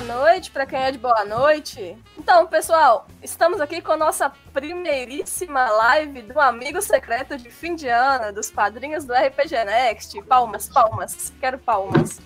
boa noite para quem é de boa noite. Então, pessoal, estamos aqui com a nossa primeiríssima live do amigo secreto de fim de ano, dos padrinhos do RPG Next. Palmas, palmas. Quero palmas.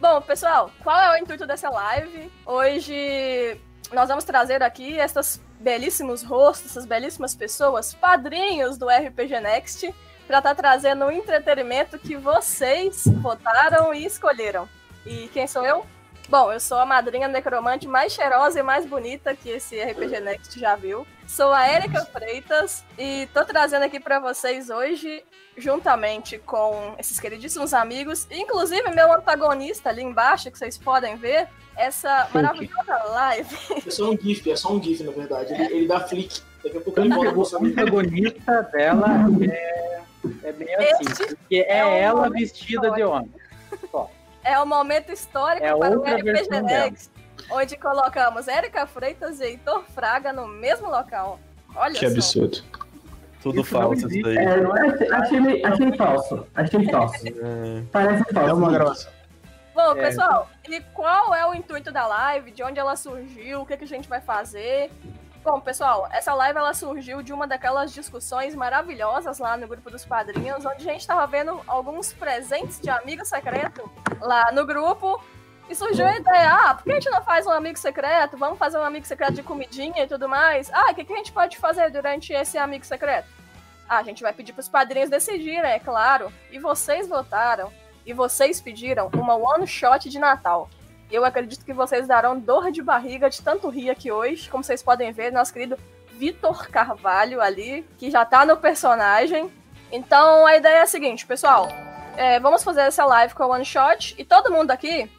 Bom, pessoal, qual é o intuito dessa live? Hoje nós vamos trazer aqui esses belíssimos rostos, essas belíssimas pessoas, padrinhos do RPG Next para estar tá trazendo o entretenimento que vocês votaram e escolheram. E quem sou eu? Bom, eu sou a madrinha necromante mais cheirosa e mais bonita que esse RPG Next já viu. Sou a Erika Freitas e tô trazendo aqui para vocês hoje, juntamente com esses queridíssimos amigos, inclusive meu antagonista ali embaixo, que vocês podem ver, essa maravilhosa live. É só um GIF, é só um GIF, na verdade. Ele, ele dá flick. Daqui a pouco ele volta O antagonista dela é é bem assim, porque é, é ela vestida histórico. de homem. Só. É o momento histórico é para o RPG Next, onde colocamos Érica Freitas e Heitor Fraga no mesmo local. Olha que só. absurdo. Tudo isso falso isso daí. É, achei, achei, achei falso. Achei falso. É... Parece falso. É uma gravação. Bom, é. pessoal, e qual é o intuito da live? De onde ela surgiu? O que, que a gente vai fazer? Bom, pessoal, essa live ela surgiu de uma daquelas discussões maravilhosas lá no grupo dos padrinhos, onde a gente estava vendo alguns presentes de amigo secreto lá no grupo. E surgiu a ideia, ah, por que a gente não faz um amigo secreto? Vamos fazer um amigo secreto de comidinha e tudo mais. Ah, o que, que a gente pode fazer durante esse amigo secreto? Ah, a gente vai pedir para os padrinhos decidirem, é claro. E vocês votaram. E vocês pediram uma one shot de Natal. Eu acredito que vocês darão dor de barriga de tanto rir aqui hoje. Como vocês podem ver, nosso querido Vitor Carvalho ali, que já tá no personagem. Então a ideia é a seguinte, pessoal. É, vamos fazer essa live com a One Shot e todo mundo aqui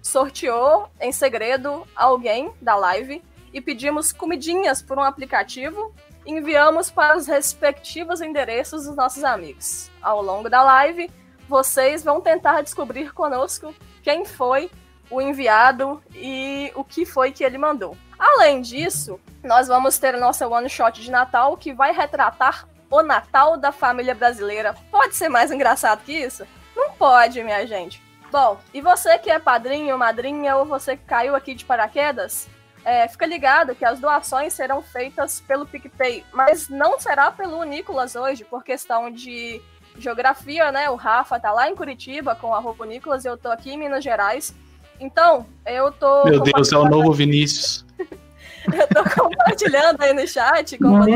sorteou em segredo alguém da live e pedimos comidinhas por um aplicativo e enviamos para os respectivos endereços dos nossos amigos. Ao longo da live, vocês vão tentar descobrir conosco quem foi o enviado e o que foi que ele mandou. Além disso, nós vamos ter nossa one shot de Natal que vai retratar o Natal da família brasileira. Pode ser mais engraçado que isso? Não pode, minha gente. Bom, e você que é padrinho, madrinha ou você que caiu aqui de paraquedas, é, fica ligado que as doações serão feitas pelo PicPay, mas não será pelo Nicolas hoje, por questão de geografia, né? O Rafa tá lá em Curitiba com roupa Nicolas e eu tô aqui em Minas Gerais. Então, eu tô. Meu Deus, é o novo Vinícius. eu tô compartilhando aí no chat com você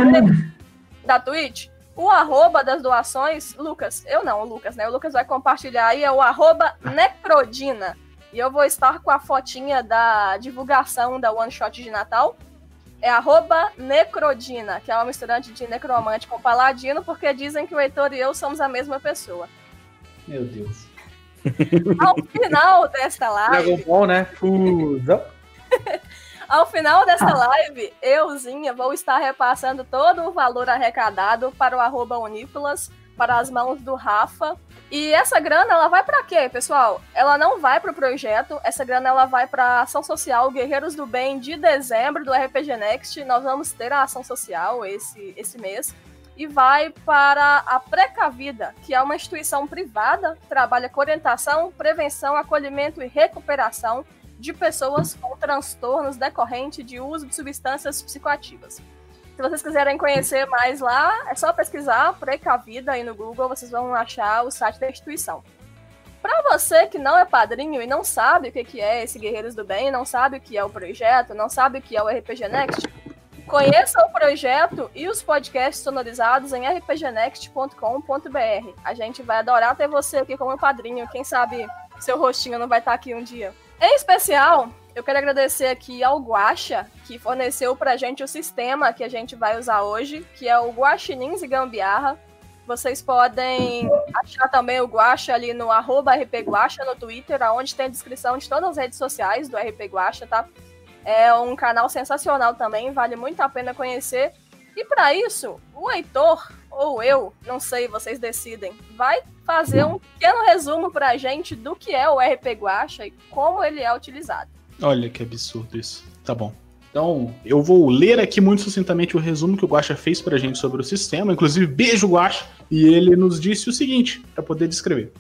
da Twitch o arroba das doações. Lucas, eu não, o Lucas, né? O Lucas vai compartilhar aí, é o arroba Necrodina. E eu vou estar com a fotinha da divulgação da One Shot de Natal. É arroba Necrodina, que é uma misturante de necromante com paladino, porque dizem que o Heitor e eu somos a mesma pessoa. Meu Deus. Ao final desta live. Dragon Ball, né? Fusão. Ao final desta live, euzinha vou estar repassando todo o valor arrecadado para o arroba Unícolas, para as mãos do Rafa. E essa grana, ela vai para quê, pessoal? Ela não vai para o projeto, essa grana ela vai para a ação social Guerreiros do Bem de dezembro do RPG Next. Nós vamos ter a ação social esse, esse mês e vai para a Precavida, que é uma instituição privada que trabalha com orientação, prevenção, acolhimento e recuperação de pessoas com transtornos decorrentes de uso de substâncias psicoativas. Se vocês quiserem conhecer mais lá, é só pesquisar Precavida aí no Google, vocês vão achar o site da instituição. Para você que não é padrinho e não sabe o que é esse Guerreiros do Bem, não sabe o que é o projeto, não sabe o que é o RPG Next, Conheça o projeto e os podcasts sonorizados em rpgnext.com.br. A gente vai adorar ter você aqui como padrinho. Quem sabe seu rostinho não vai estar aqui um dia. Em especial, eu quero agradecer aqui ao Guacha, que forneceu pra gente o sistema que a gente vai usar hoje, que é o Guaxinins e Gambiarra. Vocês podem achar também o Guacha ali no arroba rpguacha no Twitter, onde tem a descrição de todas as redes sociais do RP Guacha, tá? É um canal sensacional também, vale muito a pena conhecer. E para isso, o Heitor, ou eu, não sei, vocês decidem, vai fazer um pequeno resumo para a gente do que é o RP Guacha e como ele é utilizado. Olha que absurdo isso. Tá bom. Então, eu vou ler aqui muito sucintamente o resumo que o Guacha fez pra gente sobre o sistema. Inclusive, beijo, Guacha. E ele nos disse o seguinte, para poder descrever.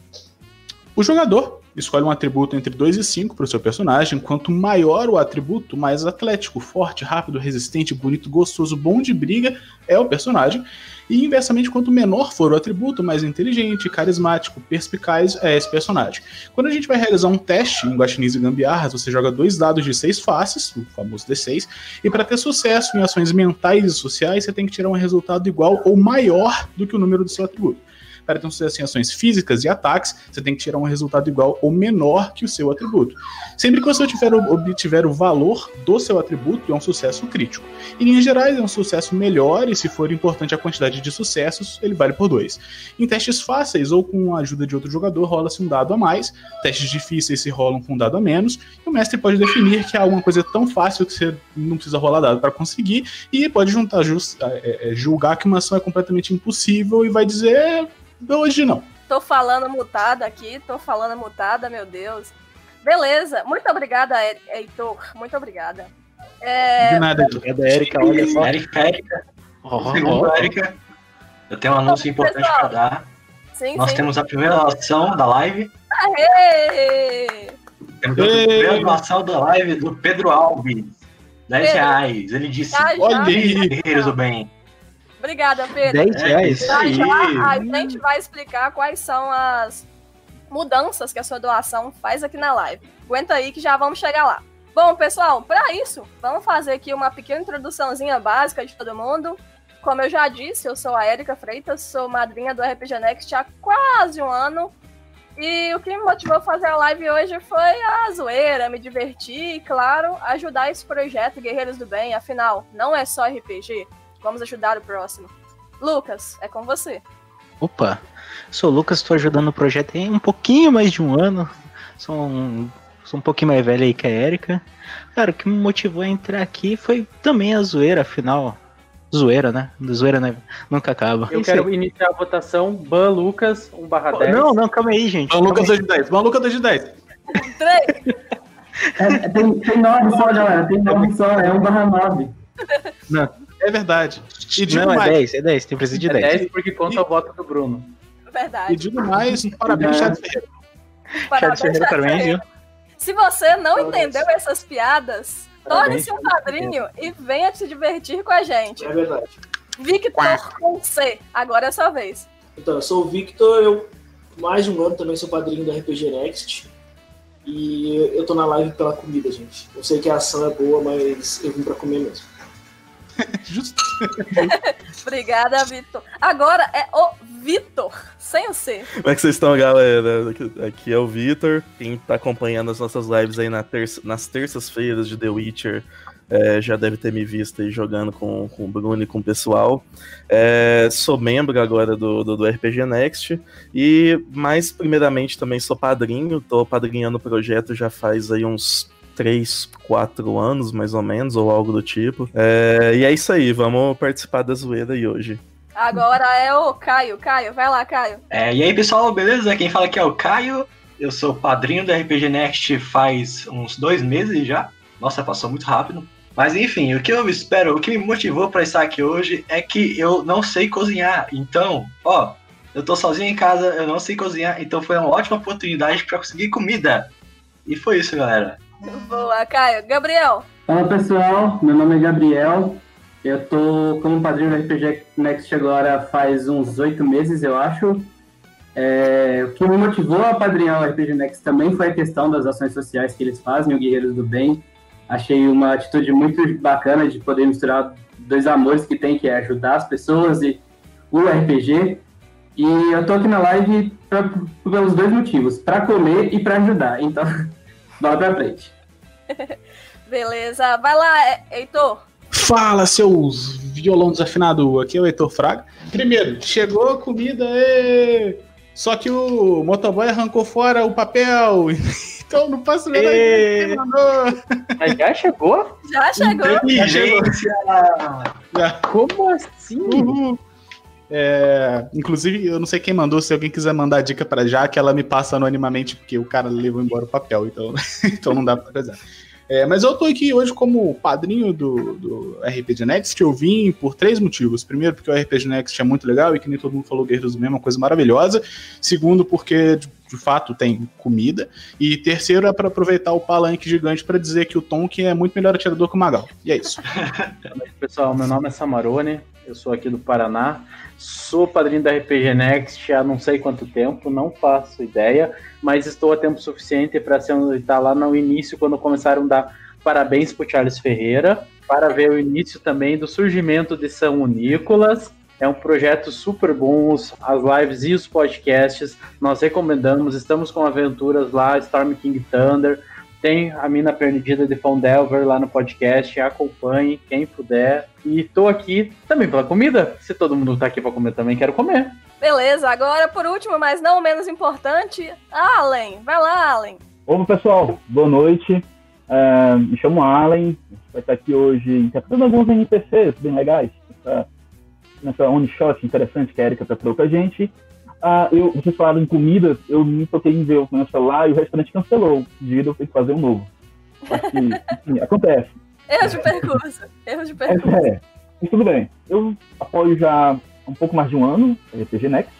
O jogador escolhe um atributo entre 2 e 5 para o seu personagem. Quanto maior o atributo, mais atlético, forte, rápido, resistente, bonito, gostoso, bom de briga é o personagem. E inversamente, quanto menor for o atributo, mais inteligente, carismático, perspicaz é esse personagem. Quando a gente vai realizar um teste em Guaxinins e Gambiarras, você joga dois dados de seis faces, o famoso D6, e para ter sucesso em ações mentais e sociais, você tem que tirar um resultado igual ou maior do que o número do seu atributo para ter sucesso em ações físicas e ataques, você tem que tirar um resultado igual ou menor que o seu atributo. Sempre que você tiver, obtiver o valor do seu atributo, é um sucesso crítico. Em linhas gerais, é um sucesso melhor, e se for importante a quantidade de sucessos, ele vale por dois. Em testes fáceis ou com a ajuda de outro jogador, rola-se um dado a mais, testes difíceis se rolam com um dado a menos, e o mestre pode definir que há alguma coisa tão fácil que você não precisa rolar dado para conseguir, e pode juntar, just, é, é, julgar que uma ação é completamente impossível e vai dizer Hoje não. Tô falando mutada aqui, tô falando mutada, meu Deus. Beleza, muito obrigada, Heitor. Muito obrigada. É... De nada, Obrigada, Erika. Olha só. Erika, Erika. Oh, Segundo oh. Erika, eu tenho um anúncio importante para dar. Sim, Nós sim. temos a primeira doação da live. Aê! Temos a primeira doação da live do Pedro Alves. 10 reais. Ele disse: Olha aí, guerreiros do bem. Obrigada, Pedro. 10 reais. Já, já, a gente vai explicar quais são as mudanças que a sua doação faz aqui na live. Aguenta aí que já vamos chegar lá. Bom, pessoal, para isso, vamos fazer aqui uma pequena introduçãozinha básica de todo mundo. Como eu já disse, eu sou a Erika Freitas, sou madrinha do RPG Next há quase um ano. E o que me motivou a fazer a live hoje foi a zoeira, me divertir e, claro, ajudar esse projeto Guerreiros do Bem. Afinal, não é só RPG. Vamos ajudar o próximo. Lucas, é com você. Opa, sou o Lucas, estou ajudando o projeto em um pouquinho mais de um ano. Sou um, sou um pouquinho mais velho aí que a Erika. Cara, o que me motivou a entrar aqui foi também a zoeira, afinal. Zoeira, né? Zoeira né? nunca acaba. Eu quero iniciar a votação. Ban Lucas, 1 barra 10. Não, não, calma aí, gente. Ban Lucas 2 de 10. Ban Lucas 2 de 10. 3. É, tem, tem 9 só, galera. Tem 9 só. É 1 barra 9. Não. É verdade. E digo não, mais, é 10, é 10, tem precisa de 10. É 10 porque conta e... o voto do Bruno. Verdade. E digo mais, parabéns, Chad Ferreira. Parabéns, Chad Ferreira, parabéns, viu? Se você não parabéns. entendeu essas piadas, torne-se um padrinho e venha se divertir com a gente. É verdade. Victor com C, agora é a sua vez. Então, eu sou o Victor, eu mais de um ano também sou padrinho do RPG Next. E eu tô na live pela comida, gente. Eu sei que a ação é boa, mas eu vim pra comer mesmo. Justo. Obrigada, Vitor. Agora é o Vitor, sem o C. Como é que vocês estão, galera? Aqui é o Vitor. Quem tá acompanhando as nossas lives aí na terça, nas terças-feiras de The Witcher é, já deve ter me visto aí jogando com, com o Bruno e com o pessoal. É, sou membro agora do, do, do, RPG Next e, mais primeiramente, também sou padrinho. Tô padrinhando o projeto já faz aí uns 3, 4 anos, mais ou menos, ou algo do tipo. É, e é isso aí, vamos participar da zoeira aí hoje. Agora é o Caio. Caio, vai lá, Caio. É, e aí, pessoal, beleza? Quem fala aqui é o Caio. Eu sou padrinho do RPG Next faz uns dois meses já. Nossa, passou muito rápido. Mas enfim, o que eu espero, o que me motivou para estar aqui hoje é que eu não sei cozinhar. Então, ó, eu tô sozinho em casa, eu não sei cozinhar, então foi uma ótima oportunidade para conseguir comida. E foi isso, galera. Boa, Caio. Gabriel. Fala pessoal, meu nome é Gabriel. Eu tô como padrinho do RPG Next agora faz uns oito meses, eu acho. É, o que me motivou a padrinhar o RPG Next também foi a questão das ações sociais que eles fazem, o Guerreiros do Bem. Achei uma atitude muito bacana de poder misturar dois amores que tem, que é ajudar as pessoas e o RPG. E eu tô aqui na live pra, pelos dois motivos, para comer e para ajudar. Então, Bola pra frente. Beleza. Vai lá, Heitor. Fala, seus violão desafinado. Aqui é o Heitor Fraga. Primeiro, chegou a comida, e... só que o motoboy arrancou fora o papel. Então não passa nada. Mas já chegou? Já chegou. Inteligência! Já. Como assim? Uhum. É, inclusive, eu não sei quem mandou, se alguém quiser mandar dica para já, que ela me passa anonimamente, porque o cara levou embora o papel, então, então não dá pra fazer. É, mas eu tô aqui hoje como padrinho do, do RPG Next. Eu vim por três motivos. Primeiro, porque o RPG Next é muito legal e que nem todo mundo falou, Guerreiros do Mesmo, é uma coisa maravilhosa. Segundo, porque de fato tem comida. E terceiro é para aproveitar o palanque gigante para dizer que o Tonkin é muito melhor atirador que o Magal. E é isso. Pessoal, meu nome é Samarone, eu sou aqui do Paraná, sou padrinho da RPG Next há não sei quanto tempo, não faço ideia, mas estou a tempo suficiente para estar lá no início, quando começaram a dar parabéns para Charles Ferreira, para ver o início também do surgimento de São Nicolas. É um projeto super bom, as lives e os podcasts nós recomendamos. Estamos com aventuras lá, Storm King Thunder, tem a Mina Perdida de Fondelver lá no podcast, acompanhe quem puder. E tô aqui também pela comida. Se todo mundo tá aqui pra comer também, quero comer. Beleza, agora por último, mas não menos importante, Allen. Vai lá, Allen. Opa, pessoal, boa noite. Uh, me chamo Allen, vai estar aqui hoje interpretando alguns NPCs bem legais, nessa, nessa one shot interessante que a Erika preparou com a gente. Uh, eu, vocês falaram em comidas, eu me toquei em ver o meu celular e o restaurante cancelou. O dia eu tenho que fazer um novo. Acho que, enfim, acontece. Erro de percurso. Erro de percurso. É, é, mas tudo bem. Eu apoio já há um pouco mais de um ano RPG Next.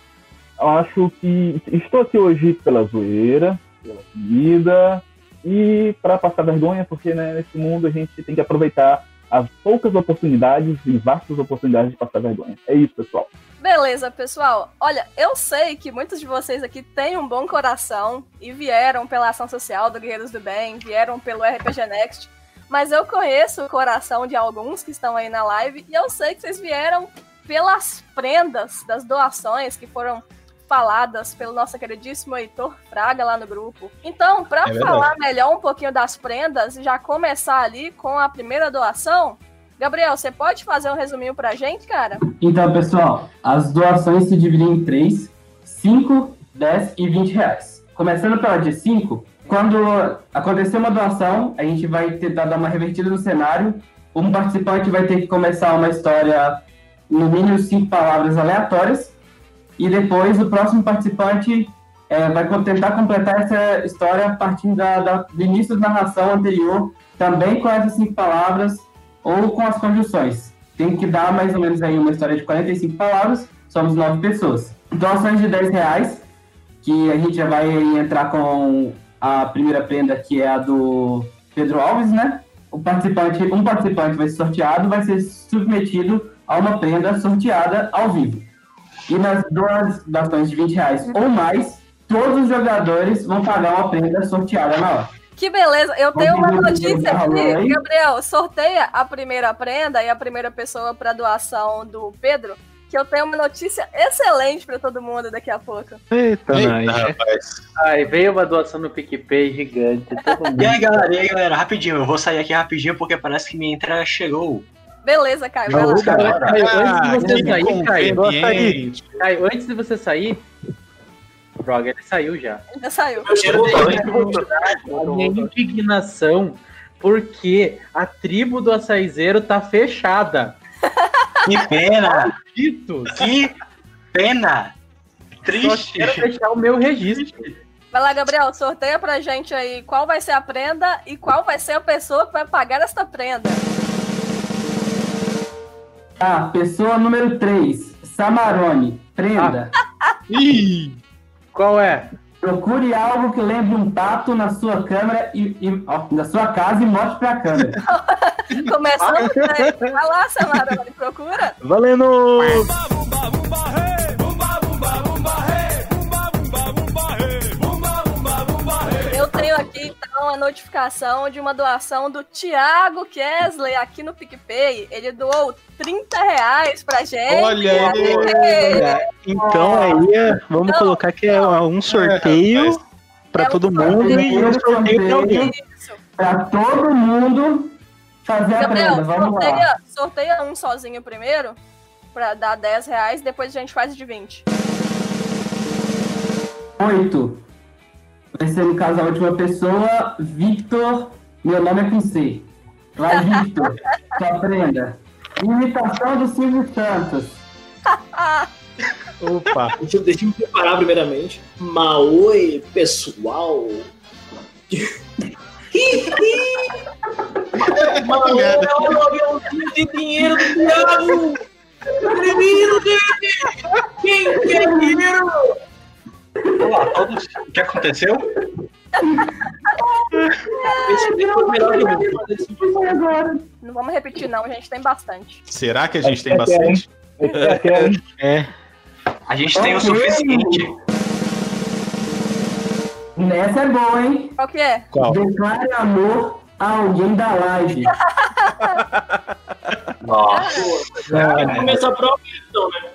Eu acho que estou aqui hoje pela zoeira, pela comida, e para passar vergonha, porque né, nesse mundo a gente tem que aproveitar as poucas oportunidades e vastas oportunidades de passar vergonha. É isso, pessoal. Beleza, pessoal. Olha, eu sei que muitos de vocês aqui têm um bom coração e vieram pela ação social do Guerreiros do Bem, vieram pelo RPG Next, mas eu conheço o coração de alguns que estão aí na live e eu sei que vocês vieram pelas prendas das doações que foram faladas pelo nosso queridíssimo Heitor Fraga lá no grupo. Então, para é falar melhor um pouquinho das prendas e já começar ali com a primeira doação, Gabriel, você pode fazer um resuminho pra gente, cara? Então, pessoal, as doações se dividem em três: 5, 10 e 20 reais. Começando pela de 5, quando acontecer uma doação, a gente vai tentar dar uma revertida no cenário. Um participante vai ter que começar uma história, no mínimo cinco palavras aleatórias, e depois o próximo participante é, vai tentar completar essa história a partir da, da, do início da narração anterior, também com essas cinco palavras ou com as conjunções. Tem que dar mais ou menos aí uma história de 45 palavras, somos nove pessoas. Doações de 10 reais, que a gente já vai entrar com a primeira prenda, que é a do Pedro Alves, né? O participante, um participante vai ser sorteado, vai ser submetido a uma prenda sorteada ao vivo. E nas duas doações de 20 reais ou mais, todos os jogadores vão pagar uma prenda sorteada na hora. Que beleza! Eu tenho uma notícia aqui. Gabriel, sorteia a primeira prenda e a primeira pessoa para doação do Pedro. Que eu tenho uma notícia excelente para todo mundo daqui a pouco. Eita, Eita rapaz. Ai, veio uma doação no PicPay gigante. e aí, galera, e aí, galera, rapidinho, eu vou sair aqui rapidinho porque parece que minha entrega chegou. Beleza, Caio. Vai lá. Caio, antes de você sair, Caio, Caio, antes de você sair, Droga, ele saiu já. Já saiu. A minha indignação, porque a tribo do açaizeiro tá fechada. Que pena! Que pena! Triste. Só quero deixar o meu registro. Vai lá, Gabriel, sorteia pra gente aí qual vai ser a prenda e qual vai ser a pessoa que vai pagar esta prenda. Ah, pessoa número 3, Samarone, prenda. Ah. Ih! Qual é? Procure algo que lembre um pato na sua câmera e, e ó, na sua casa e mostre pra câmera. Começando Vai lá, Samara, procura. Valendo! Eu tenho aqui então a notificação de uma doação do Thiago Kesley aqui no PicPay. Ele doou 30 reais pra gente. Olha aí! Então aí, vamos então, colocar que é um sorteio é, pra é todo mundo e um sorteio pra alguém. Pra todo mundo fazer Gabriel, a prenda. Vamos sorteia, lá. sorteia um sozinho primeiro, pra dar 10 reais, depois a gente faz de 20. Oito. Vai ser, no caso, a última pessoa, Victor. Meu nome é com C. Vai, Victor. sua prenda. Imitação do Silvio Santos. Opa. Deixa, deixa eu me preparar primeiramente. Maoi, pessoal. Maoi é o aviãozinho de dinheiro do diabo. Menino dele! Quem quer dinheiro? Olá, todos. O que aconteceu? Esse foi o melhor do mundo. Não vamos repetir, não, a gente tem bastante. Será que a gente tem É, é, bastante? É É. A gente tem o suficiente. Nessa é boa, hein? Qual que é? Qual? Declare amor a alguém da live. Nossa. Vamos começar por alguém, então, né?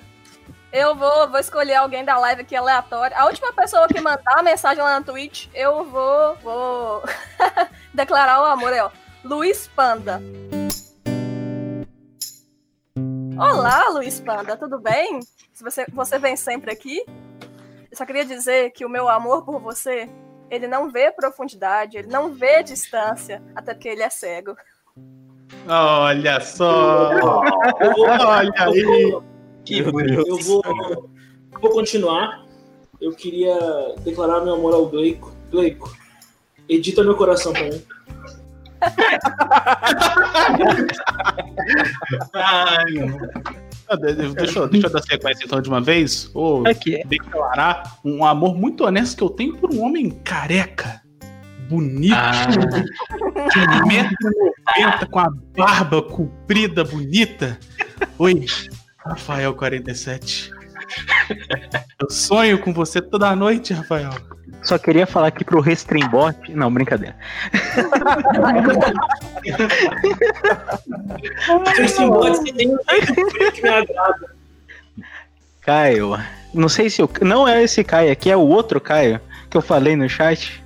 Eu vou, vou escolher alguém da live aqui aleatório. A última pessoa que mandar a mensagem lá na Twitch, eu vou, vou declarar o amor aí, ó. Luiz Panda. Olá, Luiz Panda, tudo bem? Se você, você vem sempre aqui. Eu só queria dizer que o meu amor por você, ele não vê profundidade, ele não vê distância, até porque ele é cego. Olha só! Olha aí! Que bonito. eu vou, eu vou continuar. Eu queria declarar meu amor ao Gleico. Gleico, edita meu coração pra mim. Ai, não. De- de- Deixa, eu- deixa eu dar sequência então de uma vez. Ou Aqui. declarar um amor muito honesto que eu tenho por um homem careca, bonito, Ah, de 1,90m, com a barba comprida, bonita. Oi, Rafael 47. Eu sonho com você toda noite, Rafael. Só queria falar aqui pro Restreambot. Não, brincadeira. Um jeito que me agrada. Caio. Não sei se o. Não é esse Caio aqui, é o outro Caio que eu falei no chat.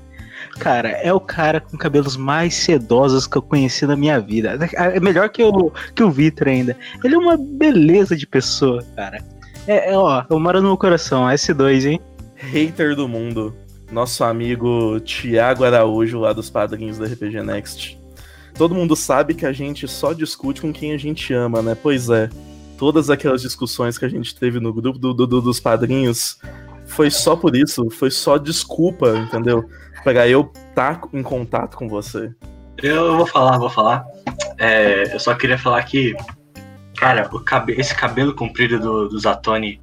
Cara, é o cara com cabelos mais sedosos que eu conheci na minha vida. É melhor que o, que o Vitor ainda. Ele é uma beleza de pessoa, cara. É, é, ó, eu moro no meu coração, S2, hein? Hater do mundo. Nosso amigo Tiago Araújo, lá dos padrinhos da RPG Next. Todo mundo sabe que a gente só discute com quem a gente ama, né? Pois é. Todas aquelas discussões que a gente teve no grupo do- do- do- dos padrinhos foi só por isso, foi só desculpa, entendeu? Pra eu estar em contato com você. Eu vou falar, vou falar. É, eu só queria falar que, cara, cabe- esse cabelo comprido do, do Zatoni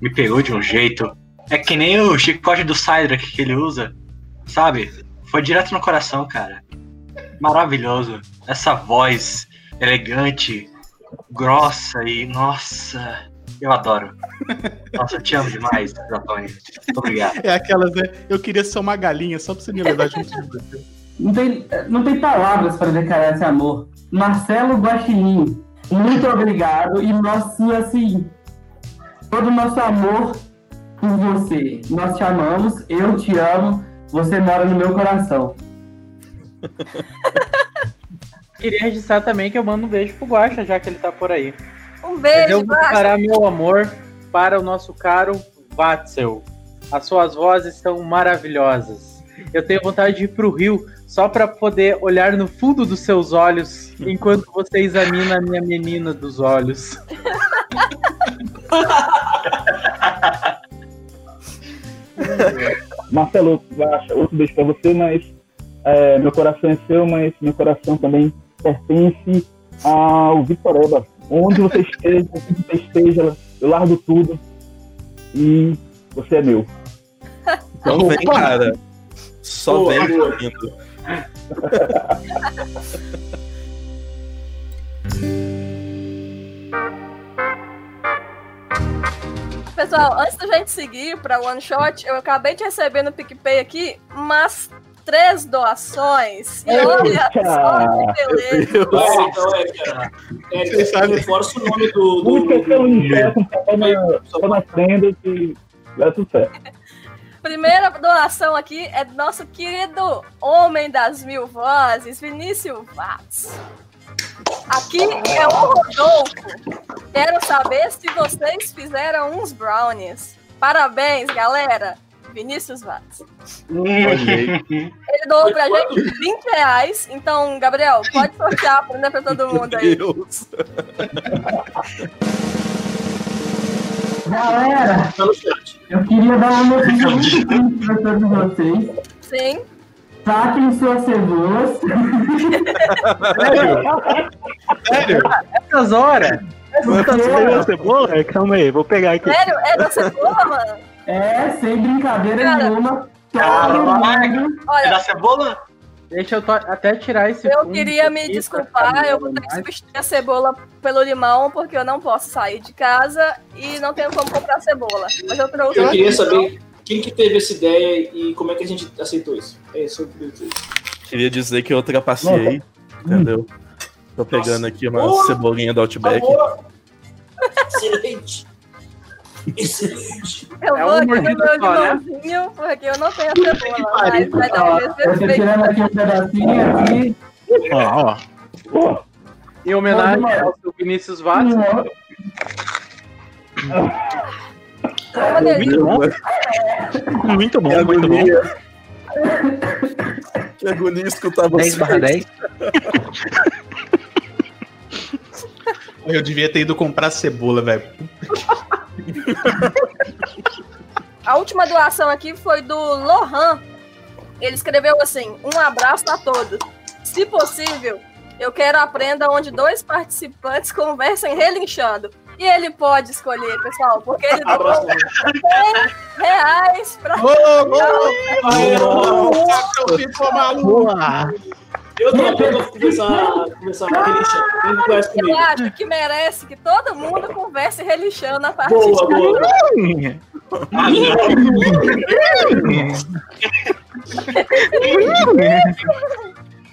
me pegou de um jeito. É que nem o chicote do Cydrak que ele usa, sabe? Foi direto no coração, cara. Maravilhoso. Essa voz elegante, grossa e, nossa, eu adoro. Nossa, eu te amo demais, Zatoni. Muito obrigado. É aquelas, né? Eu queria ser uma galinha só pra você me levar junto você. Não tem, não tem palavras para declarar esse amor. Marcelo Guaxinim, muito obrigado. E nosso, assim, todo o nosso amor por você. Nós te amamos, eu te amo, você mora no meu coração. Queria registrar também que eu mando um beijo pro Guaxa, já que ele tá por aí. Um Mas beijo, eu vou declarar meu amor para o nosso caro Vatzel. As suas vozes são maravilhosas. Eu tenho vontade de ir pro Rio só para poder olhar no fundo dos seus olhos enquanto você examina a minha menina dos olhos. Marcelo, Guaxa, outro beijo pra você, mas é, meu coração é seu, mas meu coração também pertence ao Vitoreba. Onde você esteja, onde você esteja, eu largo tudo e você é meu. Então vem, cara. Só Boa, vem boa. Pessoal, antes da gente seguir pra One Shot, eu acabei de receber no PicPay aqui umas três doações. E olha só que beleza. Deus. É, então, é, cara. É, o nome do. do, Muito pelo universo, só na prenda que dá tudo certo. Primeira doação aqui é do nosso querido homem das mil vozes, Vinícius Vaz. Aqui é o Rodolfo. Quero saber se vocês fizeram uns brownies. Parabéns, galera. Vinícius Vaz. Ele doou pra gente 20 reais. Então, Gabriel, pode sortear pra, né, pra todo mundo aí. Deus. Galera, eu queria dar uma notícia muito triste para todos vocês. Sim. Saquem suas cebolas. Sério? Essas horas! Você cebola? Calma aí, vou pegar aqui. Sério? É da cebola, mano? É, sem brincadeira Cara, nenhuma. cara, todo vai. mundo- É Olha, da cebola? Deixa eu até tirar esse eu queria me desculpar, eu vou ter que substituir a cebola pelo limão, porque eu não posso sair de casa e não tenho como comprar cebola. Mas eu trouxe Eu queria então. saber quem que teve essa ideia e como é que a gente aceitou isso. É isso que eu queria dizer. Queria dizer que eu ultrapassei, entendeu? Tô pegando aqui uma Boa. cebolinha do Outback. Excelente! Excelente! Eu É vou um aqui no meu só, né? limãozinho, porque eu não tenho a cebola. Mas vai dar um desrespeito. tirando aqui um pedacinho aqui. Ó, ó. Em homenagem ao seu Vinícius Vaz, É uma delícia. Muito bom. Muito bom, Que muito bom. agonia. Que agonia escutar 10 você. barra 10. Eu devia ter ido comprar cebola, velho. A última doação aqui foi do Lohan. Ele escreveu assim: Um abraço a todos. Se possível, eu quero aprenda onde dois participantes conversem relinchando. E ele pode escolher, pessoal, porque ele doou 100 reais pra. Ficou maluco. Boa! Eu tô apenas pra começar, começar a relinchar. Quem não conhece Eu comigo? acho que merece que todo mundo converse relinchando na parte Boa, de boa.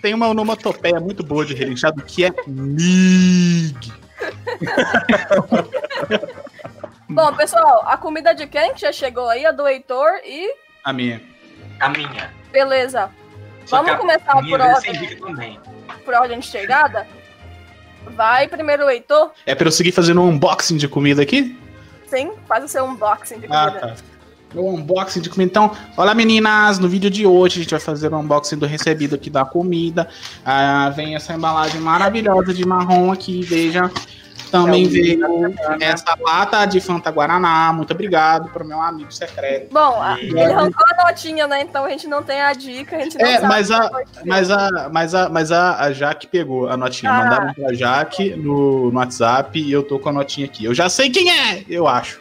Tem uma onomatopeia muito boa de relinchado que é mig. Bom, pessoal, a comida de quem que já chegou aí? A do Heitor e. A minha. A minha. Beleza. Só Vamos a começar minha por ordem. por ordem de chegada. Vai primeiro o Heitor. É pra eu seguir fazendo um unboxing de comida aqui? Sim, faz o seu unboxing de Ah, comida. tá. O unboxing de comida. Então, olá meninas, no vídeo de hoje a gente vai fazer o unboxing do recebido aqui da comida. Ah, vem essa embalagem maravilhosa de marrom aqui, veja. Também É o veio essa lata de Fanta Guaraná. Muito obrigado pro meu amigo secreto. Bom, a- ele arrancou a notinha, né? Então a gente não tem a dica, a gente não É, sabe. mas a-. Mas a, mas a, mas a, a Jaque pegou a notinha. Ah. Mandaram pra Jaque no, no WhatsApp e eu tô com a notinha aqui. Eu já sei quem é, eu acho.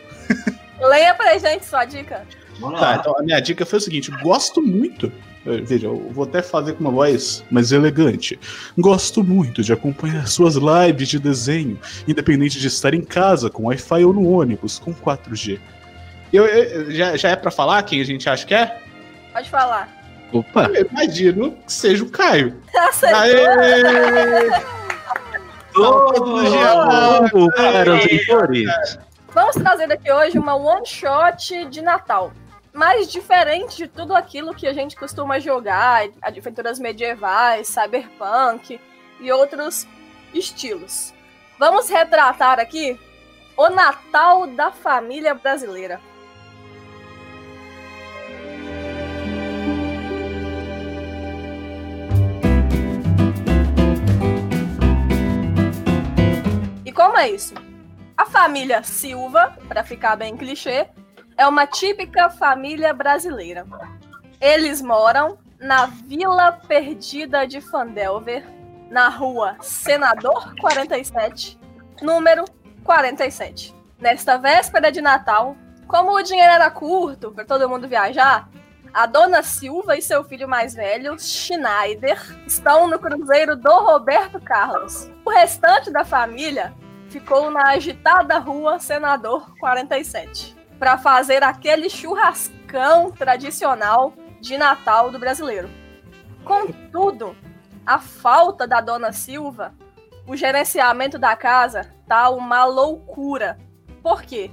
Leia pra gente sua dica. Vamos Tá, lá. então a minha dica foi o seguinte: gosto muito. eh, Veja, eu vou até fazer com uma voz mais elegante. Gosto muito de acompanhar suas lives de desenho, independente de estar em casa, com Wi-Fi ou no ônibus, com 4G. Eu, eu- já, já é pra falar quem a gente acha que é? Pode falar. Opa! Eu imagino que seja o Caio. Acertou. Aê! Todos Vamos para os leitores. Vamos trazer aqui hoje uma one shot de Natal. Mas diferente de tudo aquilo que a gente costuma jogar, aventuras medievais, cyberpunk e outros estilos. Vamos retratar aqui o Natal da família brasileira. E como é isso? A família Silva, para ficar bem clichê, é uma típica família brasileira. Eles moram na Vila Perdida de Fandelver, na rua Senador 47, número 47. Nesta véspera de Natal, como o dinheiro era curto para todo mundo viajar, a dona Silva e seu filho mais velho, Schneider, estão no cruzeiro do Roberto Carlos. O restante da família ficou na agitada rua Senador 47 para fazer aquele churrascão tradicional de Natal do brasileiro. Contudo, a falta da dona Silva, o gerenciamento da casa tá uma loucura. Por quê?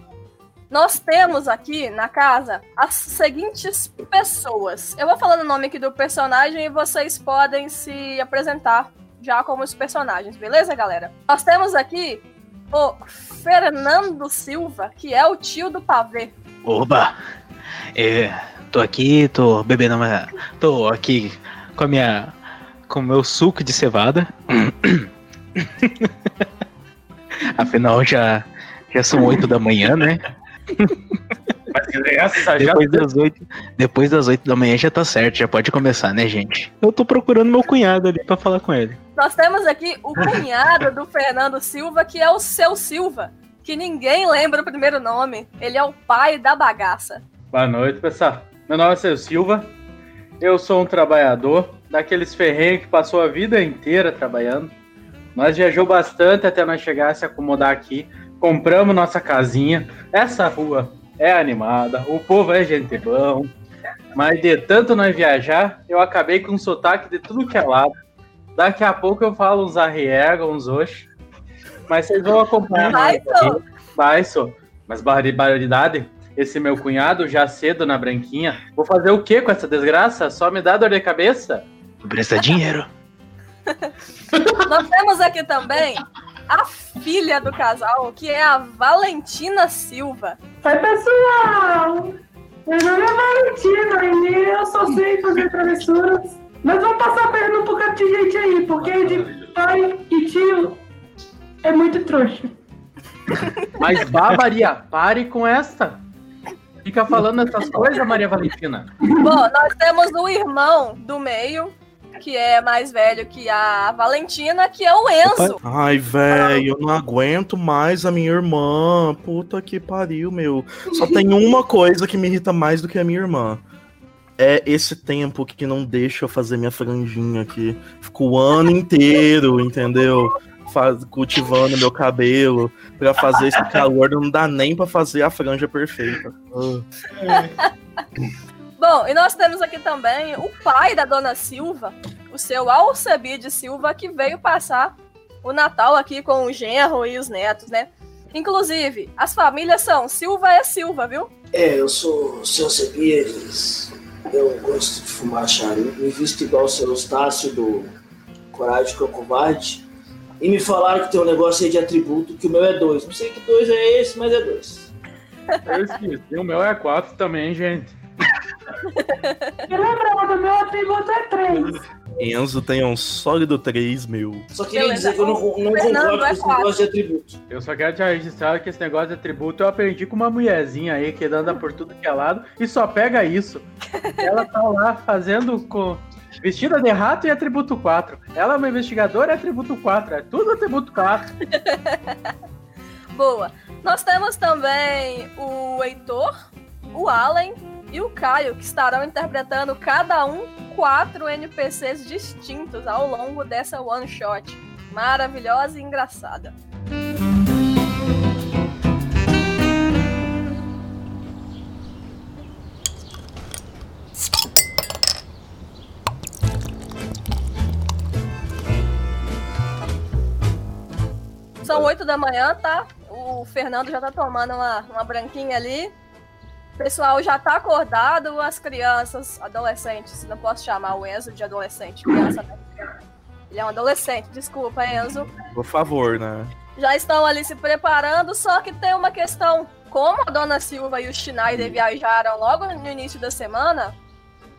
Nós temos aqui na casa as seguintes pessoas. Eu vou falando o nome aqui do personagem e vocês podem se apresentar já como os personagens, beleza, galera? Nós temos aqui o Fernando Silva, que é o tio do pavê. Oba! É, tô aqui, tô bebendo uma. tô aqui com a minha. com o meu suco de cevada. Afinal, já, já são 8 da manhã, né? Mas essa já Depois das 8, depois das 8 da manhã já tá certo, já pode começar, né, gente? Eu tô procurando meu cunhado ali pra falar com ele. Nós temos aqui o cunhado do Fernando Silva, que é o seu Silva, que ninguém lembra o primeiro nome. Ele é o pai da bagaça. Boa noite, pessoal. Meu nome é Seu Silva. Eu sou um trabalhador daqueles ferrenhos que passou a vida inteira trabalhando. Nós viajou bastante até nós chegar a se acomodar aqui. Compramos nossa casinha. Essa rua é animada, o povo é gente bom. Mas de tanto nós viajar, eu acabei com um sotaque de tudo que é lado. Daqui a pouco eu falo uns arriega, uns oxe. Mas vocês vão acompanhar. Vai, só. Mas barbaridade, esse meu cunhado já cedo na branquinha. Vou fazer o que com essa desgraça? Só me dá dor de cabeça? Presta dinheiro. Nós temos aqui também a filha do casal, que é a Valentina Silva. Oi, pessoal! Meu nome é Valentina e eu só sei fazer travessuras. Mas vamos passar a perna um bocado de gente aí, porque de pai e tio é muito trouxa. Mas, Bá, Maria, pare com esta. Fica falando essas coisas, Maria Valentina. Bom, nós temos o irmão do meio, que é mais velho que a Valentina, que é o Enzo. Ai, velho, eu não aguento mais a minha irmã. Puta que pariu, meu. Só tem uma coisa que me irrita mais do que a minha irmã. É esse tempo que não deixa eu fazer minha franjinha aqui. Fico o ano inteiro, entendeu? Faz- cultivando meu cabelo pra fazer esse calor. Não dá nem pra fazer a franja perfeita. Ah. Bom, e nós temos aqui também o pai da dona Silva, o seu Alcebides Silva, que veio passar o Natal aqui com o genro e os netos, né? Inclusive, as famílias são Silva é Silva, viu? É, eu sou o seu Cebias. Eu gosto de fumar charuto. Me visto igual o seu Eustácio do Coragem com Covarde. E me falaram que tem um negócio aí de atributo que o meu é dois. Não sei que dois é esse, mas é dois. Eu esqueci. O meu é 4 também, gente. E lembrando, meu atributo é três. Enzo tem um sólido 3, meu. Só queria Beleza. dizer que eu não, não concordo com é esse negócio de atributo. Eu só quero te registrar que esse negócio de atributo eu aprendi com uma mulherzinha aí que anda por tudo que é lado e só pega isso. Ela tá lá fazendo com. Vestida de rato e atributo 4. Ela é uma investigadora e atributo 4. É tudo atributo 4. Boa. Nós temos também o Heitor, o Allen e o Caio, que estarão interpretando cada um quatro NPCs distintos ao longo dessa one shot. Maravilhosa e engraçada. São oito da manhã, tá? O Fernando já tá tomando uma, uma branquinha ali. O pessoal já tá acordado, as crianças, adolescentes, não posso chamar o Enzo de adolescente, criança, né? Ele é um adolescente, desculpa, Enzo. Por favor, né? Já estão ali se preparando, só que tem uma questão. Como a dona Silva e o Schneider viajaram logo no início da semana,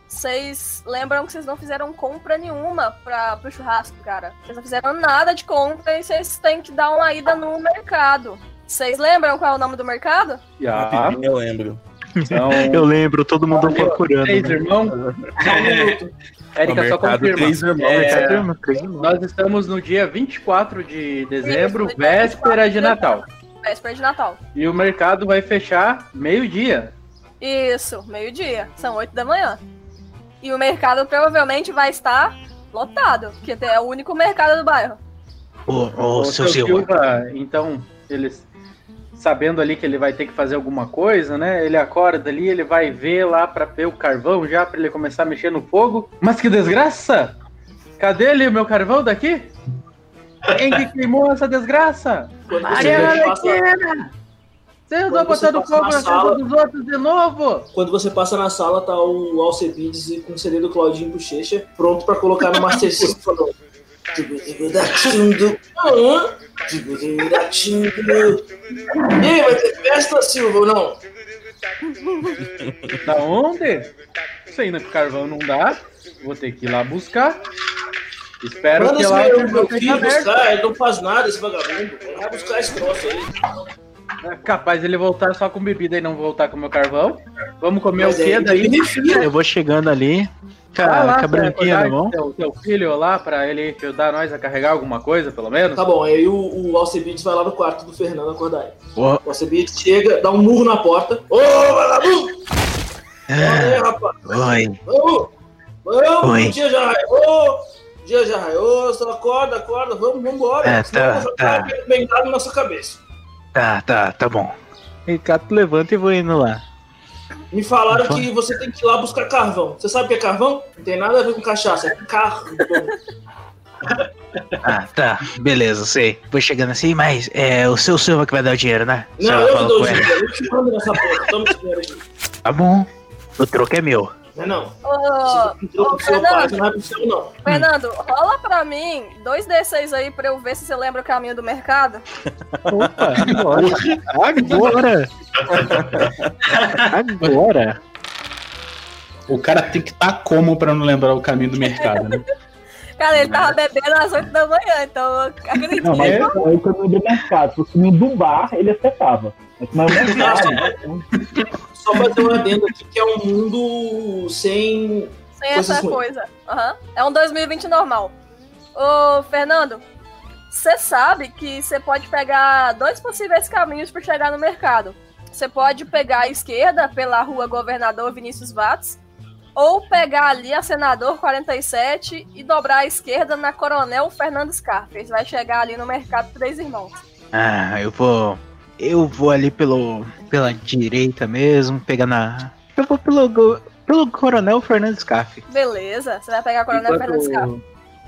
vocês lembram que vocês não fizeram compra nenhuma para pro churrasco, cara. Vocês não fizeram nada de compra e vocês têm que dar uma ida no mercado. Vocês lembram qual é o nome do mercado? Já. Rapidinho eu lembro. Então, Eu lembro, todo mundo procurando. três né? irmãos. O Érica, só confirma. Três Irmãos. É, Três três irmãos. Nós estamos no dia 24 de dezembro, Isso, véspera de Natal. Véspera de Natal. E o mercado vai fechar meio-dia. Isso, meio-dia. São oito da manhã. E o mercado provavelmente vai estar lotado, porque é o único mercado do bairro. Ô, ô, O seu seu Silva. Silva, então, eles sabendo ali que ele vai ter que fazer alguma coisa, né? Ele acorda ali, ele vai ver lá pra ver o carvão já pra ele começar a mexer no fogo. Mas que desgraça! Cadê ele, o meu carvão daqui? Quem que queimou essa desgraça? Quando você Maria passa, Valentina! Você andou Quando você botando passa fogo na na sala- dos outros de novo? quando você passa na sala, tá o Alcebides com o CD do Claudinho Bochecha, pronto pra colocar no Master System. Falando, "Tibidibidatindu, hã? Tibidibidatindu." E aí, vai ter festa, Silva, ou não? Da onde? Sei, no carvão não dá. Vou ter que ir lá buscar. Espero Manda que lá meu, o meu filho aberto. buscar, ele não faz nada, esse vagabundo. Vai buscar esse troço aí. É capaz ele voltar só com bebida e não voltar com o meu carvão. Vamos comer Mas o quê aí, daí? beneficia. Eu vou chegando ali. Com Vai a, lá, com branquinha na mão. Teu, teu filho lá pra ele ajudar nós a carregar alguma coisa, pelo menos. Tá bom, aí o, o Alcebiades vai lá no quarto do Fernando acordar ele. Ó. O Alcebiades chega, dá um murro na porta. Ô, vagabundo! aí, rapaz. Oi. Vamos! Vamos! Oi. Dia já raiou! Dia já raiou, só acorda, acorda, vamos, vamos embora. É, tá, tá. bengado na sua cabeça. Tá, tá, tá bom. Ricardo levanta e vou indo lá. Me falaram que você tem que ir lá buscar carvão. Você sabe o que é carvão? Não tem nada a ver com cachaça, é carro. Ah, tá, beleza, sei. Vou chegando assim, mas é o seu Silva que vai dar o dinheiro, né? Não, eu dou o dinheiro, eu que mando nessa porra. Toma esse dinheiro aí. Tá bom. O troco é meu. Não é não. Seu pai, Fernando, não é seu, não. Fernando, rola pra mim dois D6 aí pra eu ver se você lembra o caminho do mercado. Opa, agora. Agora. Agora. O cara tem que estar como pra não lembrar o caminho do mercado, né? Cara, ele tava bebendo às 8 da manhã, então eu acredito. Não, mas É? é o caminho do mercado. Se fosse o caminho do bar, ele acertava. Mas como é o mercado, Só fazer um adendo aqui que é um mundo sem. Sem essa coisa. Aham. É um 2020 normal. Ô, Fernando, você sabe que você pode pegar dois possíveis caminhos para chegar no mercado. Você pode pegar a esquerda pela rua Governador Vinícius Watts, ou pegar ali a Senador 47 e dobrar à esquerda na Coronel Fernando Scarpa. Você vai chegar ali no mercado Três Irmãos. Ah, eu vou. Eu vou ali pelo. pela direita mesmo, pegar na. Eu vou pelo. pelo Coronel Fernandes Scaff. Beleza, você vai pegar a Coronel Fernando Scarpa. Enquanto,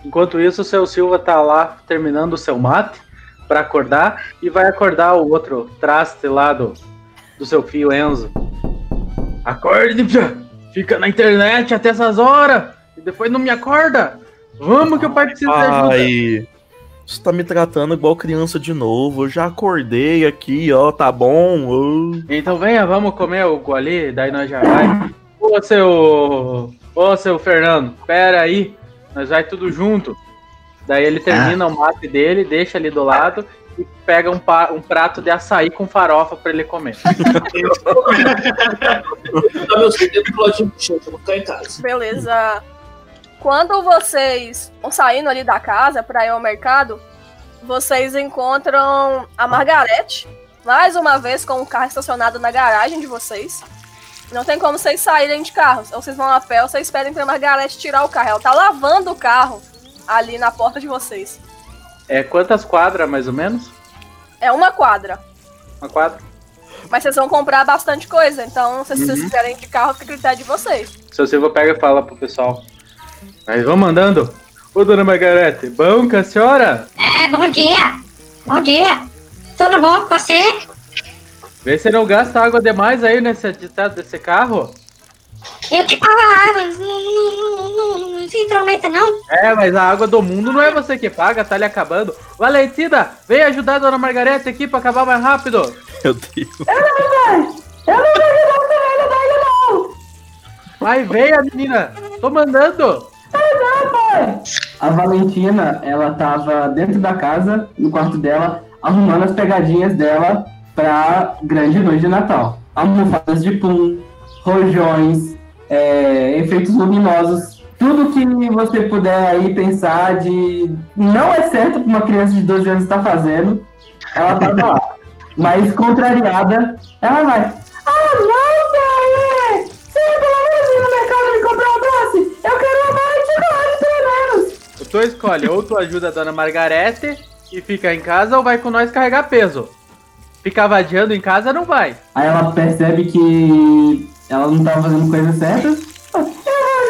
enquanto isso, o seu Silva tá lá terminando o seu mate pra acordar e vai acordar o outro traste lá do, do seu filho Enzo. Acorde, pia! Fica na internet até essas horas e depois não me acorda. Vamos que eu preciso de ajuda. Ai, você tá me tratando igual criança de novo. Eu já acordei aqui, ó, tá bom. Então venha, vamos comer o ali, daí nós já vai. Ô seu. Ô seu Fernando, pera aí. Nós vai tudo junto. Daí ele termina o mate dele, deixa ali do lado e pega um, pa- um prato de açaí com farofa pra ele comer. Casa. Beleza. Quando vocês vão saindo ali da casa pra ir ao mercado, vocês encontram a Margarete, mais uma vez com o carro estacionado na garagem de vocês. Não tem como vocês saírem de carro. Ou vocês vão a pé, ou vocês esperem pra Margarete tirar o carro. Ela tá lavando o carro ali na porta de vocês. É quantas quadras, mais ou menos? É uma quadra. Uma quadra? Mas vocês vão comprar bastante coisa, então se vocês Uhum. quiserem de carro, fica a critério de vocês. Seu Silva pega e fala pro pessoal. Mas vamos andando. Ô dona Margarete, bom com a senhora? É, bom dia. Bom dia. Tudo bom com você? Vê se não gasta água demais aí nesse ditado desse carro. Eu te pago a água. Não, não, não, não, não se intrometa, não. É, mas a água do mundo não é você que paga, tá lhe acabando. Valentina, vem ajudar a dona Margarete aqui pra acabar mais rápido. Meu Deus. Vai, venha, menina. Tô mandando. A Valentina, ela tava dentro da casa, no quarto dela, arrumando as pegadinhas dela pra grande noite de Natal. Almofadas de pum, rojões, é, efeitos luminosos, tudo que você puder aí pensar de não é certo pra uma criança de 12 anos estar fazendo, ela tava lá. Mas contrariada, ela vai. Ah, não, pai! Você pelo menos ir no mercado me comprar um doce? Eu quero uma bala de chocolate, pelo menos! Tu escolhe, ou tu ajuda a dona Margarete e fica em casa, ou vai com nós carregar peso. Ficar vadiando em casa não vai. Aí ela percebe que ela não tava fazendo coisa certa. Eu vou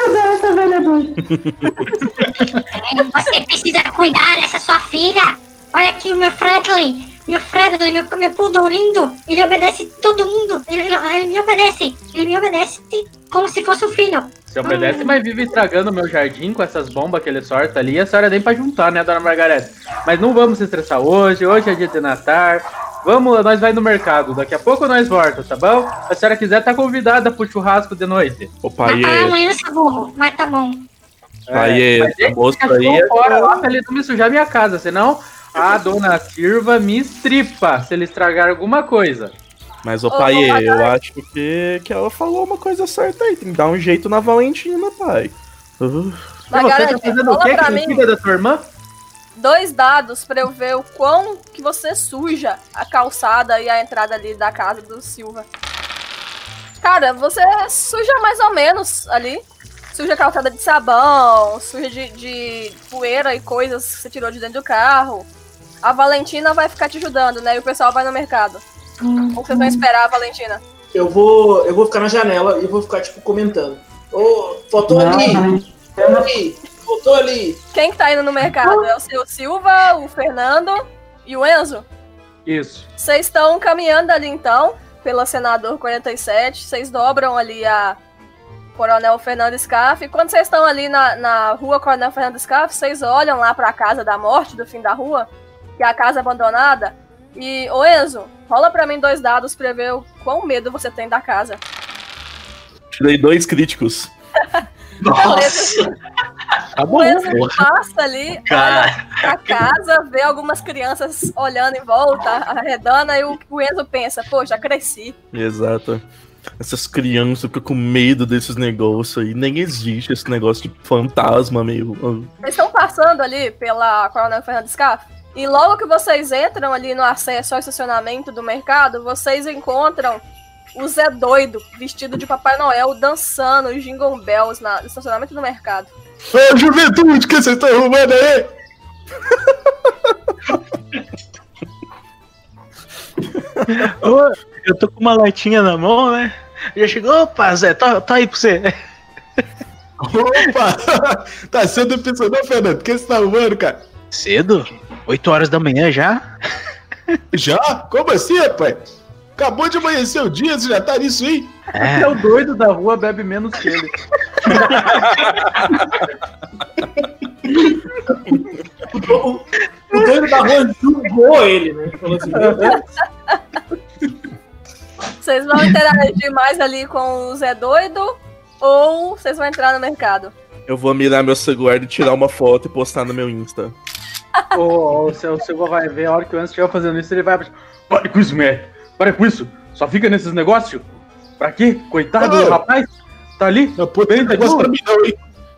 ajudar essa velha doida. Você precisa cuidar dessa sua filha. Olha aqui o meu Franklin. Meu Franklin, meu, meu poodle lindo. Ele obedece todo mundo. Ele, ele me obedece. Ele me obedece como se fosse um filho. Se obedece, mas vive estragando o meu jardim com essas bombas que ele sorta ali. A senhora nem pra juntar, né, dona Margarete? Mas não vamos se estressar hoje. Hoje é dia de Natal. Vamos, nós vai no mercado. Daqui a pouco nós volta, tá bom? Se a senhora quiser, tá convidada pro churrasco de noite. Ô, pai, Ah, amanhã seu burro. Mas tá bom. é, mas deixa moço aí. cachorro é- fora lá pra ele não me sujar minha casa, senão a dona Silva me estripa se ele estragar alguma coisa. Mas, ô, Ô, pai, eu acho que, que ela falou uma coisa certa aí. Tem que dar um jeito na Valentina, pai. Uh, você tá fazendo o quê? Que mim cuida da tua irmã? dois dados pra eu ver o quão que você suja a calçada e a entrada ali da casa do Silva. Cara, você suja mais ou menos ali. Suja calçada de sabão, suja de, de poeira e coisas que você tirou de dentro do carro. A Valentina vai ficar te ajudando, né? E o pessoal vai no mercado. Ou vocês vão esperar a Valentina? Eu vou, eu vou ficar na janela e vou ficar, tipo, comentando. Ô, faltou ali, faltou ali, faltou ali. Quem que tá indo no mercado? É o seu Silva, o Fernando e o Enzo? Isso. Vocês estão caminhando ali então, pela Senador 47. Vocês dobram ali a Coronel Fernando Scaff. E quando vocês estão ali na, na rua Coronel Fernando Scaff, vocês olham lá pra casa da morte do fim da rua, que é a casa abandonada. E, ô Enzo, rola pra mim dois dados pra ver o quão medo você tem da casa. Tirei dois críticos. Beleza. Tá O bom, Enzo porra. passa ali, Cara. olha a casa, vê algumas crianças olhando em volta, arredando, e o, o Enzo pensa, pô, já cresci. Exato. Essas crianças ficam com medo desses negócios aí. Nem existe esse negócio de fantasma meio. Vocês estão passando ali pela Coronel Fernando Scaff, e logo que vocês entram ali no acesso ao estacionamento do mercado, vocês encontram o Zé Doido, vestido de Papai Noel, dançando os Jingle Bells na- no estacionamento do mercado. Ô, juventude, o que vocês estão arrumando aí? Ô, eu tô com uma latinha na mão, né? Já chegou, opa, Zé, tá, tá aí pra você. Opa! tá sendo impressionante, Fernando. O que você tá arrumando, cara? Cedo? 8 horas da manhã já? Já? Como assim, rapaz? Acabou de amanhecer o dia, você já tá nisso aí? Até o doido da rua bebe menos que ele. O, o doido da rua julgou ele, né? Falou assim, meu Deus. Vocês vão interagir mais ali com o Zé Doido ou vocês vão entrar no mercado? Eu vou mirar meu celular e tirar uma foto e postar no meu Insta. o, o seu Silva vai ver a hora que o Enzo estiver fazendo isso, ele vai. Pare com isso, Matt. Pare com isso. Só fica nesses negócios. Pra quê? Coitado do Ah. rapaz. Tá ali. Não pode Bem, ter negócio boa. pra mim não, hein?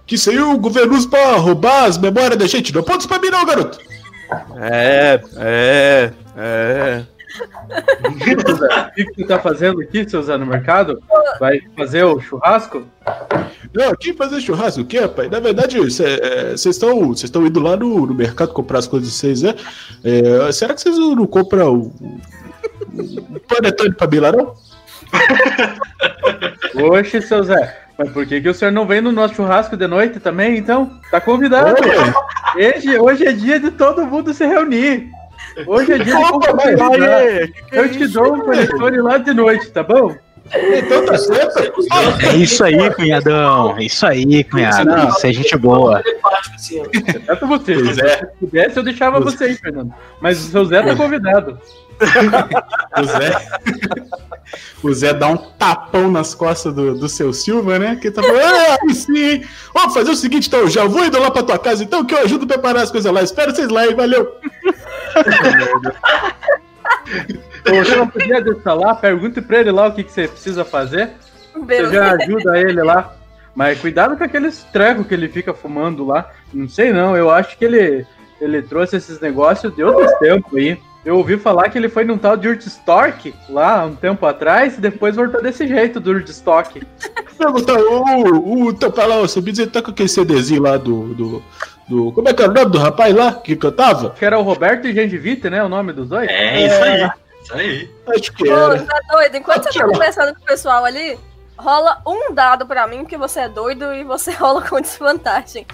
Que isso aí o governo usa pra roubar as memórias da gente. Não pode isso pra mim não, garoto. É, é, é. O que, que você tá fazendo aqui, seu Zé, no mercado? Vai fazer o churrasco? Não, aqui fazer churrasco o quê, rapaz? Na verdade, vocês estão vocês estão indo lá no, no mercado comprar as coisas de vocês, né? É, será que vocês não compram o, o panetone pra lá, não? Oxe, seu Zé. Mas por que, que o senhor não vem no nosso churrasco de noite também, então? Tá convidado. Hoje, hoje é dia de todo mundo se reunir. Hoje é dia de compartilhar. é Eu te isso, dou um panetone lá de noite, tá bom? Então tá certo. É isso aí, cunhadão. É isso aí, cunhado. Não. Isso é gente boa. Exceto você. Pois Se é. você pudesse, eu deixava você aí, Fernando. Mas o seu Zé tá convidado. O Zé, o Zé dá um tapão nas costas do, do seu Silva, né? Que tá falando, ah, sim. Vamos fazer o seguinte, então, já vou indo lá pra tua casa, então, que eu ajudo a preparar as coisas lá. Espero vocês lá, hein? Valeu. Você não podia deixar lá, pergunte pra ele lá o que, que você precisa fazer. Você já ajuda ele lá. Mas cuidado com aqueles trecos que ele fica fumando lá. Não sei não, eu acho que ele, ele trouxe esses negócios de outros tempos aí. Eu ouvi falar que ele foi num tal de Urtstock lá um tempo atrás e depois voltou desse jeito do Urtstock. Perguntar, o, o teu pai lá, você me dizer, tá com aquele CDzinho lá do, do, do. Como é que era o nome do rapaz lá que cantava? Que era o Roberto e Gengivite, né? O nome dos dois? É, isso aí. Isso aí. Acho que era. tá doido? Enquanto você tá conversando com o pessoal ali, rola um dado pra mim, que você é doido e você rola com desvantagem.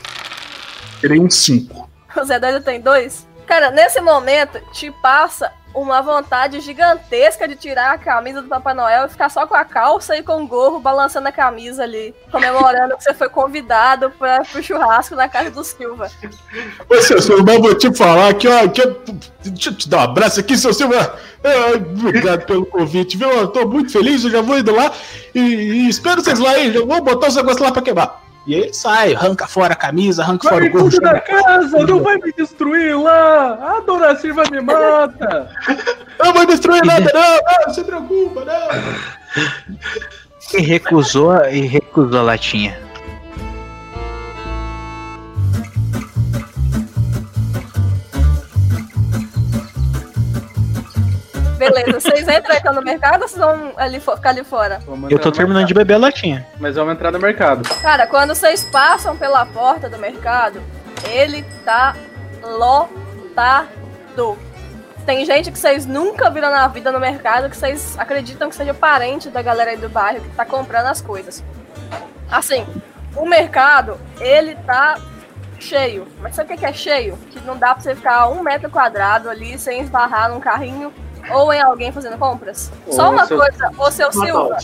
Tirei um 5. O Zé Doido tem dois? Cara, nesse momento, te passa uma vontade gigantesca de tirar a camisa do Papai Noel e ficar só com a calça e com o gorro balançando a camisa ali, comemorando que você foi convidado pra, pro churrasco na casa do Silva. Ô, seu Silva, eu vou te falar aqui, ó. Que eu- deixa eu te dar um abraço aqui, seu Silva. É, obrigado pelo convite, viu? Eu tô muito feliz, eu já vou indo lá e, e espero vocês lá aí. Já vou botar os negócios lá pra queimar. E aí sai, arranca fora a camisa, arranca fora Vai o gorro. chama- da casa, não vai me destruir lá! A Dona Silva me mata! Não vou destruir nada, não, não, se preocupa, não. E recusou, e recusou a latinha. Beleza, vocês entram então no mercado ou vocês vão ali, ficar ali fora? Eu tô terminando de beber a latinha. Mas vamos entrar no mercado. Cara, quando vocês passam pela porta do mercado, ele tá lotado. Tem gente que vocês nunca viram na vida no mercado que vocês acreditam que seja parente da galera aí do bairro que tá comprando as coisas. Assim, o mercado, ele tá cheio. Mas sabe o que que é cheio? Que não dá pra você ficar um metro quadrado ali sem esbarrar num carrinho ou em alguém fazendo compras. Só Ô, uma seu- coisa, ô seu Silva,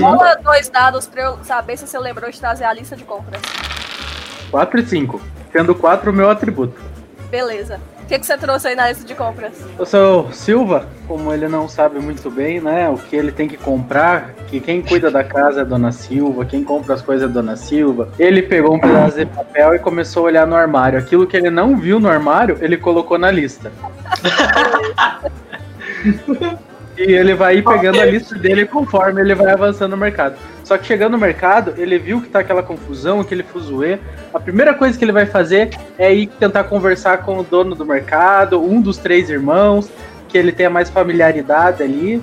rola dois dados pra eu saber se você lembrou de trazer a lista de compras. 4 e 5. Sendo 4 o meu atributo. Beleza. O que, que você trouxe aí na lista de compras? O seu Silva, como ele não sabe muito bem, né, o que ele tem que comprar, que quem cuida da casa é a Dona Silva, quem compra as coisas é a Dona Silva, ele pegou um pedaço de papel e começou a olhar no armário. Aquilo que ele não viu no armário, ele colocou na lista. e ele vai ir pegando a lista dele conforme ele vai avançando no mercado. Só que chegando no mercado, ele viu que tá aquela confusão, aquele fuzuê. A primeira coisa que ele vai fazer é ir tentar conversar com o dono do mercado, um dos três irmãos, que ele tenha mais familiaridade ali.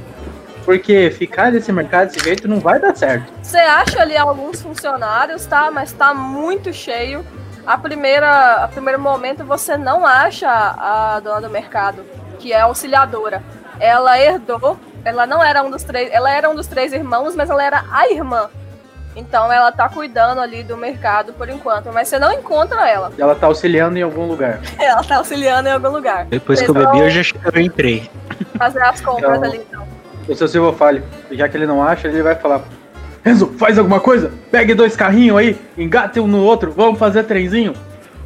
Porque ficar nesse mercado desse jeito não vai dar certo. Você acha ali alguns funcionários, tá? Mas tá muito cheio. A primeira, a primeiro momento você não acha a dona do mercado, que é auxiliadora. Ela herdou, ela não era um dos três, ela era um dos três irmãos, mas ela era a irmã. Então ela tá cuidando ali do mercado por enquanto, mas você não encontra ela. Ela tá auxiliando em algum lugar. Ela tá auxiliando em algum lugar. Depois que eu bebi, eu já eu entrei. fazer as compras Então- ali então. O seu Silva fale, já que ele não acha, ele vai falar: Renzo, faz alguma coisa? Pegue dois carrinhos aí, engate um no outro, vamos fazer trenzinho.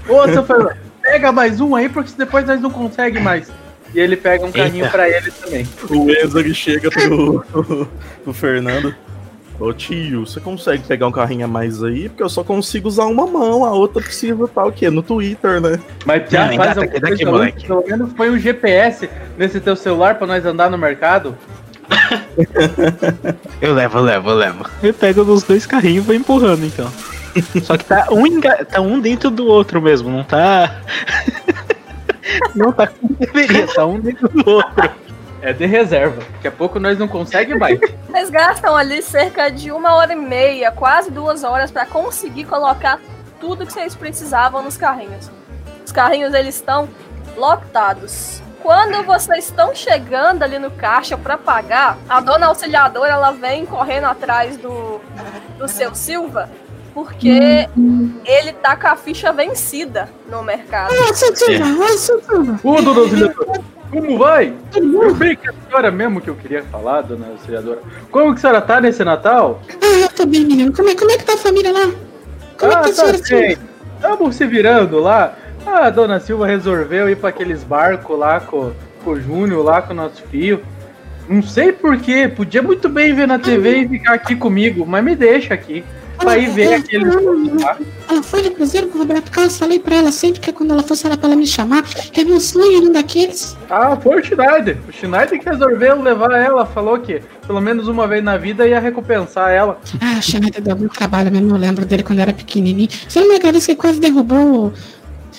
Ô, seu Fernando, pega mais um aí, porque depois nós não conseguimos mais. E ele pega um carrinho Eita. pra ele também. O Enzo ele chega pro, pro Fernando. Ô tio, você consegue pegar um carrinho a mais aí? Porque eu só consigo usar uma mão, a outra precisa tá o quê? No Twitter, né? Mas já Não, faz daqui, coisa moleque. pelo menos põe um GPS nesse teu celular pra nós andar no mercado. Eu levo, eu levo, eu levo. Eu pego os dois carrinhos e vou empurrando, então. Só que tá um, tá um dentro do outro mesmo, não tá. não tá como deveria, tá um dentro do outro. É de reserva. Daqui a pouco nós não conseguimos mais. Vocês gastam ali cerca de uma hora e meia, quase duas horas, para conseguir colocar tudo que vocês precisavam nos carrinhos. Os carrinhos eles estão lotados. Quando vocês estão chegando ali no caixa para pagar, a dona auxiliadora ela vem correndo atrás do, do seu Silva, porque ele tá com a ficha vencida no mercado. Ô. Ô, dona auxiliadora, como vai? Eu bem que a senhora mesmo que eu queria falar, dona auxiliadora. Como que a senhora tá nesse Natal? Ah, eu tô bem, menino. Como é, como é que tá a família lá? Como é ah, que a tá senhora bem. Estamos se virando lá. Ah, a dona Silva resolveu ir para aqueles barcos lá com, com o Júnior, lá com o nosso filho. Não sei porquê, podia muito bem ver na TV e ficar aqui comigo, mas me deixa aqui. Ir ver aqueles. lá. Ela foi de cruzeiro com o Roberto Carlos, falei pra ela sempre que quando ela fosse lá pra ela me chamar, teve um sonho um daqueles. Ah, foi o Schneider. O Schneider que resolveu levar ela. Falou que pelo menos uma vez na vida ia recompensar ela. Ah, o Xaneta deu muito trabalho mesmo, eu lembro dele quando era pequenininho. Você não me agradece que quase derrubou o...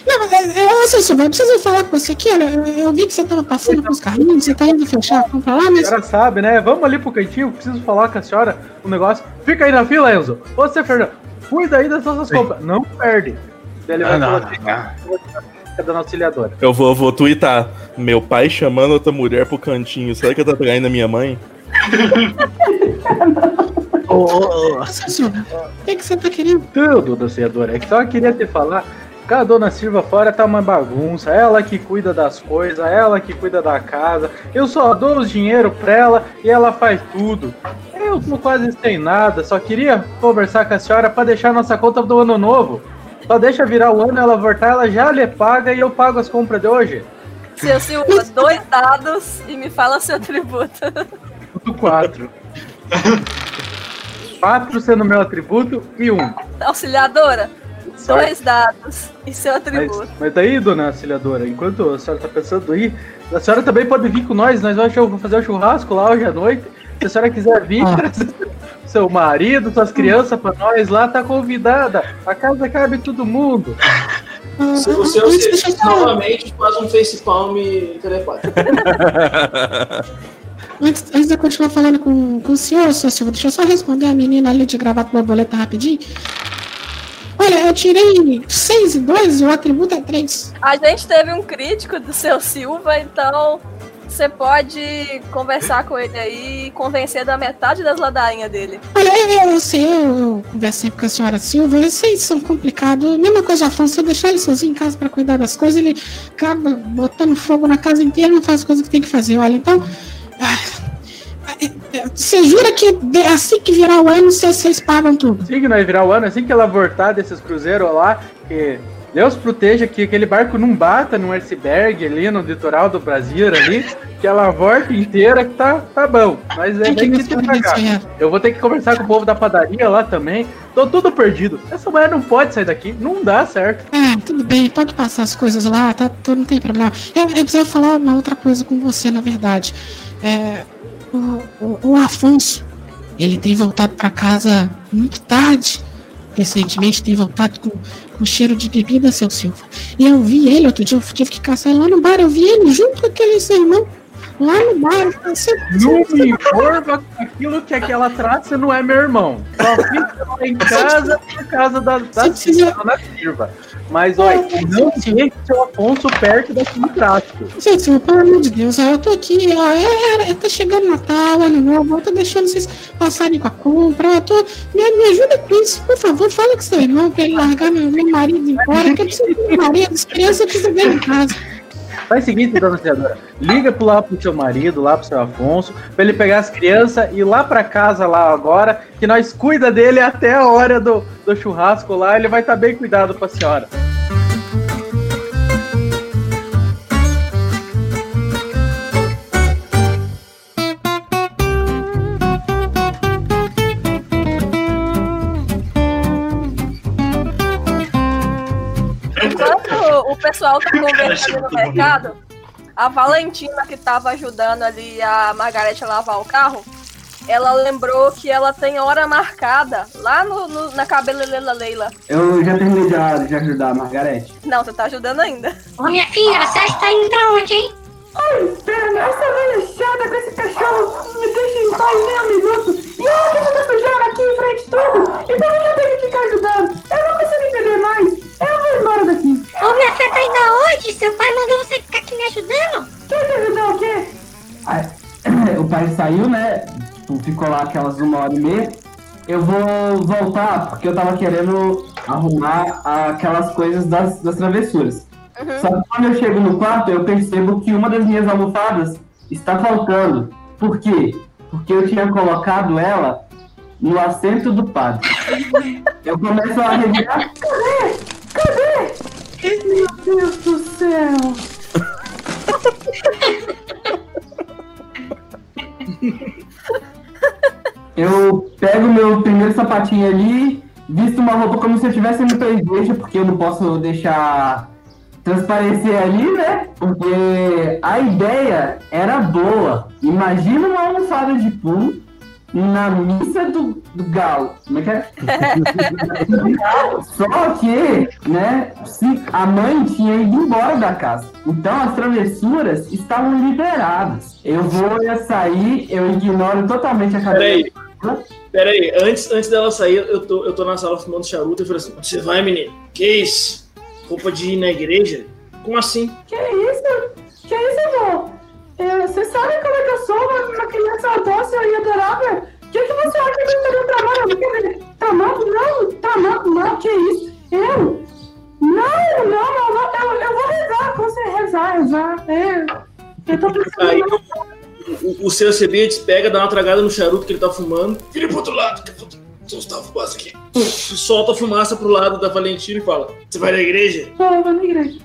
Não, é, é, ô, seu Silva, eu preciso falar com você aqui, olha, eu, eu vi que você tava passando com os carrinhos, você tá indo fechar a compra lá, A mas... senhora sabe, né? Vamos ali pro cantinho, preciso falar com a senhora um negócio. Fica aí na fila, Enzo. Você, Fernando, cuida aí das nossas compras. Não perde. Daí ele vai Não, falar não, assim, não. "É da nossa auxiliadora. Eu vou, vou twittar. Meu pai chamando outra mulher pro cantinho. Será que eu tô traindo a minha mãe? Ô, ô, ô, o que, que você tá querendo? Tudo, auxiliadora. É que só queria te falar. Que a dona Silva fora tá uma bagunça. Ela que cuida das coisas, ela que cuida da casa. Eu só dou os dinheiro pra ela e ela faz tudo. Eu tô quase sem nada. Só queria conversar com a senhora pra deixar nossa conta do ano novo. Só deixa virar o ano, ela voltar, ela já lhe paga e eu pago as compras de hoje. Seu Silva, dois dados e me fala seu tributo. Tudo quatro. quatro sendo meu atributo e um. Auxiliadora. Dois dados e seu Mas, atributo. mas daí, dona auxiliadora, enquanto a senhora tá pensando aí, a senhora também pode vir com nós, nós vamos fazer o churrasco lá hoje à noite. Se a senhora quiser vir, Ah. trazer seu marido, suas crianças pra nós lá, tá convidada. A casa cabe todo mundo. Se o seu antes, deixa eu serviço só- novamente faz um facepalm telepático. Antes, antes de eu continuar falando com, com o senhor, seu Silva, deixa eu só responder a menina ali de gravata borboleta rapidinho. Olha, eu tirei 6 e 2 e o atributo é 3. A gente teve um crítico do seu Silva, então você pode conversar com ele aí e convencer da metade das ladainhas dele. Olha, eu, eu sei, eu, eu conversei com a senhora Silva, vocês são complicados. Mesma coisa, Afonso, se eu deixar ele sozinho em casa pra cuidar das coisas, ele acaba botando fogo na casa inteira e não faz as coisas que tem que fazer. Olha, então. ah, Você jura que assim que virar o ano, vocês, pagam tudo? Assim que nós virar o ano, assim que ela voltar desses cruzeiros lá, que Deus proteja que aquele barco não bata num iceberg ali no litoral do Brasil ali, que ela volta inteira que tá, tá bom. Mas é que que falar pagar. Eu vou ter que conversar com o povo da padaria lá também. Tô tudo perdido. Essa mulher não pode sair daqui, não dá certo. É, tudo bem, pode passar as coisas lá, tá, tudo, não tem problema. Eu, eu preciso falar uma outra coisa com você, na verdade. É, o, o, Afonso, ele tem voltado pra casa muito tarde. Recentemente tem voltado com, com cheiro de bebida, seu Silva. E eu vi ele outro dia, eu tive que caçar lá no bar, eu vi ele junto com aquele seu irmão. Lá no bar. Você, Não me informa com aquilo que aquela traça não é meu irmão. Só fica lá em casa por causa da, da, da Silva. Mas olha, não deixe seu Afonso perto daquele traço. Gente, pelo amor de Deus, eu tô aqui, ó, é, é, tá chegando Natal, Ano Novo, eu tô deixando vocês passarem com a compra, eu tô, me, me ajuda com isso, por favor, fala com seu irmão pra ele largar meu, meu marido embora, que eu preciso do meu marido, as crianças precisam dele em casa. Faz o seguinte, dona Senadora. Liga pro lá pro seu marido, lá pro seu Afonso, pra ele pegar as crianças e ir lá pra casa lá agora, que nós cuida dele até a hora do, do churrasco lá, ele vai estar bem cuidado pra senhora. Pessoal tá conversando no mercado, a Valentina, que tava ajudando ali a Margarete a lavar o carro, ela lembrou que ela tem hora marcada lá no, no- na cabeleireira Leila. Eu já terminei de, de ajudar a Margarete. Não, você tá ajudando ainda. Ô, minha filha, você está indo pra onde, hein? Ai, espera, essa velha chata com esse cachorro me deixa em paz nem um minuto. E ela que fica sujando aqui em frente de tudo. Então eu já tenho que ficar ajudando. Eu não consigo entender mais. Eu vou embora daqui. Ô, minha filha, tá indo aonde? Seu pai mandou você ficar aqui me ajudando? Quer te ajudar o quê? Aí, o pai saiu, né? Tipo, ficou lá aquelas uma hora e meia. Eu vou voltar, porque eu tava querendo arrumar aquelas coisas das, das travessuras. Só que quando eu chego no quarto, eu percebo que uma das minhas almofadas está faltando. Por quê? Porque eu tinha colocado ela no assento do padre. Eu começo a revirar. Meu Deus do céu. Eu pego meu primeiro sapatinho ali, visto uma roupa como se eu estivesse indo pra igreja, porque eu não posso deixar transparecer ali, né? Porque a ideia era boa. Imagina uma almofada de pum na missa do, do galo. Como é que é? Do galo. Só que, né, se a mãe tinha ido embora da casa. Então as travessuras estavam liberadas. Eu vou sair, eu ignoro totalmente a cadeira. Peraí. Peraí, antes, antes dela sair, eu tô, eu tô na sala fumando charuto e falei assim: Você vai, menino? Que isso? Roupa de ir na igreja? Como assim? Que isso? Que isso? É, Você sabe como é que eu sou? Uma, criança dócil e adorável? O que, que você acha que eu estaria tramando? Eu. Tramando? Não, tramando não, que isso? Eu? Não, não, não, não. Eu, eu vou rezar, você rezar, rezar. É. Eu tô Aí, pensando. o, o seu Cebiades pega, dá uma tragada no charuto que ele tá fumando, vira pro outro lado, que eu vou soltar a fumaça aqui. Solta a fumaça pro lado da Valentina e fala: Você vai na igreja? Vou, eu vou na igreja.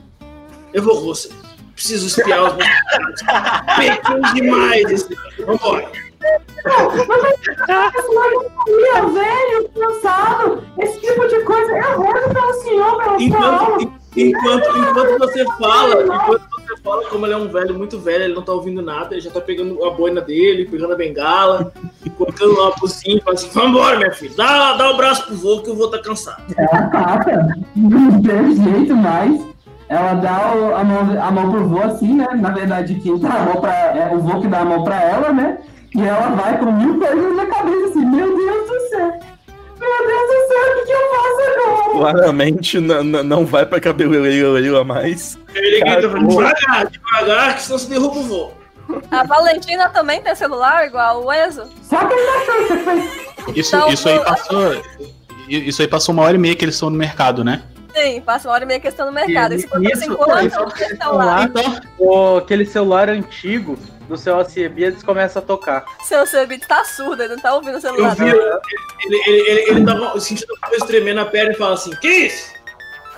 Eu vou com você. Preciso espiar os meus demais esse. Vambora. Meu velho, cansado, esse tipo de coisa. Eu rezo pelo senhor, pela. Enquanto, enquanto, enquanto você fala, enquanto você fala, como ele é um velho muito velho, ele não tá ouvindo nada, ele já tá pegando a boina dele, pegando a bengala. colocando lá pro sim, fala assim, vambora, minha filha, dá, dá um braço pro vô que o vô tá cansado. Ela cata, não tem jeito mais. Ela dá o- a, mão, a mão pro vô assim, né? Na verdade, quem dá a mão pra. É o vô que dá a mão pra ela, né? E ela vai com mil coisas na cabeça assim, meu Deus do céu! Meu Deus do céu, o que, que eu faço agora? Claramente não vai pra cabeleireiro a mais. Ele grita, devagar, devagar, que senão você derruba o vô. A Valentina também tem celular, igual o Enzo? Só que ele foi. Isso, Então, isso aí passou. Isso aí passou uma hora e meia que eles estão no mercado, né? Sim, passa uma hora e meia questão no mercado. E Isso por isso, isso, esse celular. celular, o, aquele celular antigo do seu Alcibiades começa a tocar. Seu Cebit tá surdo, ele não tá ouvindo o Eu celular. vi, ele, ele, ele, ele tava sentindo a coisa tremer na perna e fala assim, que isso?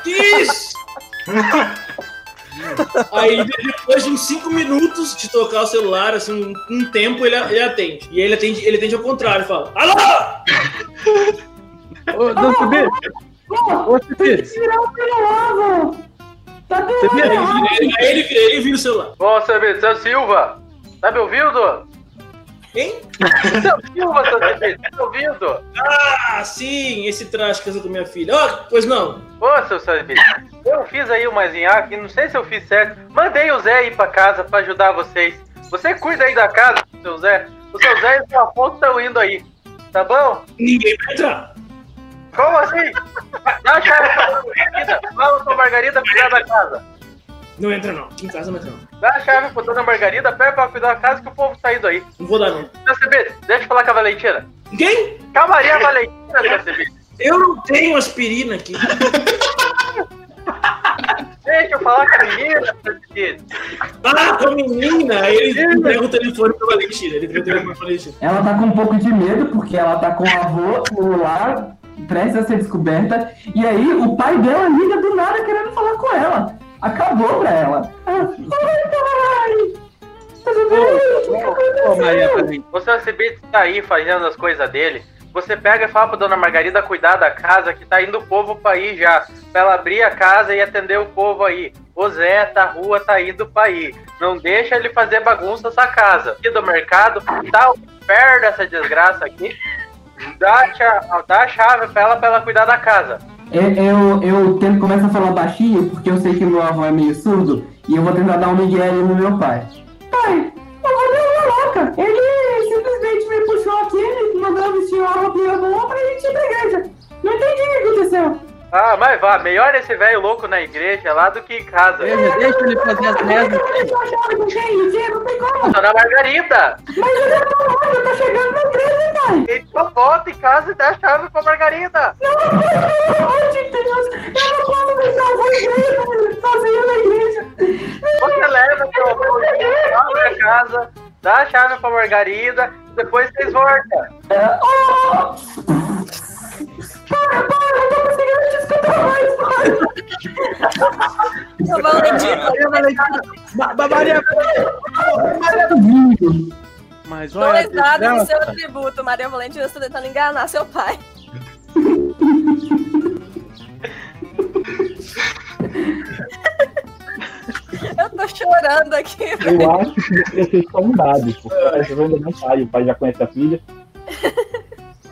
Que isso? Aí depois de uns 5 minutos de tocar o celular, assim, um, um tempo ele, ele atende. E ele atende, ele atende ao contrário, fala, alô! Ô, não, Alcibiades! Ô, Alcibiades! Tirar o celular, vô. Tá Aí ele ele- ele ele vira o celular. Ô, Alcibiades, seu Silva! Tá me ouvindo? Quem? Seu Silva, seu Alcibiades, tá me ouvindo? Ah, sim, esse traje casou com minha filha. Ó, pois não. Ô, seu Alcibiades, eu fiz aí uma zinhaque, não sei se eu fiz certo. Mandei o Zé aí pra casa pra ajudar vocês. Você cuida aí da casa, seu Zé. O seu Zé e o seu Afonso estão indo aí. Tá bom? Ninguém vai entrar. Como assim? Dá a chave pra Margarida. Fala pra Margarida cuidar da casa. Não entra não, em casa não entra não. Dá a chave pra dona Margarida, pega pra cuidar da casa que o povo tá indo aí. Não vou dar não. CB, deixa eu falar com a Valentina. Quem? Calmaria a Valentina, CB. Eu não tenho aspirina aqui. Deixa eu falar com a menina. Ah, com a menina, ele entrega o telefone pra Valentina. Ele entrega o telefone pra Valentina. Ela tá com um pouco de medo, porque ela tá com o avô no lar, prestes a ser descoberta. E aí o pai dela liga do nada querendo falar com ela. Acabou pra ela. Oi, pai! Tudo bem? Que que Ô, Maria CB tá aí fazendo as coisas dele. Você pega e fala pra dona Margarida cuidar da casa, que tá indo o povo pra ir já. Pra ela abrir a casa e atender o povo aí. O Zé da rua tá indo pra ir. Não deixa ele fazer bagunça nessa casa. Aqui do mercado, tá o inferno dessa desgraça aqui. Dá a, cha- dá a chave pra ela, pra ela cuidar da casa. Eu, eu, eu começar a falar baixinho, porque eu sei que meu avô é meio surdo, e eu vou tentar dar um migué no meu pai. Pai, o avô uma louca. Ele simplesmente me puxou aqui, me mandou vestir uma roupinha boa pra gente ir pra igreja. Não entendi o que aconteceu. Ah, mas vá, melhor esse velho louco na igreja lá do que em casa. Deixa ele fazer as com quem? Gente, Não tem como. Dona Margarida! Mas eu já tô longe, eu tô chegando na igreja, pai. Então volta em casa e dá a chave pra Margarida! Não, amor. Eu não posso deixar o avô na igreja, sozinho na igreja. Você leva seu lá pra casa, dá a chave pra Margarida, depois vocês voltam. Oh! Para, para, eu tô conseguindo te escutar mais, pai. Ô, Valentina, Maria Mas Tô olha, lembrada do não, seu atributo, Maria Valentina, você tá tentando enganar seu pai. Eu tô chorando aqui. Eu acho que vocês são dados, porque a pessoa ainda não sabe, o pai já conhece a filha.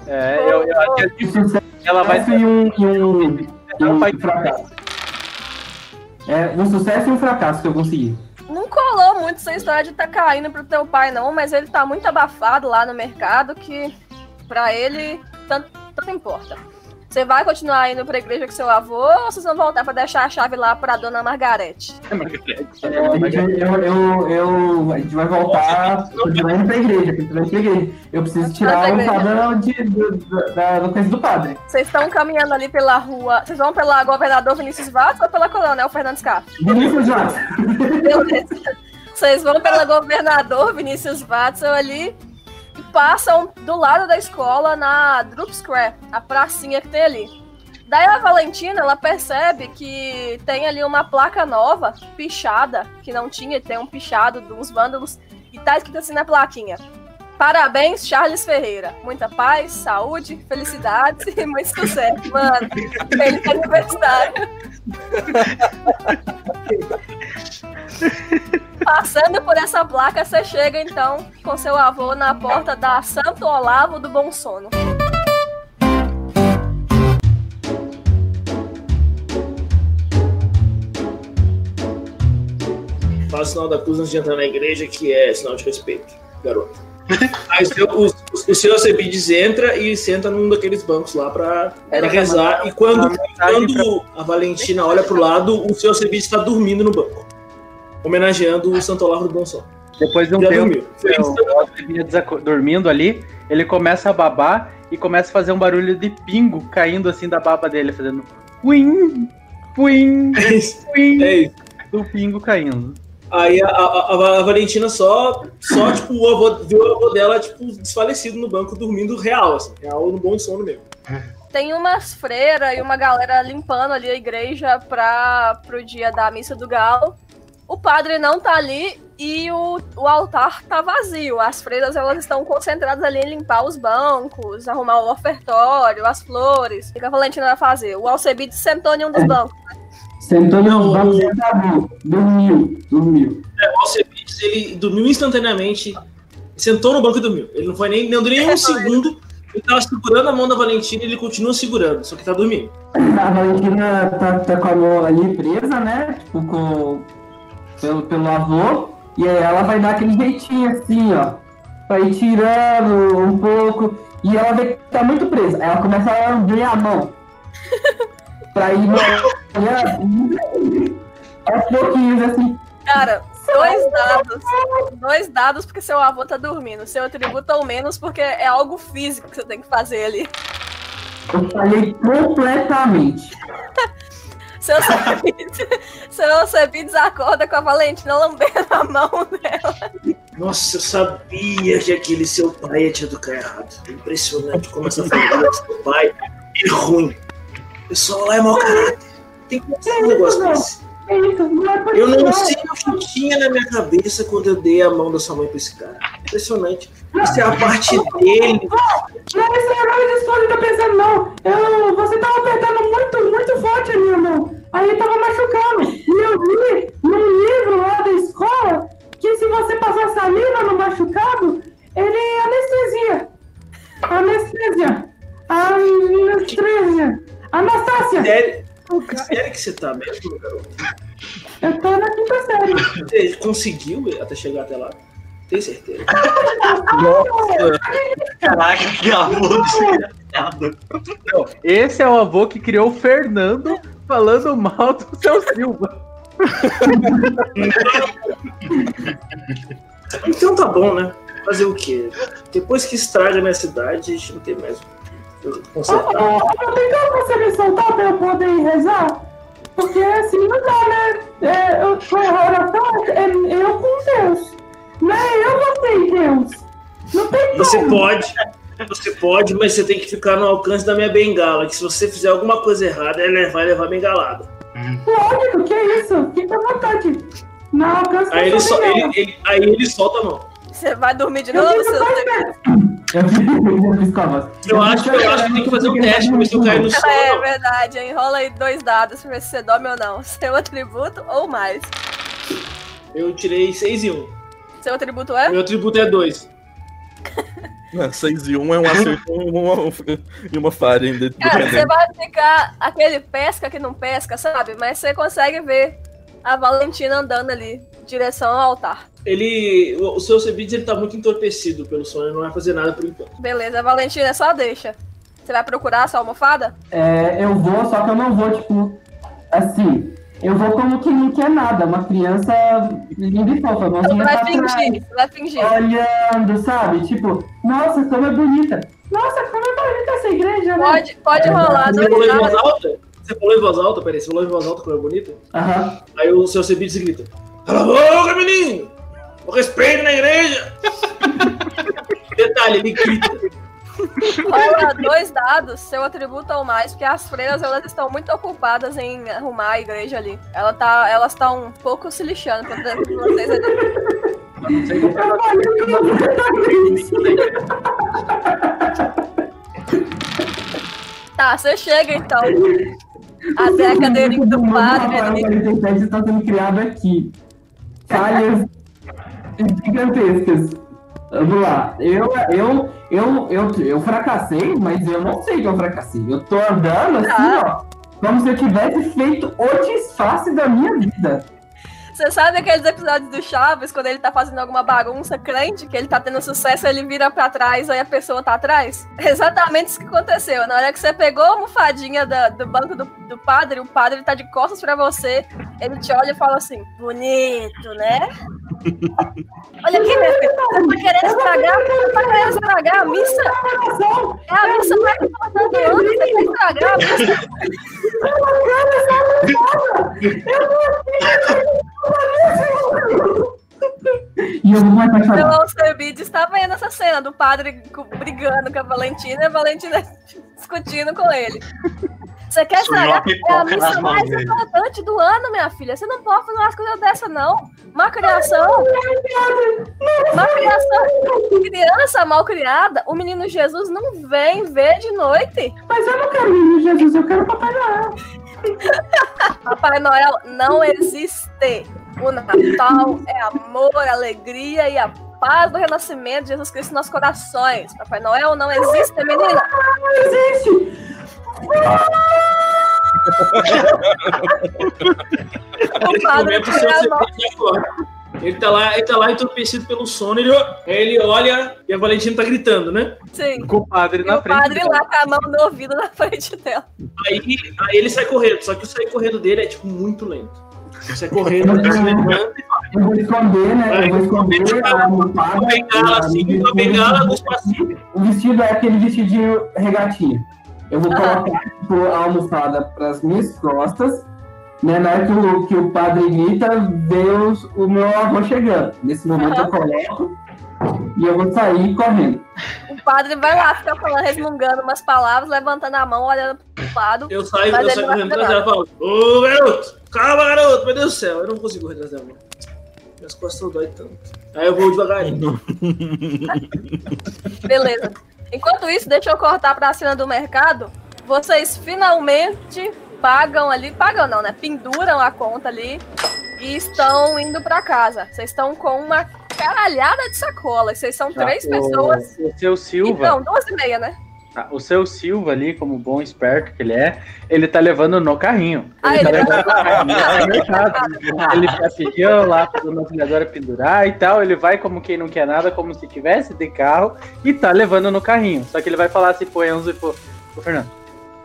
É, eu, eu acho que a Sucesso ela vai e um, um, um Vai- fracasso. É, um sucesso e um fracasso que eu consegui. Não colou muito essa história de tá caindo pro teu pai, não, mas ele tá muito abafado lá no mercado que pra ele tanto, tanto importa. Você vai continuar indo pra igreja com seu avô ou vocês vão voltar pra deixar a chave lá pra dona Margarete? É, a, gente, eu, eu, eu- a gente vai voltar continuando pra igreja, continuando pra igreja. Eu preciso tirar a pra alçada de, do, da, coisa do padre. Vocês estão caminhando ali pela rua. Vocês vão pela governador Vinícius Vaz ou pela coronel Fernandes Castro? Vinícius. Beleza. Vocês vão pela governador Vinícius Watson ali e passam do lado da escola na Drup Square, a pracinha que tem ali. Daí a Valentina, ela percebe que tem ali uma placa nova, pichada, que não tinha, tem um pichado uns vândalos, e tá escrito assim na plaquinha. Parabéns, Charles Ferreira. Muita paz, saúde, felicidades e muito sucesso. Mano, feliz aniversário. Passando por essa placa, você chega então com seu avô na porta da Santo Olavo do Bom Sono. Faz o sinal da cruz antes de entrar na igreja, que é sinal de respeito, garoto. Aí o, seu- o, o seu Alcebiades entra e senta num daqueles bancos lá pra, pra rezar. E quando, quando a Valentina olha pro lado, o seu Alcebiades está dormindo no banco. Homenageando o Santo Olavo do Bom Som. Depois de um Já tempo, dormiu. dormindo ali, ele começa a babar e começa a fazer um barulho de pingo caindo assim da baba dele, fazendo puim, puim, É isso. puim, É isso. do pingo caindo. Aí a, a- a- Valentina só, só tipo, o avô, viu o avô dela, tipo, desfalecido no banco, dormindo real, assim, real no bom sono mesmo. Tem umas freiras e uma galera limpando ali a igreja para pro dia da missa do galo. O padre não tá ali e o, o altar tá vazio. As freiras elas estão concentradas ali em limpar os bancos, arrumar o ofertório, as flores. O que a Valentina vai fazer? O Alcebiades sentou em um dos bancos. Sentou no banco e. Dormiu, dormiu. É, o Alcebiades, ele dormiu instantaneamente, sentou no banco e dormiu. Ele não foi nem, não deu nem um segundo, ele tava segurando a mão da Valentina e ele continua segurando, só que tá dormindo. A Valentina tá, tá com a mão ali presa, né? Tipo, com, pelo, pelo avô. E aí ela vai dar aquele jeitinho assim, ó. Vai ir tirando um pouco. E ela vê que tá muito presa. Ela começa a lamber a mão. pra ir molhando. Aos pouquinhos, assim. Cara, dois dados. Dois dados porque seu avô tá dormindo. Seu atributo ou menos porque é algo físico que você tem que fazer ali. Eu falei completamente. Seu Cebides, seu Cebides acorda com a Valentina lambendo a mão dela. Nossa, eu sabia que aquele seu pai ia te educar errado. Impressionante como essa família do seu pai é ruim. Pessoal lá é mau caráter. Tem que fazer um negócio desse. É não é Eu não sei o que tinha na minha cabeça quando eu dei a mão da sua mãe pra esse cara. Impressionante. Isso é a parte dele. Não é esse negócio de escolha que eu tô pensando, não. Eu, você tava apertando muito, muito forte a minha mão. Aí tava machucando. E eu vi num livro lá da escola que se você passar saliva no machucado, ele anestesia. Anestesia. Anestesia. Anastácia. Sério, sério que você tá mesmo, garoto? Eu tô na quinta série. Você conseguiu até chegar até lá? Tem certeza? Caraca, que avô desgraçado. Esse é o avô que criou o Fernando falando mal do seu Silva. Então tá bom, né? Fazer o quê? Depois que estraga minha cidade, a gente não tem mais o consertar. Não tem como você me soltar pra eu poder rezar? Porque assim não dá, né? É, eu, a oração é eu com Deus. Não é eu você Deus. Não tem como. Você pode, você pode, mas você tem que ficar no alcance da minha bengala. Que se você fizer alguma coisa errada, ela vai levar bengalada. Lógico, que é isso? Fica à vontade. Não alcança Aí ele, a só, bengala. ele, ele- aí ele solta a mão. Você vai dormir de Eu novo, seu? Eu acho, que- eu acho que tem que fazer um teste pra ver se eu caio no sono. É verdade, enrola aí dois dados pra ver se você dorme ou não. Seu atributo ou mais. Eu tirei 6 e 1. Seu atributo é? Meu atributo é 2. 6 e 1 é um acerto e uma, uma falha, ainda, Cara, você vai ficar aquele pesca que não pesca, sabe? Mas você consegue ver a Valentina andando ali, direção ao altar. Ele. O, seu Cebides ele tá muito entorpecido pelo sono, ele não vai fazer nada por enquanto. Beleza, a Valentina só deixa. Você vai procurar a sua almofada? É, eu vou, só que eu não vou, tipo, assim. Eu vou como que não quer nada, uma criança linda e fofa, Você vai fingir, você vai fingir. olhando, sabe? Tipo, nossa, como é bonita. Nossa, como é bonita essa igreja, né? Pode, pode rolar Você falou em voz alta? Você falou em voz alta, peraí, você falou em voz alta como é bonito? Aham. Aí o seu Cebides grita: Cala a boca, menino! O respeito na igreja! Detalhe, ele grita. Rola dois dados, seu atributo ou mais, porque as freiras elas estão muito ocupadas em arrumar a igreja ali. Ela tá, elas estão um pouco se lixando pra vocês eu não fazer isso. Tá, você chega então. Até a cadeirinha do padre. O está sendo criado aqui. Falhas gigantescas. Vamos lá. Eu, eu, eu, eu, eu fracassei, mas eu não sei que eu fracassei. Eu tô andando assim, ó, como se eu tivesse feito o disfarce da minha vida. Você sabe aqueles episódios do Chaves, quando ele tá fazendo alguma bagunça crente, que ele tá tendo sucesso, ele vira pra trás, aí a pessoa tá atrás? Exatamente isso que aconteceu. Na hora que você pegou a almofadinha da- do banco do, do padre, o padre tá de costas pra você, ele te olha e fala assim, bonito, né? Olha aqui, meu filho, você tá querendo estragar, você tá querendo estragar a missa? É a missa mais importante do ano, você quer estragar a missa? E eu vou me apaixonar. Então, o Sebid está vendo essa cena do padre brigando com a Valentina e a Valentina discutindo com ele. Você quer Sumiu estragar? É a missa mais dele. importante do ano, minha filha. Você não pode fazer umas coisas dessa, não. Má criação. Má criação. Criança mal criada, o menino Jesus não vem ver de noite. Mas eu não quero menino Jesus, eu quero Papai Noel. Papai Noel não existe. O Natal é amor, alegria e a paz do renascimento de Jesus Cristo nos nossos corações. Papai Noel não existe, menina. Não existe! O padre momento, o. Ele tá lá, ele tá lá entorpecido pelo sono, ele, aí ele olha e a Valentina tá gritando, né? Sim. Com o padre E na o frente. padre dela. lá com a mão no ouvido na frente dela. Aí, aí ele sai correndo, só que o sair correndo dele é tipo muito lento. Ele sai correndo, ele se levanta Eu vou esconder, né? Eu vou esconder a almofada. com a bengala assim, com a bengala no espacinho. O vestido é aquele vestidinho regatinho. Eu vou colocar tipo, a almofada para as minhas costas. Né, na hora que o, que o padre grita, vê os- o meu avô chegando. Nesse momento eu coloco e eu vou sair correndo. O padre vai lá ficar falando, resmungando umas palavras, levantando a mão, olhando pro lado. Eu saio, eu saio correndo atrás dela e falo, ô garoto, calma garoto, meu Deus do céu, eu não consigo correr atrás dela. Minhas costas não dói tanto. Aí eu vou devagarinho. Beleza. Enquanto isso, deixa eu cortar pra cena do mercado. Vocês finalmente pagam ali, pagam não, né? Penduram a conta ali e estão indo pra casa. Vocês estão com uma caralhada de sacolas. Vocês são três O- pessoas. O seu Silva. Então, duas e meia, né? Tá, O seu Silva ali, como bom esperto que ele é, ele tá levando no carrinho. Ah, Ele tá ele levando no carrinho tá-. Ele lá auxiliadora pendurar e tal. Ele vai como quem não quer nada, como se tivesse de carro, e tá levando no carrinho. Só que ele vai falar assim pro Enzo e pro, pro Fernando: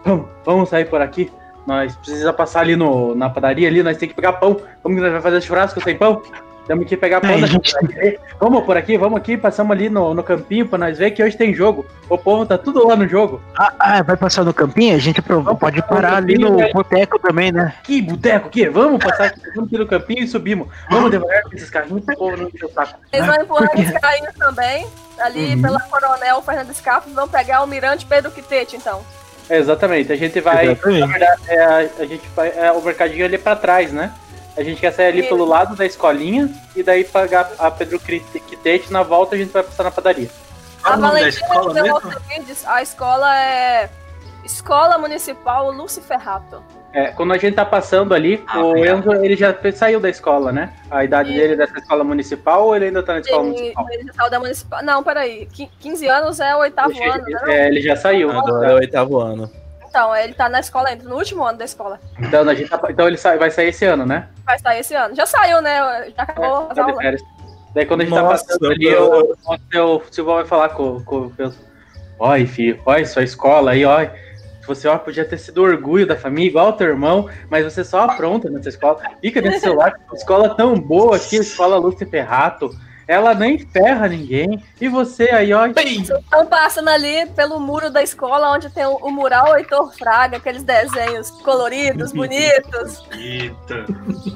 Vamos, vamos sair por aqui. Nós precisa passar ali no, na padaria ali, nós tem que pegar pão. Como que nós vamos fazer churrasco sem pão? Temos que pegar pão É, da gente. padaria. Vamos por aqui, vamos aqui, passamos ali no, no campinho pra nós ver que hoje tem jogo. O povo tá tudo lá no jogo. Ah, ah, vai passar no campinho? A gente pode parar ali no boteco também, né? Que boteco, que? Vamos passar aqui, vamos aqui no campinho e subimos. Vamos devagar com esses carrinhos pro povo não encher o saco. Eles vão empurrando os carrinhos também. Ali Uhum. pela Coronel Fernando Scarpa, vão pegar o Mirante Pedro Quitete, então. É, exatamente, a gente vai. Exatamente. Na verdade, é, a, a gente vai. É, o mercadinho ali pra trás, né? A gente quer sair ali Isso. pelo lado da escolinha e daí pagar a Pedro Quitete. Na volta a gente vai passar na padaria. A Valentina aos seguintes, a escola é Escola Municipal Luciferrato. É, quando a gente tá passando ali, Ah, o. Enzo ele já saiu da escola, né? A idade Isso. dele é dessa escola municipal ou ele ainda tá na escola municipal? ele já saiu da municipal. Não, peraí. Qui- 15 anos é o oitavo ano, né? é, ele já saiu. Agora é o oitavo ano. Então, ele tá na escola ainda, no último ano da escola. Então, a gente tá- então ele sai- vai sair esse ano, né? Vai sair esse ano. Já saiu, né? Já acabou as Tá de aulas. férias. Daí quando a gente tá Nossa, passando ali, eu- o, o Silva vai falar com, com o Pedro. Oi, filho, olha sua escola aí, ó. Você ó, podia ter sido orgulho da família, igual o teu irmão, mas você só apronta nessa escola. Fica nesse celular, escola tão boa aqui, escola Lúcia Ferrato. Ela nem ferra ninguém. E você aí, ó. Estão passando ali pelo muro da escola, onde tem o, o mural Heitor Fraga, aqueles desenhos coloridos, bonitos. Eita.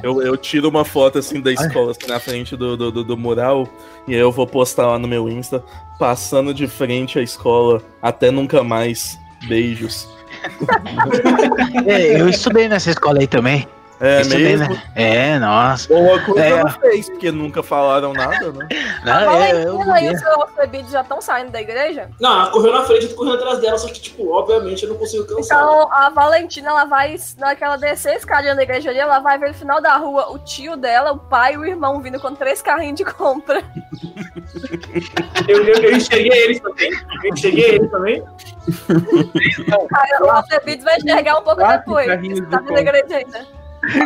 Eu, eu tiro uma foto assim da escola, assim, na frente do, do, do- do mural, e aí eu vou postar lá no meu Insta, passando de frente à escola, até nunca mais. Beijos. É, eu estudei nessa escola aí também. É Isso bem, mesmo? né? É, nossa. Boa coisa É. ela fez, porque nunca falaram nada, né? Não, A é, eu Valentina e vi. o seu Alcebides já estão saindo da igreja? Não, ela correu na frente, eu tô correndo atrás dela, só que, tipo, obviamente eu não consigo cansar. Então a Valentina, ela vai, na hora que ela descer a escadinha da igreja ali, ela vai ver no final da rua o tio dela, o pai e o irmão vindo com três carrinhos de compra. Eu, eu, eu enxerguei eles também. Eu enxerguei eles também. Aí o Alcebides vai enxergar um pouco depois. tá de vindo da igreja ainda.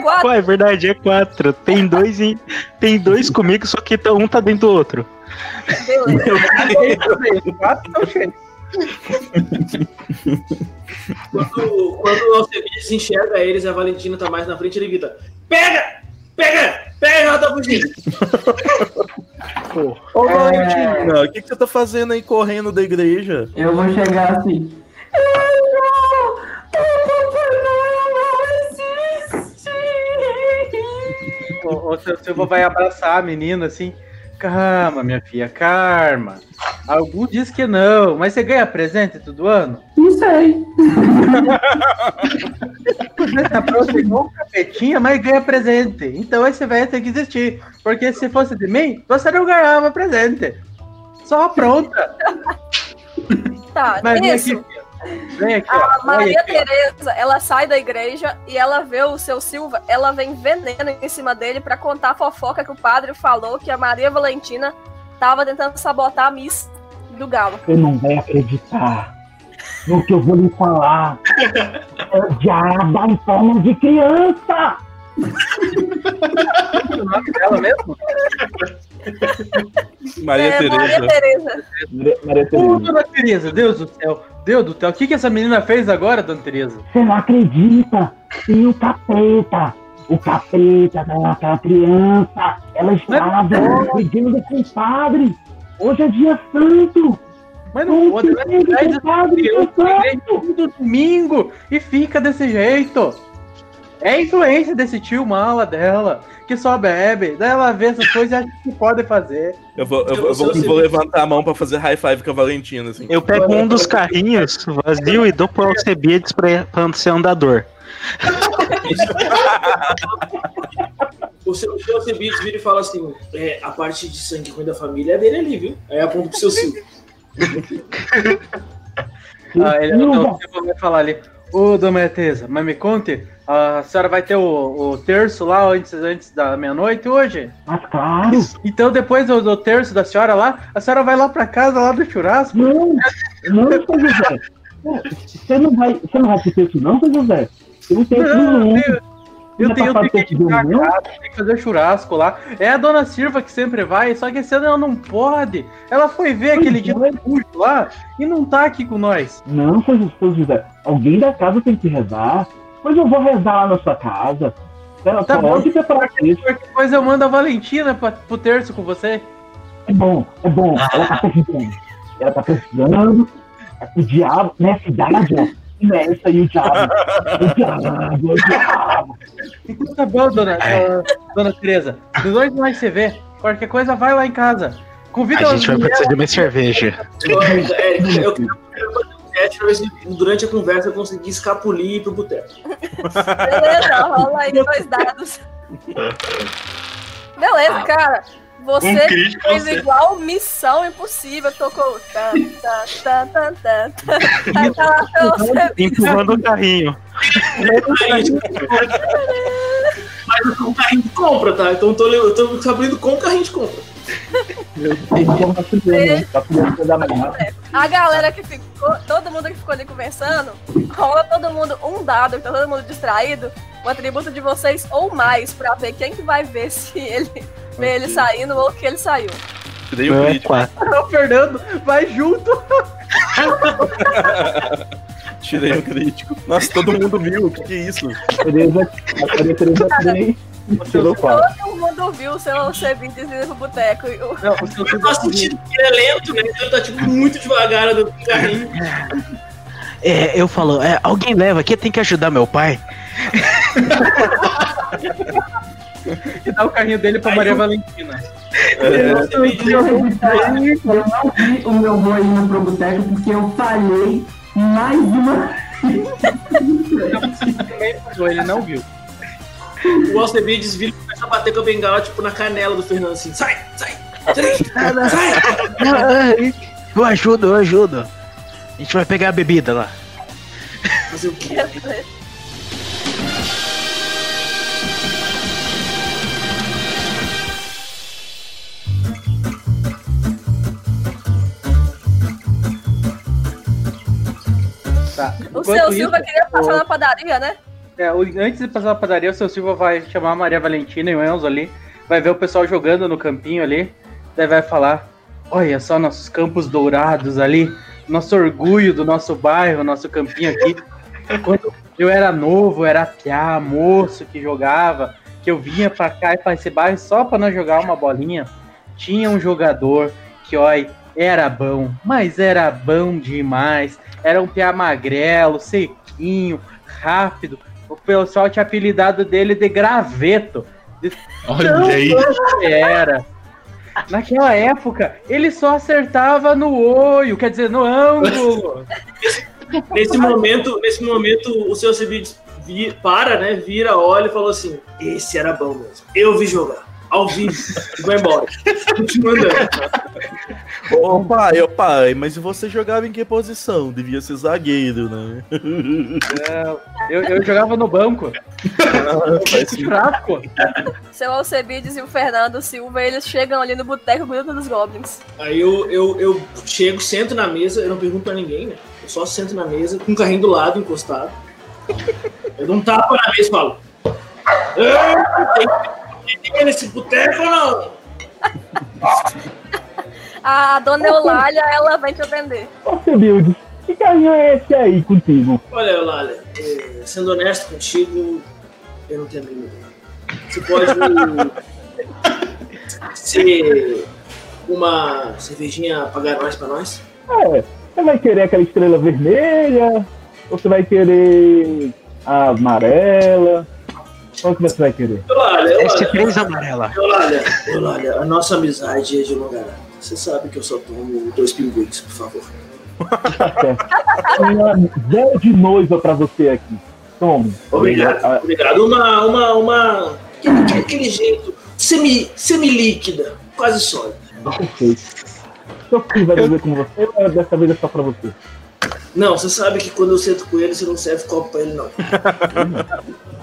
Quatro. Pô, é verdade, é quatro. Tem dois em... Tem dois comigo, só que tá- um tá dentro do outro. Beleza. Quatro cheios. Quando, quando o Alcebiades enxerga eles e a Valentina tá mais na frente, ele grita: Pega! Pega! Pega, ela tá fugindo! Ô, É. Valentina, o que, que você tá fazendo aí correndo da igreja? Eu vou chegar assim. O, o seu Silva vai abraçar a menina assim. Calma, minha filha, calma. Algum diz que não, mas você ganha presente todo ano? Não sei. Você igual um capetinha, mas ganha presente. Então esse velho tem que existir. Porque se fosse de mim, você não ganhava presente. Só pronta. Tá, Mas isso. filha. Vem aqui, A ó. Maria. Tereza, ela sai da igreja e ela vê o seu Silva, ela vem veneno em cima dele pra contar a fofoca que o padre falou que a Maria Valentina tava tentando sabotar a missa do galo. Você não vai acreditar no que eu vou lhe falar. É o diabo em forma de criança! o nome dela mesmo? Maria é, Maria Tereza. Tereza. Maria, Maria Ô, Tereza. dona Tereza, Deus do céu. Deus do céu, o que, que essa menina fez agora, dona Tereza? Você não acredita? Tem o capeta. O capeta daquela criança. Ela estava brigando com o padre. Hoje é dia santo. Mas não pode, ela Brigando traz com o essa padre, criança dia santo. todo domingo e fica desse jeito. É a influência desse tio mala dela, que só bebe, daí ela vê essas coisas e acha que pode fazer. Eu vou, eu, vou- eu vou, você- eu vou levantar a mão pra fazer high five com a Valentina, assim. Eu pego um dos carrinhos vazio e dou pro Alcebiades pra, pra ser andador. O seu, seu Alcebiades vira e fala assim: é, a parte de sangue ruim da família é dele ali, viu? Aí aponta pro seu Silvio. Ah, ele, Silva. o Silva vai falar ali. Ô, dona Teresa, mas me conte, a senhora vai ter o, o terço lá antes, antes da meia-noite hoje? Mas claro. Então depois do, do terço da senhora lá, a senhora vai lá pra casa, lá do churrasco? Não, não, seu José. Você não vai, você não vai ter isso não, seu José? Eu não tenho Não, nenhum. eu, Não eu tenho, eu tá tenho que ir fazer churrasco lá. É a dona Silva que sempre vai, só que esse ano ela não pode. Ela foi ver Pois aquele dia é. do culto lá e não tá aqui com nós. Não, seu José. Alguém da casa tem que rezar. Pois eu vou rezar lá na sua casa. Ela Tá bom. pode preparar isso. Coisa eu mando a Valentina pra, pro terço com você. É bom, é bom. Ela tá precisando. Ela tá precisando. O diabo, nessa idade. Nessa e o diabo. O diabo, o diabo. Então tá bom, dona, ah, dona Tereza. De onde nós se vê? Qualquer coisa, vai lá em casa. Convida A gente vai precisar de mais cerveja. Érica, eu quero fazer um teste pra ver se durante a conversa eu consegui escapulir e ir pro boteco. Beleza, rola aí dois dados. Beleza, cara. Você Um crítico, fez você. igual missão impossível, tocou. Tá, tá, tá, tá, tá, tá. Tá lá. Empurrando o carrinho. Mas eu tô com carrinho de compra, tá? Então eu tô, eu tô abrindo com o carrinho de compra. Então tá precisando, tá. A galera que ficou, todo mundo que ficou ali conversando, rola todo mundo um dado, que tá todo mundo distraído, o atributo de vocês ou mais, pra ver quem que vai ver se ele vê ele saindo ou que ele saiu. Tirei o Meu é crítico. quatro. O Fernando vai junto. Tirei o crítico. Nossa, todo mundo viu. O que, que é isso? Tereza, a Tereza 3 tirou 4. Todo mundo viu o seu Alcebiades indo pro boteco. e o- Não, o seu Eu tô sentindo que ele é lento, né? Então ele tá tipo muito devagar do carrinho. É, eu falo, é, alguém leva aqui, tem que ajudar meu pai. que dá o carrinho dele pra Aí Maria eu- Valentina. É, Eu não vi o meu voo indo pro boteco porque eu falhei mais uma. Ele não viu. O Alcebiades vira e começa a bater com a bengala, tipo, na canela do Fernando, assim, sai, sai, sai, sai. Eu ajudo, eu ajudo. A gente vai pegar a bebida lá. Fazer o quê? Tá. O seu isso, Silva queria passar o- na padaria, né? É, o- antes de passar na padaria, o seu Silva vai chamar a Maria Valentina e o Enzo ali. Vai ver o pessoal jogando no campinho ali. Daí vai falar: Olha só nossos campos dourados ali. Nosso orgulho do nosso bairro, nosso campinho aqui. Quando eu era novo, era piá, moço que jogava. Que eu vinha pra cá e pra esse bairro só pra nós jogar uma bolinha. Tinha um jogador que, olha, era bom, mas era bom demais. Era um piá magrelo, sequinho, rápido. O pessoal tinha apelidado dele de graveto. De Olha aí. era. Naquela época, ele só acertava no olho, quer dizer, no ângulo. Nesse momento, nesse momento, o seu vi- para, né, vira, olha e falou assim, esse era bom mesmo. Eu vi jogar. Ao vivo. E vai embora. Continua andando. Ô pai, ô pai, mas e você jogava em que posição? Devia ser zagueiro, né? Eu, eu jogava no banco. Sentido. Fraco. Seu Alcebiades e o Fernando Silva, eles chegam ali no boteco Grupo dos Goblins. Aí eu, eu, eu chego, sento na mesa, eu não pergunto pra ninguém, né? Eu só sento na mesa, com o carrinho do lado, encostado. Eu dou um tapa na mesa e falo. "Ei, Tem ninguém nesse boteco ou não? A dona Eulália, ela vem te atender. Ô, Sebildes, que carrinho é esse aí contigo? Olha, Eulália, eh, sendo honesto contigo, eu não tenho a mínima ideia. Você pode ser uma cervejinha pagar nós pra nós? É, você vai querer aquela estrela vermelha? Ou você vai querer a amarela? Qual que você vai querer? Eulália, Este Eulália, três amarela. Eulália, Eulália, a nossa amizade é de longa data. Você sabe que eu só tomo dois pinguins, por favor. Uma de noiva pra você aqui. Tome. Obrigado, Ah, obrigado. Uma, uma, uma. Aquele, jeito semi, semi-líquida, quase sólida. Perfeito. Seu filho vai beber com você ou dessa vez é só pra você? Não, você sabe que quando eu sento com ele, você não serve copo pra ele, não.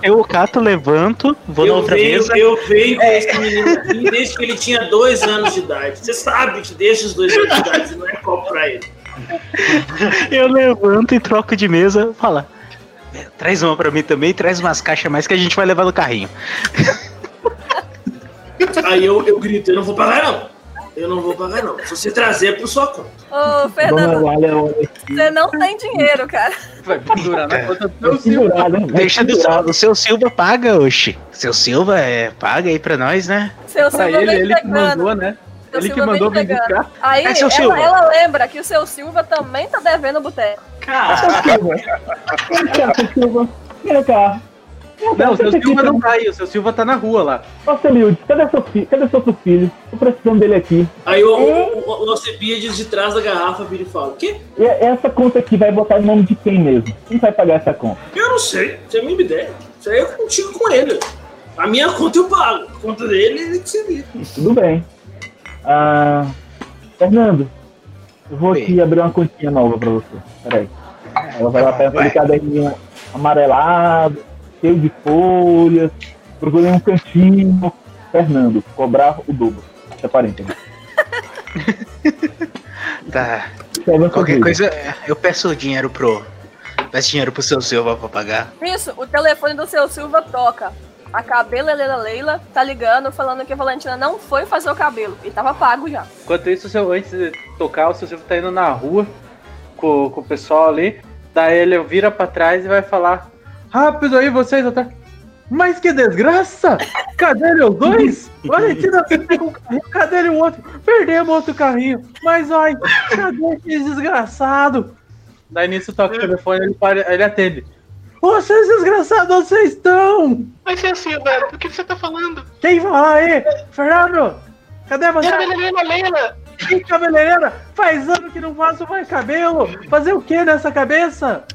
Eu cato, levanto, vou na Eu outra venho, mesa. eu venho com esse menino aqui desde que ele tinha dois anos de idade. Você sabe que desde os dois anos de idade não é copo pra ele. Eu levanto e troco de mesa. Fala. "É, Traz uma pra mim também, traz umas caixas mais que a gente vai levar no carrinho. Aí eu, eu grito, eu não vou pagar, não. Eu não vou pagar, não. Se você trazer, é por sua conta. Ô, Fernando, você não tem dinheiro, cara. Vai pendurar na conta do vai seu Silva. né? Deixa do pendurar. o seu Silva paga, oxi. Seu Silva é, paga aí pra nós, né? Seu Pra Silva ele, ele que mandou, né? Seu Ele que Silva mandou vem vir buscar. Aí É, seu ela, Silva. ela lembra que o seu Silva também tá devendo o boteco. Cara, Vem cá, seu Silva. Vem cá. Não, o seu Silva não tá aí, o seu Silva tá na rua lá. Ô, Semildes, cadê seu filho? Cadê seu outro filho? Tô precisando dele aqui. Aí o, o, o, o Alcebiades de trás da garrafa vira e fala: O quê? E essa conta aqui vai botar em nome de quem mesmo? Quem vai pagar essa conta? Eu não sei. Isso é a minha ideia. Isso aí é contigo com ele. A minha conta eu pago. A conta dele, ele que se vira. Tudo bem. Ah, Fernando, eu vou Oi. aqui abrir uma continha nova pra você. Peraí. Ela vai lá pegar aquele caderninho amarelado, cheio de folhas. Procurei um cantinho. Fernando, cobrar o dobro. Isso é parênteses. Tá. Qualquer coisa, eu peço dinheiro pro. Peço dinheiro pro seu Silva pra pagar. Isso, o telefone do seu Silva toca. A cabelo Leila Leila tá ligando falando que a Valentina não foi fazer o cabelo. E tava pago já. Enquanto isso, o seu, antes de tocar, o seu Silva tá indo na rua com, com o pessoal ali. Daí ele vira pra trás e vai falar: Rápido aí, vocês atrás. Mas que desgraça! Cadê os dois? Valentina com o carrinho, cadê o outro? Perdemos outro carrinho. Mas ai, cadê esse desgraçado? Daí nisso toca o telefone ele, para, ele atende. Vocês desgraçados, onde vocês estão? Mas seu Silva, do que você tá falando? Quem fala aí? Fernando? Cadê você? Helena, Leila! Que cabeleireira? Faz ano que não faço mais cabelo. Fazer o que nessa cabeça?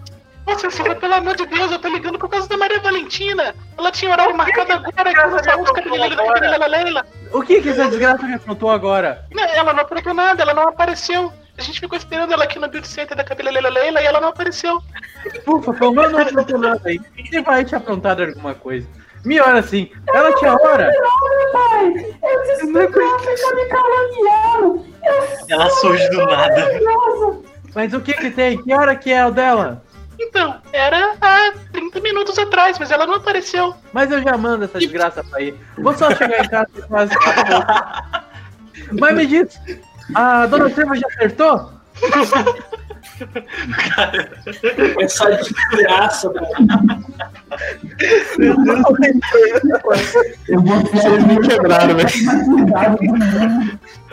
Nossa senhora, pelo amor de Deus, eu tô ligando por causa da Maria Valentina. Ela tinha horário marcado agora os alunos cabeleireiros da Cabeleira Leila. O que que essa desgraça me aprontou agora? Não, Ela não aprontou nada, ela não apareceu. A gente ficou esperando ela aqui no Beauty Center da Cabeleira Leila e ela não apareceu. Ufa, pelo menos não aprontou nada aí. Você vai te aprontar de alguma coisa. Me olha assim, ela tinha hora. Não, meu pai! Eu disse que ela fica me caluniando! Ela surge do nada. Mas o que que tem? Que hora que é o dela? Então, era há 30 minutos atrás, mas ela não apareceu. Mas eu já mando essa desgraça pra ir. Vou só chegar em casa e quase acabou. Mas me diz, a dona Silva já acertou? Essa desgraça, Eu vou Vocês me quebraram, velho.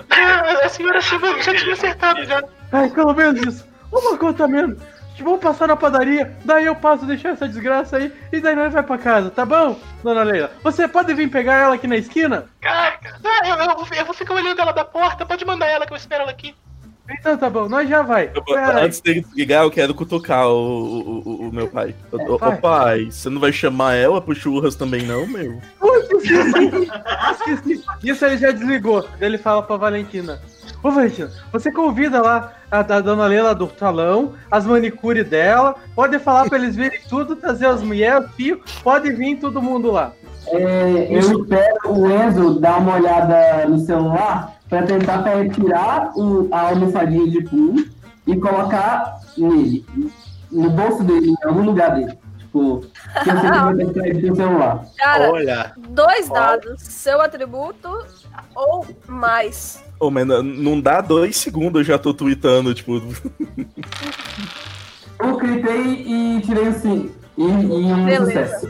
Ah, a senhora Silva já tinha acertado já. Ai, pelo menos isso. Uma conta menos. Vamos passar na padaria, daí eu passo deixar essa desgraça aí e daí nós vai pra casa, tá bom, dona Leila? Você pode vir pegar ela aqui na esquina? Ah, eu, eu, vou- eu vou ficar olhando ela da porta, pode mandar ela que eu espero ela aqui. Então tá bom, nós já vai. Eu- antes dele desligar, eu quero cutucar o, o, o- o meu pai. Ô, ô, pai. pai, você não vai chamar ela pro churras também, não, meu? Ui, esqueci. Esqueci. Isso ele já desligou. Ele fala pra Valentina. Ô Valentina, você convida lá a, a dona Leila do salão, as manicure dela, pode falar pra eles virem tudo, trazer as mulheres, os filhos, pode vir todo mundo lá. É, eu espero o Enzo dar uma olhada no celular pra tentar retirar o, a almofadinha de pulo e colocar nele, no bolso dele, em algum lugar dele. Tipo, que eu sei que vai ter que sair do celular. Cara, Olha. dois dados. Seu atributo ou mais. Ô, mas não- dá dois segundos, eu já tô tweetando, tipo. Eu critei e tirei o sim. E, e um Beleza. sucesso.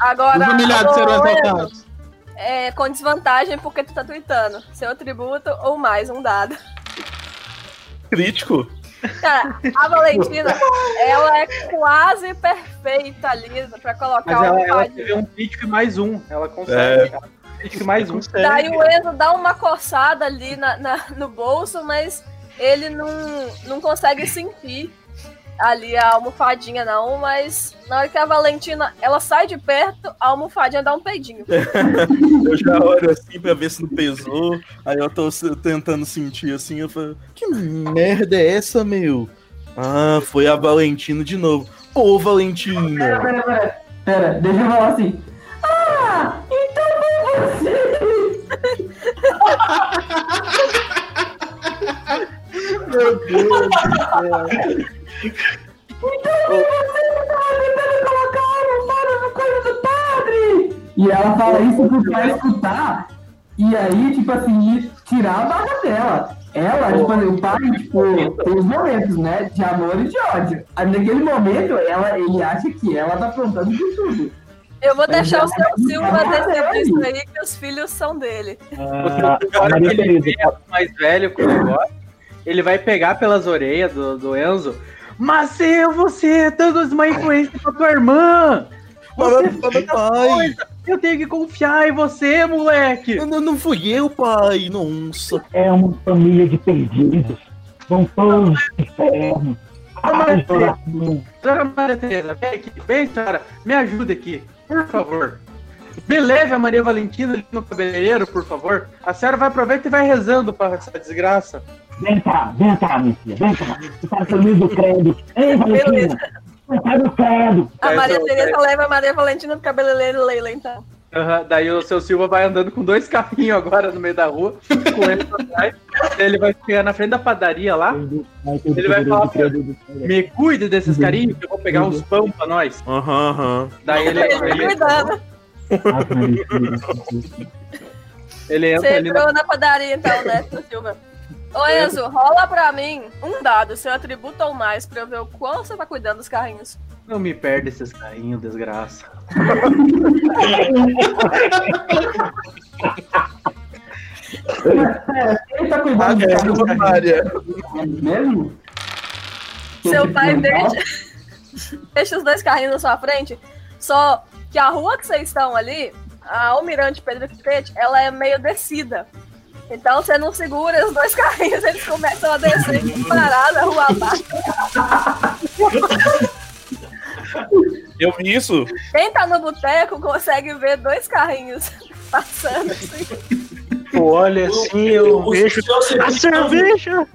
Agora, Os humilhados serão exaltados. É, com desvantagem porque tu tá tweetando. Seu atributo ou mais, um dado. Crítico? Cara, a Valentina, ela é quase perfeita ali pra colocar Mas o ela, teve um crítico e mais um. Ela consegue. É. Crítico e mais um. Daí o Enzo dá uma coçada ali na, na- no bolso, mas ele não, não consegue sentir ali a almofadinha, não. Mas na hora que a Valentina ela sai de perto, a almofadinha dá um peidinho. Eu já olho assim pra ver se não pesou. Aí eu tô tentando sentir assim, eu falo, que merda é essa, meu? Ah, foi a Valentina de novo. Pera, Valentina! pera, pera. Pera, deixa eu falar assim. Ah, então! Meu Deus do céu. Então você tava tentando colocar a almofada no do padre! E ela fala isso pro pai escutar. E aí, tipo assim, ir tirar a barra dela. Ela, tipo, assim, o pai, tipo, tem os momentos, né? De amor e de ódio. Aí naquele momento, ela, ele acha que ela tá aprontando por tudo. Eu vou deixar o seu é Silva decidir isso aí, que os filhos são dele. Ah, Na hora que ele vê mais velho com o negócio, ele vai pegar pelas orelhas do, do Enzo. Mas eu, você, dando uma influência pra tua irmã! Você Mas, fez pai. coisa. Eu tenho que confiar em você, moleque! Não, não fui eu, pai. Nossa. é uma família de perdidos. Vão todos pro inferno. Ai, coração. Dona Maria Tereza, vem aqui, vem, senhora, me ajuda aqui, por favor. Me leve a Maria Valentina ali no cabeleireiro, por favor. A senhora vai aproveitar e vai rezando pra essa desgraça. Vem cá, vem cá, minha filha, vem cá. Você tá feliz do credo. Ei, Valentina, você tá do credo. A Maria eu- Tereza leva a Maria Valentina pro cabeleireiro Leila, então. Aham, daí o seu Silva vai andando com dois carrinhos agora no meio da rua, com ele atrás. Ele vai chegar na frente da padaria lá. Ele vai falar me cuide desses carinhos que eu vou pegar uns pão pra nós. Aham, aham. Daí ele, Ele ele, cuidando. ele entra Você ali na entrou na padaria, então, né, seu Silva? Ô Enzo, rola pra mim um dado, seu atributo ou mais, pra eu ver o quão você tá cuidando dos carrinhos. Não me perde esses carrinhos, desgraça. Ele tá cuidando Ah, é, carro Maria. mesmo? Seu pai deixa, deixa os dois carrinhos na sua frente, só que a rua que vocês estão ali, a Almirante Pedro Quitete, ela é meio descida. Então você não segura os dois carrinhos, eles começam a descer parada, rua abaixo. Eu vi isso. Quem tá no boteco consegue ver dois carrinhos passando assim. Pô, olha assim, eu o- vejo. o A não cerveja!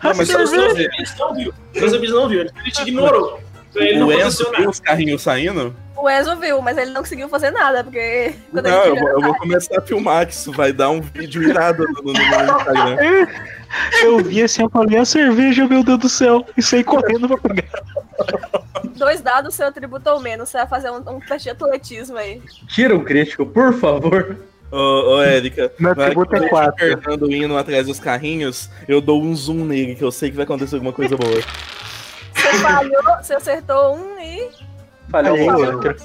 A Não, mas cerveja! não seu serviço não viu. Ele te ignorou. Então ele não O aconteceu Enzo viu os carrinhos saindo? O Enzo viu, mas ele não conseguiu fazer nada, porque quando Não, eu, vou- eu vou começar a filmar, que isso vai dar um vídeo irado no, no, no Instagram. Eu vi assim, eu falei, a cerveja, meu Deus do céu! E saí correndo pra pegar. dois dados, seu atributo ou menos. Você vai fazer um, um teste de atletismo aí. Tira um crítico, por favor. Ô, ô Érica, Meu que atributo é quatro. Fernando indo atrás dos carrinhos, eu dou um zoom nele, que eu sei que vai acontecer alguma coisa boa. Você falhou, você acertou um e. Falhou Falhei outro. outra.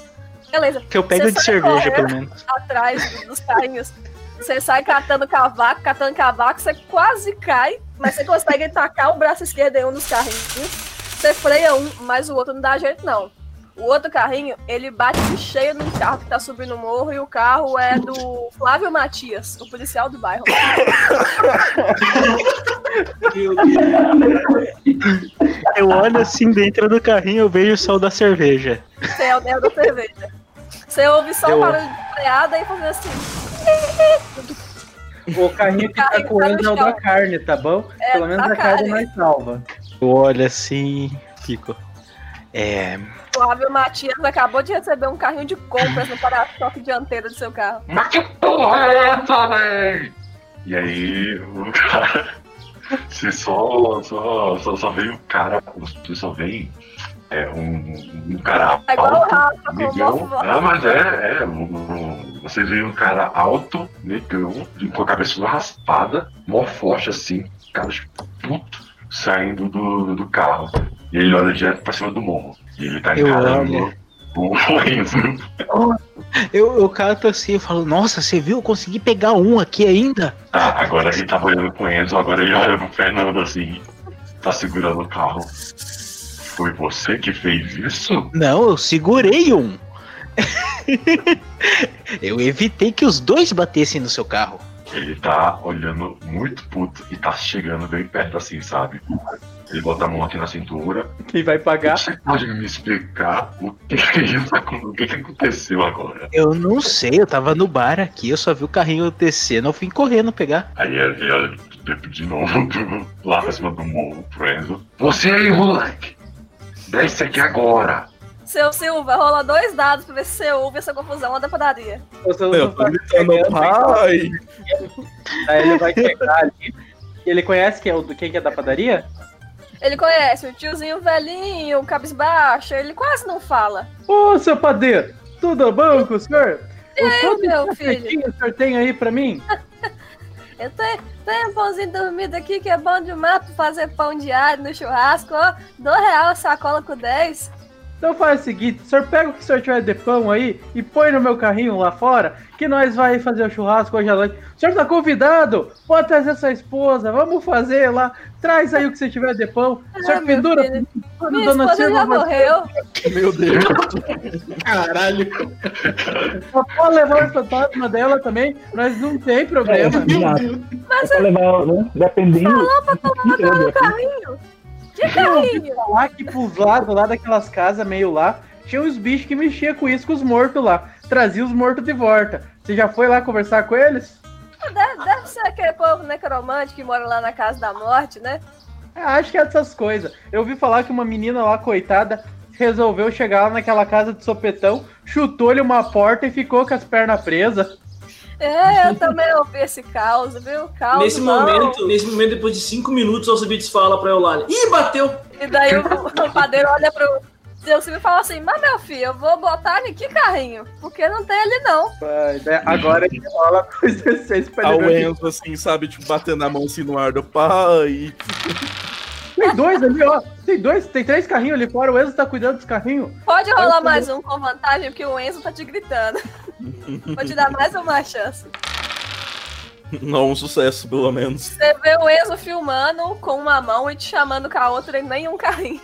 Beleza. Que eu pego Você de cerveja, pelo menos. Atrás dos carrinhos. Você sai catando cavaco, catando cavaco, você quase cai, mas você consegue tacar o braço esquerdo em um dos carrinhos. Você freia um, mas o outro não dá jeito, não. O outro carrinho, ele bate cheio num carro que tá subindo o morro e o carro é do Flávio Matias, o policial do bairro. Eu olho assim dentro do carrinho, eu vejo o sol da cerveja. Você é o é o da cerveja. Você ouve só um barulho de freada e fazendo assim. O carrinho que tá o tá Enzo é no o da carne, tá bom? É, Pelo menos a carne carne. nós salva. Eu olho assim, fico. É. Flávio Matias acabou de receber um carrinho de compras no para-choque dianteiro do seu carro. Mas que porra é essa, véi? E aí, o cara. Você só, só, só, só veio o cara. Você só vem é, um, um cara É igual o alto, Rafa negão. Não, mas é, é. um- um- você vê um cara alto, negão, com a cabeça raspada, mó forte assim, cara tipo, puto, saindo do, do carro. E ele olha direto pra cima do morro. Ele tá Eu encarando olho. o Enzo. Eu, eu cato assim, eu falo, nossa, você viu? Eu consegui pegar um aqui ainda. Ah, agora ele tava olhando com o Enzo, agora ele olha pro Fernando assim, tá segurando o carro. Foi você que fez isso? Não, eu segurei um. eu evitei que os dois batessem no seu carro. Ele tá olhando muito puto e tá chegando bem perto assim, sabe? Ele bota a mão aqui na cintura. Quem vai pagar? Você pode me explicar o que, que, isso- o que, que aconteceu agora? Eu não sei, eu tava no bar aqui, eu só vi o carrinho descendo, eu fui correndo pegar. Aí ele olha de novo do- lá pra cima do morro pro Enzo. Você aí, moleque! Desce aqui agora! Seu Silva, rola dois dados pra ver se você ouve essa confusão lá da padaria. Eu tô tá gritando, chegando, pai! Aí ele vai chegar ali. Ele conhece quem é, o, quem que é da padaria? Ele conhece o tiozinho velhinho, o cabisbaixo, ele quase não fala. Ô, seu padeiro, tudo bom com o senhor? E aí, Quantos meu filho? o senhor tem aí pra mim? Eu tenho, tenho um pãozinho dormido aqui que é bom demais pra fazer pão diário no churrasco, ó. Dois real a sacola com 10. Então faz o seguinte, o senhor pega o que o senhor tiver de pão aí e põe no meu carrinho lá fora, que nós vai fazer o churrasco hoje à noite. O senhor tá convidado, pode trazer sua esposa, vamos fazer lá, traz aí o que você tiver de pão. O senhor Ah, pendura Minha Dona esposa Silva já morreu. Meu Deus! Caralho! Só pode levar o fantasma dela também, nós não tem problema. Mas Pra levar, né? Dependendo. falou pra colocar no carrinho. Que carrinho? lá que pros lados lá daquelas casas meio lá, tinha uns bichos que mexiam com isso, com os mortos lá. Trazia os mortos de volta. Você já foi lá conversar com eles? Deve, deve ser aquele povo necromante que mora lá na casa da morte, né? Ah, Acho que é dessas coisas. Eu ouvi falar que uma menina lá, coitada, resolveu chegar lá naquela casa de sopetão, chutou-lhe uma porta e ficou com as pernas presas. É, eu também ouvi esse caos, viu? Caos Nesse momento, nesse momento, depois de cinco minutos, o Alcibiades fala pra Eulalia. Ih, bateu! E daí o, o padeiro olha pro seu Silvio e fala assim: Mas meu filho, eu vou botar em que carrinho? Porque não tem ali não. Mas, né, agora ele rola com os 16 pra Ao ele ver. Enzo, assim, sabe, tipo, batendo a mão assim no ar do pai. Tem dois ali, ó. Tem dois, tem três carrinhos ali fora. O Enzo tá cuidando dos carrinhos. Pode rolar mais um com vantagem, porque o Enzo tá te gritando. Vou te dar mais uma chance. Não, um sucesso, pelo menos. Você vê o Enzo filmando com uma mão e te chamando com a outra e nem um carrinho.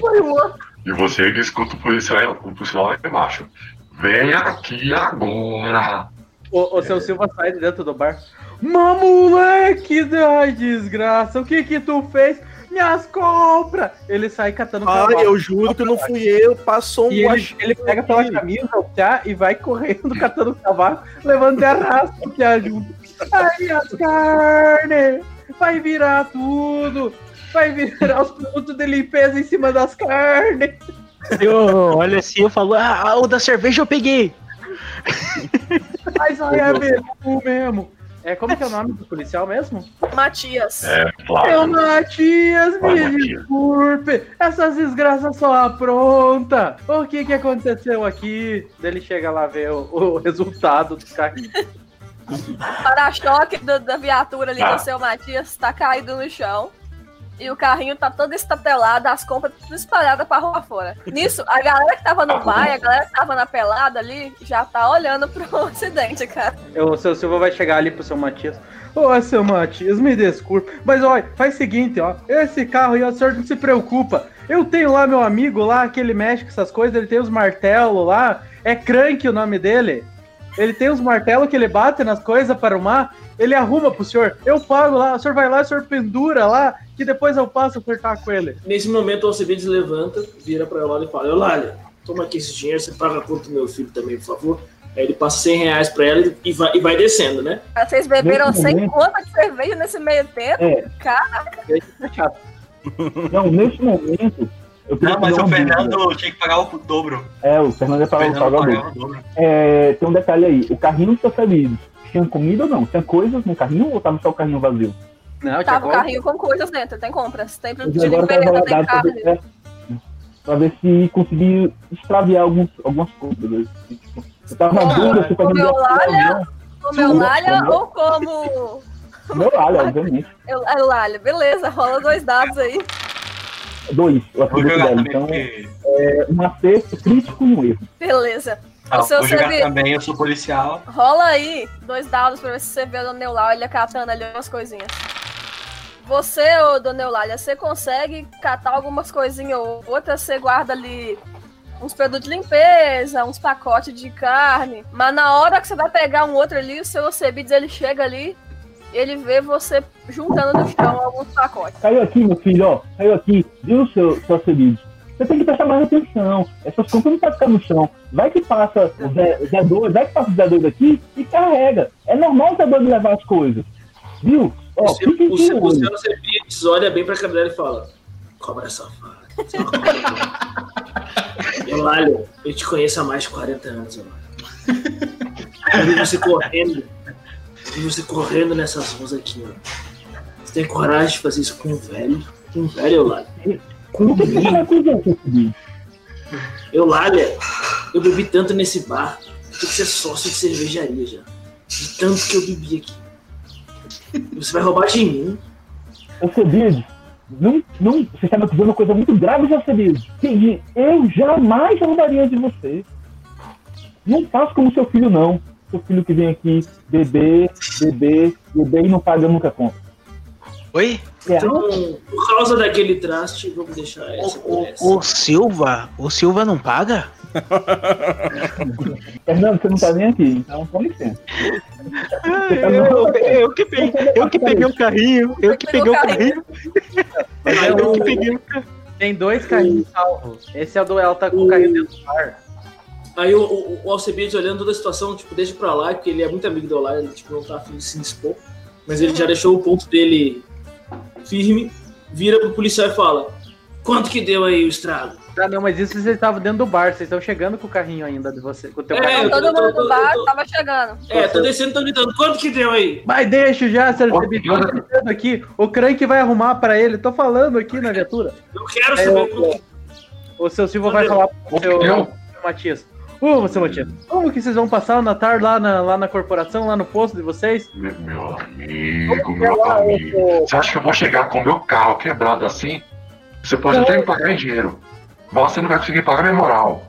Foi louco. E você que escuta o policial, o policial lá embaixo. Vem aqui agora! O, o seu Silva sai de dentro do bar. Mas moleque da desgraça, o que que tu fez? minhas compras! Ele sai catando Ai, cavalo. eu juro que não fui eu, passou um E ele, ele pega pela camisa o Piá e vai correndo, catando cavalo, levando e arrasta o Piá junto. Ai, minhas carnes! Vai virar tudo! Vai virar os produtos de limpeza em cima das carnes! Eu olho assim, eu falo, ah, o da cerveja eu peguei. Mas aí é mesmo mesmo. É, como que é o nome do policial mesmo? Matias. É, É o claro. Matias, me Matias. desculpe. Essas desgraças só apronta. O que que aconteceu aqui? Ele chega lá ver o, o resultado do carrinho. para-choque da viatura ali Ah. do seu Matias tá caído no chão. E o carrinho tá todo estatelado, as compras tudo espalhadas pra rua fora. Nisso, a galera que tava no bar, a galera que tava na pelada ali, já tá olhando pro acidente, cara. O seu Silva vai chegar ali pro seu Matias. Ô, seu Matias, me desculpe. Mas olha, faz o seguinte, ó. Esse carro aí, o senhor não se preocupa. Eu tenho lá meu amigo lá, que ele mexe com essas coisas, ele tem os martelos lá. É Crank o nome dele. Ele tem uns martelos que ele bate nas coisas para arrumar. Ele arruma pro senhor. Eu pago lá, o senhor vai lá, o senhor pendura lá, que depois eu passo a apertar com ele. Nesse momento, o Alcebiades levanta, vira pra Eulália e fala: Eulália, toma aqui esse dinheiro, você paga a conta do meu filho também, por favor. Aí ele passa 100 reais pra ela e vai, e vai descendo, né? Vocês beberam Nesse 100 momento- conta de cerveja nesse meio tempo? É. Caraca. Não, nesse momento. Eu Não, mas o Fernando dúvida. tinha que pagar o dobro. É, o Fernando é O para o Fernando pagava o dobro. É, tem um detalhe aí. O carrinho dos sabidos. Tinha comida ou não? Tinha coisas no carrinho ou tava só o carrinho vazio? Não, Tava o carrinho com coisas dentro, tem compras. Tem Mas de agora eu quero limpeza, tem rodar pra ver, se- pra ver se consegui extraviar alguns, algumas coisas. Eu tava Como? duro, se Como Eulália, como Eulália Como? ou como Meu alho, obviamente. Eu- Eulália? Beleza, rola dois dados aí. Dois, o atributo jogar dela. Então, porque. é um acerto crítico e um erro. Beleza. Ah, o seu vou jogar CV também, eu sou policial. Rola aí dois dados pra ver se você vê a Dona Eulália catando ali umas coisinhas. Você, ô Dona Eulália, você consegue catar algumas coisinhas ou outras, você guarda ali uns produtos de limpeza, uns pacotes de carne, mas na hora que você vai pegar um outro ali, o seu Ocebides, ele chega ali, ele vê você juntando no chão alguns pacotes. Caiu aqui, meu filho, ó. Caiu aqui. Viu, seu, seu Feliz? Você tem que prestar mais atenção. Essas compras não podem ficar no chão. Vai que passa o doido, vai que passa o Zé doido aqui e carrega. É normal o doido levar as coisas. Viu? Fiquem o, seu- o Alcebiades olha bem pra câmera e fala: Cobra safada. Eulália, eu te conheço há mais de 40 anos. Eu vi você correndo. Eu vi você correndo nessas ruas aqui, ó. Você tem coragem de fazer isso com um velho? Com um velho, que acusando, seu Feliz? Eulália, eu bebi tanto nesse bar. Eu tenho que ser sócio de cervejaria já. De tanto que eu bebi aqui. Você vai roubar de mim. Alcebiades, não, não, você está me acusando de uma coisa muito grave, Alcebiades. Que Eu jamais roubaria de você. Não faço como seu filho, não. Seu filho que vem aqui beber, beber, beber e não paga nunca conta. Oi? É, Então, por causa daquele traste, vamos deixar essa por essa. O Silva? O Silva não paga? Fernando, você não tá nem aqui, então com licença. Eu, eu que peguei, eu que peguei o carrinho, eu que peguei o carrinho. Eu que peguei o carrinho. Tem dois carrinhos salvos. Esse é o do El, tá com o carrinho dentro do bar. Aí o, o, o Alcebiades olhando toda a situação, tipo, deixa pra lá, porque ele é muito amigo do Olá, ele tipo, não tá afim de se dispor. Mas ele já deixou o ponto dele firme, vira pro policial e fala: Quanto que deu aí o estrago? Ah, não, mas isso vocês estavam dentro do bar, vocês estão chegando com o carrinho ainda de você, com o teu É, carrinho. Todo tô- mundo do bar tô- tava chegando. É, tô descendo, tô gritando: Quanto que deu aí? Mas deixa já, Sérgio tô gritando aqui. O Crank vai arrumar pra ele, tô falando aqui na viatura. Eu quero É, saber o- que O seu Silva vai falar pro seu, Eu? seu Matias. Ô, seu Matias, como que vocês vão passar o Natal lá na, lá na corporação, lá no posto de vocês? Meu, meu amigo, meu amigo. Você acha que eu vou chegar com o meu carro quebrado assim? Você pode até me pagar em dinheiro, você não vai conseguir pagar minha moral.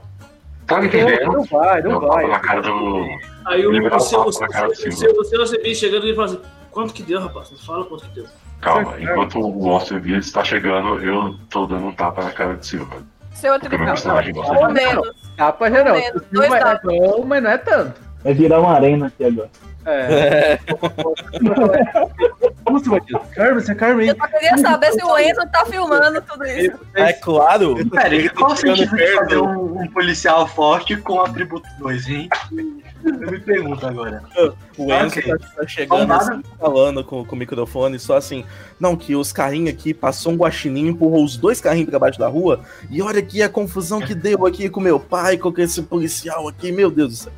Tá me entendendo? Não vai, não Eu vai. na cara do. Aí o, seu, seu Alcebiades chegando e fala assim: Quanto que deu, rapaz? Me fala quanto que deu. Calma, enquanto o Alcebiades está chegando, eu tô dando um tapa na cara de Silva. Seu outro Porque meu personagem gosta de. menos. Tapa geral. Dois é bom, mas não é tanto. Vai virar uma arena aqui agora. É. Vamos, Matias. Carmen, você é Carmen. Eu só queria saber se o Enzo tá filmando tudo isso. É claro. Pera, e qual o Ficando sentido de fazer perto. um, um policial forte com atributo 2, hein? Eu me pergunto agora. O Enzo Ok. tá, tá chegando assim, falando com, com o microfone, só assim, não, que os carrinhos aqui, passou um guaxinim, empurrou os dois carrinhos pra baixo da rua, e olha aqui a confusão que deu aqui com meu pai, com esse policial aqui, meu Deus do céu.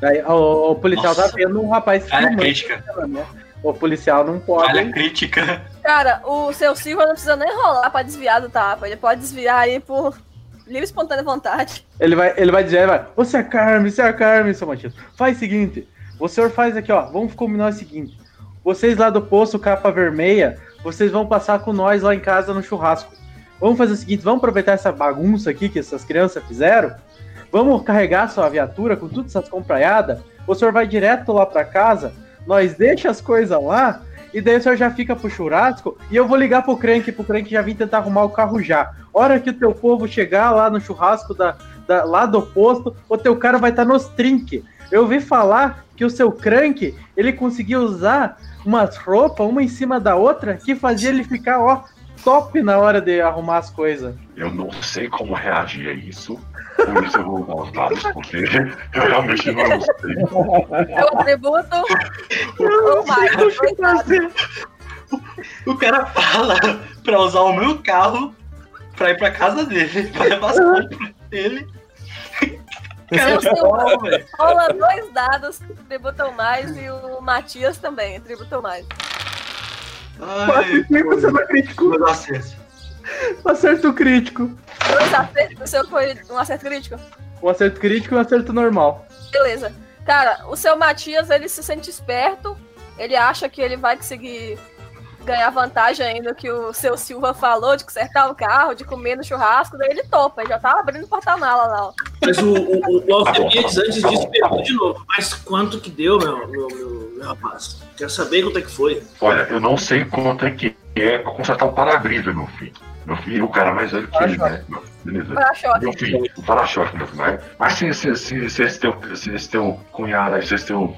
Daí, o, o policial Nossa. tá vendo um rapaz Olha a filmando, crítica. né? O policial não pode. Olha a crítica. Cara, o seu Silva não precisa nem rolar pra desviar do tapa. Ele pode desviar aí por livre e espontânea vontade. Ele vai, ele vai dizer, ele vai, você é Carmen, você é Carmen, seu Matias. Faz o seguinte, o senhor faz aqui, ó, vamos combinar o seguinte. Vocês lá do poço capa vermelha, vocês vão passar com nós lá em casa no churrasco. Vamos fazer o seguinte, vamos aproveitar essa bagunça aqui que essas crianças fizeram. Vamos carregar sua viatura com todas essas compraiadas. O senhor vai direto lá pra casa, nós deixa as coisas lá e daí o senhor já fica pro churrasco e eu vou ligar pro Crank, pro Crank já vir tentar arrumar o carro já. Hora que o teu povo chegar lá no churrasco da, da- lá do posto, o teu cara vai estar nos trinque. Eu ouvi falar que o seu Crank, ele conseguia usar umas roupas, uma em cima da outra, que fazia ele ficar, ó, top na hora de arrumar as coisas. Eu não sei como reagir a isso. Por isso eu vou dar os dados, porque eu realmente não sei. É o atributo. o mais. O cara fala pra usar o meu carro pra ir pra casa dele, pra levar as compras dele. Cara, velho. rola dois dados, tributam mais, e o Matias também, tributam mais. Ai, que você não criticou? Acerto crítico. Dois acertos, o seu foi um acerto crítico? Um acerto crítico e um acerto normal. Beleza. Cara, o seu Matias, ele se sente esperto, ele acha que ele vai conseguir ganhar vantagem ainda que o seu Silva falou, de consertar o carro, de comer no churrasco, daí ele topa, ele já tá abrindo o porta-mala lá, ó. Mas o, o, o Alcebiades, antes disso, perguntou de novo. Mas quanto que deu, meu, meu, meu, meu rapaz? Quero saber quanto é que foi. Olha, eu não sei quanto é que é pra consertar o para-brisa, meu filho. Meu filho, o cara mais velho que ele, né? Meu- Beleza. Para-choque. Meu filho, o para-choque, meu filho. Mas, mas se, se, se, se esse teu, se esse teu cunhado, aí, se esse teu.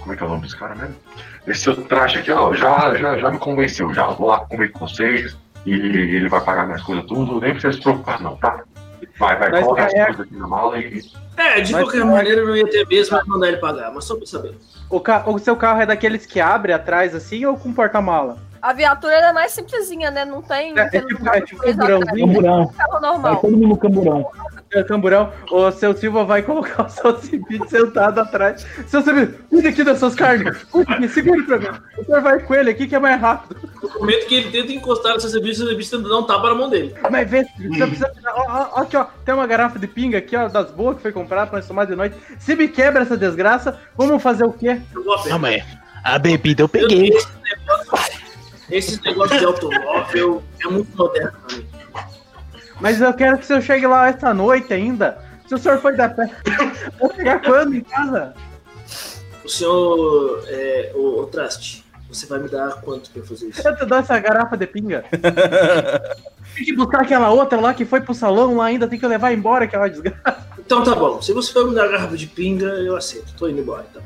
Como é que é o nome desse cara mesmo? Esse seu traje aqui, ó, já, já, já me convenceu. Já vou lá comer com vocês e ele vai pagar minhas coisas tudo. Nem precisa se preocupar, não, tá? Vai, vai, Mas coloca as é- coisas aqui na mala e. É, de Mas- qualquer maneira eu não ia ter mesmo mas mandar ele pagar, mas só pra saber. O, ca... o seu carro é daqueles que abre atrás assim ou com porta-mala? A viatura ela é mais simplesinha, né? Não tem. É, é tipo- é tipo camburãozinho. atrás. Camburão. É um Vai normal. todo mundo no camburão. É, Camburão, o seu Silva vai colocar o seu Cibite sentado atrás. Seu Cibite, cuida aqui das suas carnes. Cuida aqui, segura pra mim. O senhor vai com ele aqui que é mais rápido. No momento que ele tenta encostar no seu serviço, o serviço tenta dar um tapa na mão dele. Mas vê, você precisa tirar. Ó, ó, ó, aqui, ó. Tem uma garrafa de pinga aqui, ó, das boas que foi comprada pra nós tomar de noite. Se me quebra essa desgraça, vamos fazer o quê? Eu vou a pé. Não, mas a bebida eu peguei. Negócio, esse negócio de automóvel é muito moderno mim. Mas eu quero que o senhor chegue lá essa noite ainda. Se o senhor for da pé, vai chegar quando em casa? O senhor, é, o, o Traste, você vai me dar quanto pra fazer isso? Eu te dou essa garrafa de pinga. Tem que buscar aquela outra lá que foi pro salão lá ainda, tem que levar embora aquela desgraça. Então tá bom, se você for me dar a garrafa de pinga, eu aceito. Tô indo embora, então.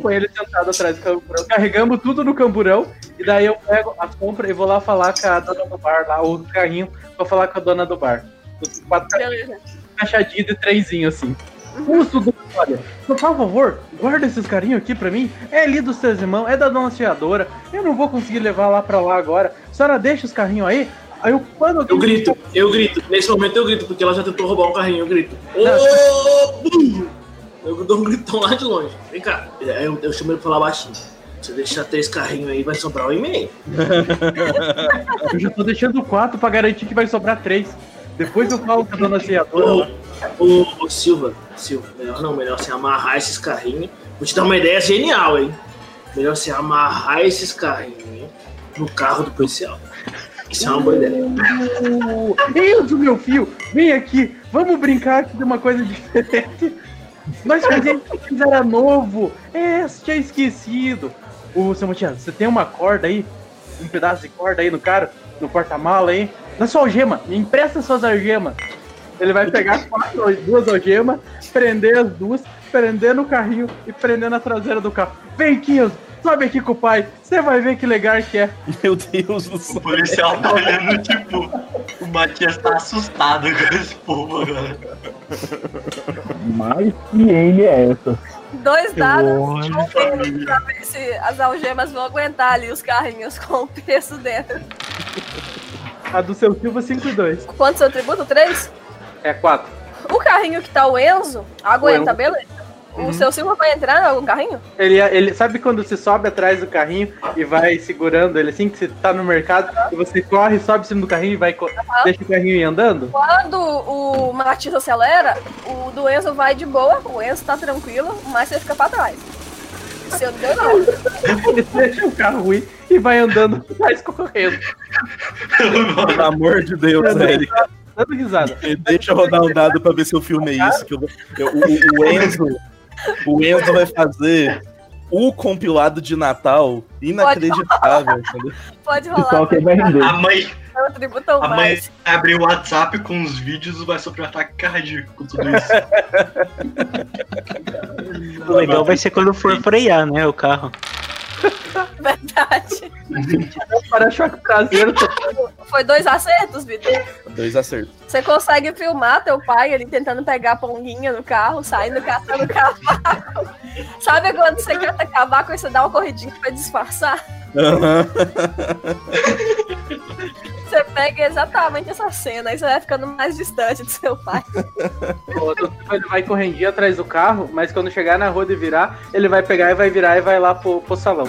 Põe ele sentado atrás do camburão. Carregamos tudo no camburão. E daí eu pego as compras e vou lá falar com a dona do bar, lá, o carrinho, pra falar com a dona do bar. Os Quatro Beleza. caixadinhos de trenzinho assim. Custo do. Olha, por favor, guarda esses carinhos aqui pra mim. É ali dos seus irmãos, é da dona fiadora. Eu não vou conseguir levar lá pra lá agora. A senhora deixa os carrinhos aí. Aí eu quando Eu grito, eu grito. Nesse momento eu grito, porque ela já tentou roubar um carrinho, eu grito. Ô, burro! Eu dou um gritão lá de longe. Vem cá. Aí eu, eu chamo ele pra falar baixinho. Se eu deixar três carrinhos aí, vai sobrar um e meio. Eu já tô deixando quatro pra garantir que vai sobrar três. Depois eu falo com a dona fiadora. Ô, ô, ô, Silva, Silva, melhor não, melhor você amarrar esses carrinhos. Vou te dar uma ideia genial, hein? Melhor você amarrar esses carrinhos no carro do policial. Isso é uma boa ideia. Enzo, meu filho, vem aqui. Vamos brincar aqui de uma coisa diferente. Nós fazíamos que era novo. É, tinha esquecido. Ô, seu Matias, você tem uma corda aí? Um pedaço de corda aí no cara? No porta-mala aí? Na sua algema. Me empresta suas algemas. Ele vai pegar quatro, duas algemas, prender as duas, prendendo o carrinho e prendendo a traseira do carro. Vem, Quinhos, sobe aqui com o pai. Você vai ver que legal que é. Meu Deus do céu. O policial tá olhando, tipo, o Matias tá assustado com esse povo agora. Mas que M é essa? Dois dados confirmam pra ver se as algemas vão aguentar ali os carrinhos com o peso dentro. A do seu Silva 5 e 2. Quanto seu tributo? Três? É 4. O carrinho que tá o Enzo, aguenta, Enzo. beleza. O Uhum. seu Silva vai entrar no carrinho? Ele, ele sabe quando você sobe atrás do carrinho e vai segurando ele assim que você tá no mercado e você corre, sobe em cima do carrinho e vai co- deixa o carrinho ir andando? Quando o Matias acelera, o do Enzo vai de boa, o Enzo tá tranquilo, mas você fica pra trás. Seu Deus não. Ele deixa o carro ir e vai andando atrás correndo. Pelo amor de Deus, velho. Dando risada. Deixa eu rodar um dado pra ver se eu filmei isso. Que eu, eu- o, o Enzo. O Enzo vai fazer o compilado de Natal inacreditável. Pode rolar. que vai render. A mãe, É a mãe abre o WhatsApp com os vídeos e vai sofrer ataque cardíaco com tudo isso. O legal vai ser quando for frear, né? O carro. Verdade. Para-choque traseiro. Foi dois acertos, Vitor. Dois acertos. Você consegue filmar teu pai ele tentando pegar a ponguinha no carro, saindo caçando cavaco. Sabe quando você cata cavaco e você dá uma corridinha pra disfarçar? Aham. Você pega exatamente essa cena e você vai ficando mais distante do seu pai. O do Silva, ele vai correndinho atrás do carro, mas quando chegar na rua de virar, ele vai pegar e vai virar e vai lá pro, pro salão.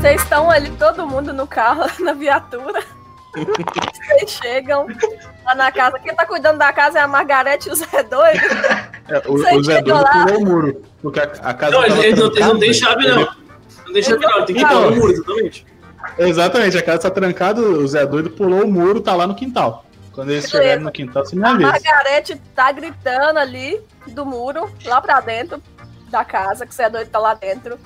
Vocês estão ali, todo mundo no carro, na viatura. Vocês chegam lá na casa. Quem tá cuidando da casa é a Margarete e o Zé Doido. É, o, o Zé Doido lá? pulou o muro. Porque a, a casa Não, tava eles, não, eles não têm chave, ele- não. Chave, não. Tem que Então. pular o muro, exatamente. Exatamente, a casa tá trancada, o Zé Doido pulou o muro, tá lá no quintal. Quando eles Beleza. chegarem no quintal, você me A avisa. Margarete tá gritando ali do muro, lá pra dentro da casa, que o Zé Doido tá lá dentro.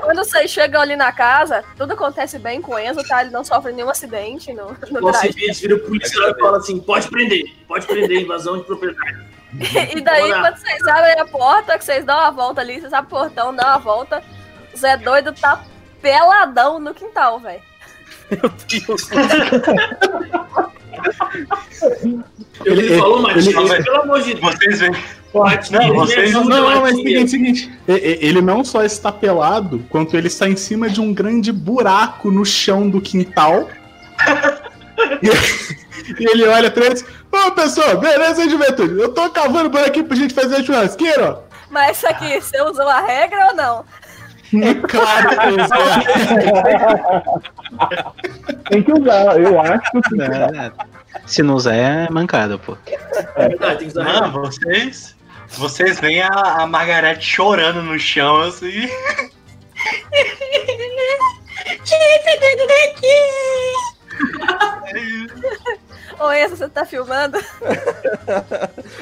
Quando vocês chegam ali na casa, tudo acontece bem com o Enzo, tá? Ele não sofre nenhum acidente no, no Nossa, drive. viram o policial e falam assim: pode prender, pode prender, invasão de propriedade. E daí, quando vocês abrem a porta, que vocês dão uma volta ali, vocês abrem o portão, dão uma volta, Zé Doido tá peladão no quintal, velho. Eu ele, Ele- falou, Matias, ele- pelo amor de Deus. Vocês veem. Não, vocês, não, não, mas seguinte, seguinte. Ele não só está pelado, quanto ele está em cima de um grande buraco no chão do quintal. e, ele olha pra eles. Ô, pessoal, beleza, juventude? Eu tô cavando por aqui pra gente fazer churrasqueira, ó. Mas isso aqui, você usou a regra ou não? É claro que Tem que usar, eu acho que usar. É, Se não usar, é mancada, pô. É verdade, tem que usar Não, vocês. Vocês veem a, a Margarete chorando no chão assim. Tira esse dedo daqui! Ô, Enzo, você tá filmando?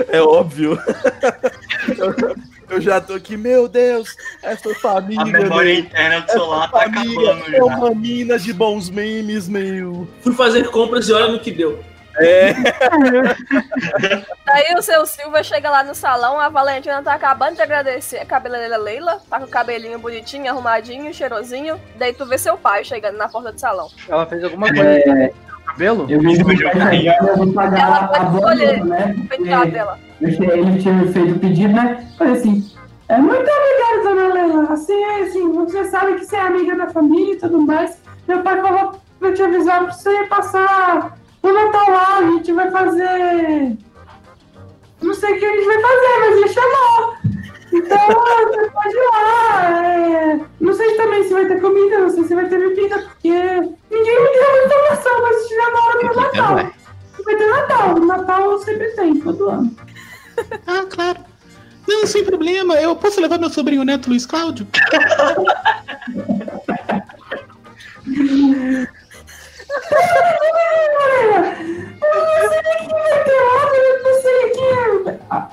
É óbvio. Eu, já tô aqui, meu Deus, essa família. A memória meu, interna do celular tá família acabando é já. uma mina de bons memes, meu. Fui fazer compras e olha no que deu. É. Daí o seu Silva chega lá no salão, a Valentina tá acabando de agradecer a cabeleireira Leila, tá com o cabelinho bonitinho, arrumadinho, cheirosinho. Daí tu vê seu pai chegando na porta do salão. Ela fez alguma coisa É, cabelo? eu chegar, eu vou pagar Ela a pode boa escolher né? o penteado dela. Ele tinha feito o pedido, né? Falei assim, é, muito obrigado, dona Leila. Assim, é, assim, você sabe que você é amiga da família e tudo mais. Meu pai falou pra te avisar pra você passar o Natal lá, a gente vai fazer... Não sei o que a gente vai fazer, mas ele chamou. Então, você pode ir lá. é, Não sei também se vai ter comida, não sei se vai ter bebida, porque ninguém me deu muita informação, mas já na hora do Natal. Vai ter Natal. Natal sempre tem, todo ano. Ah, claro. Não, sem problema. Eu posso levar meu sobrinho neto Luiz Cláudio?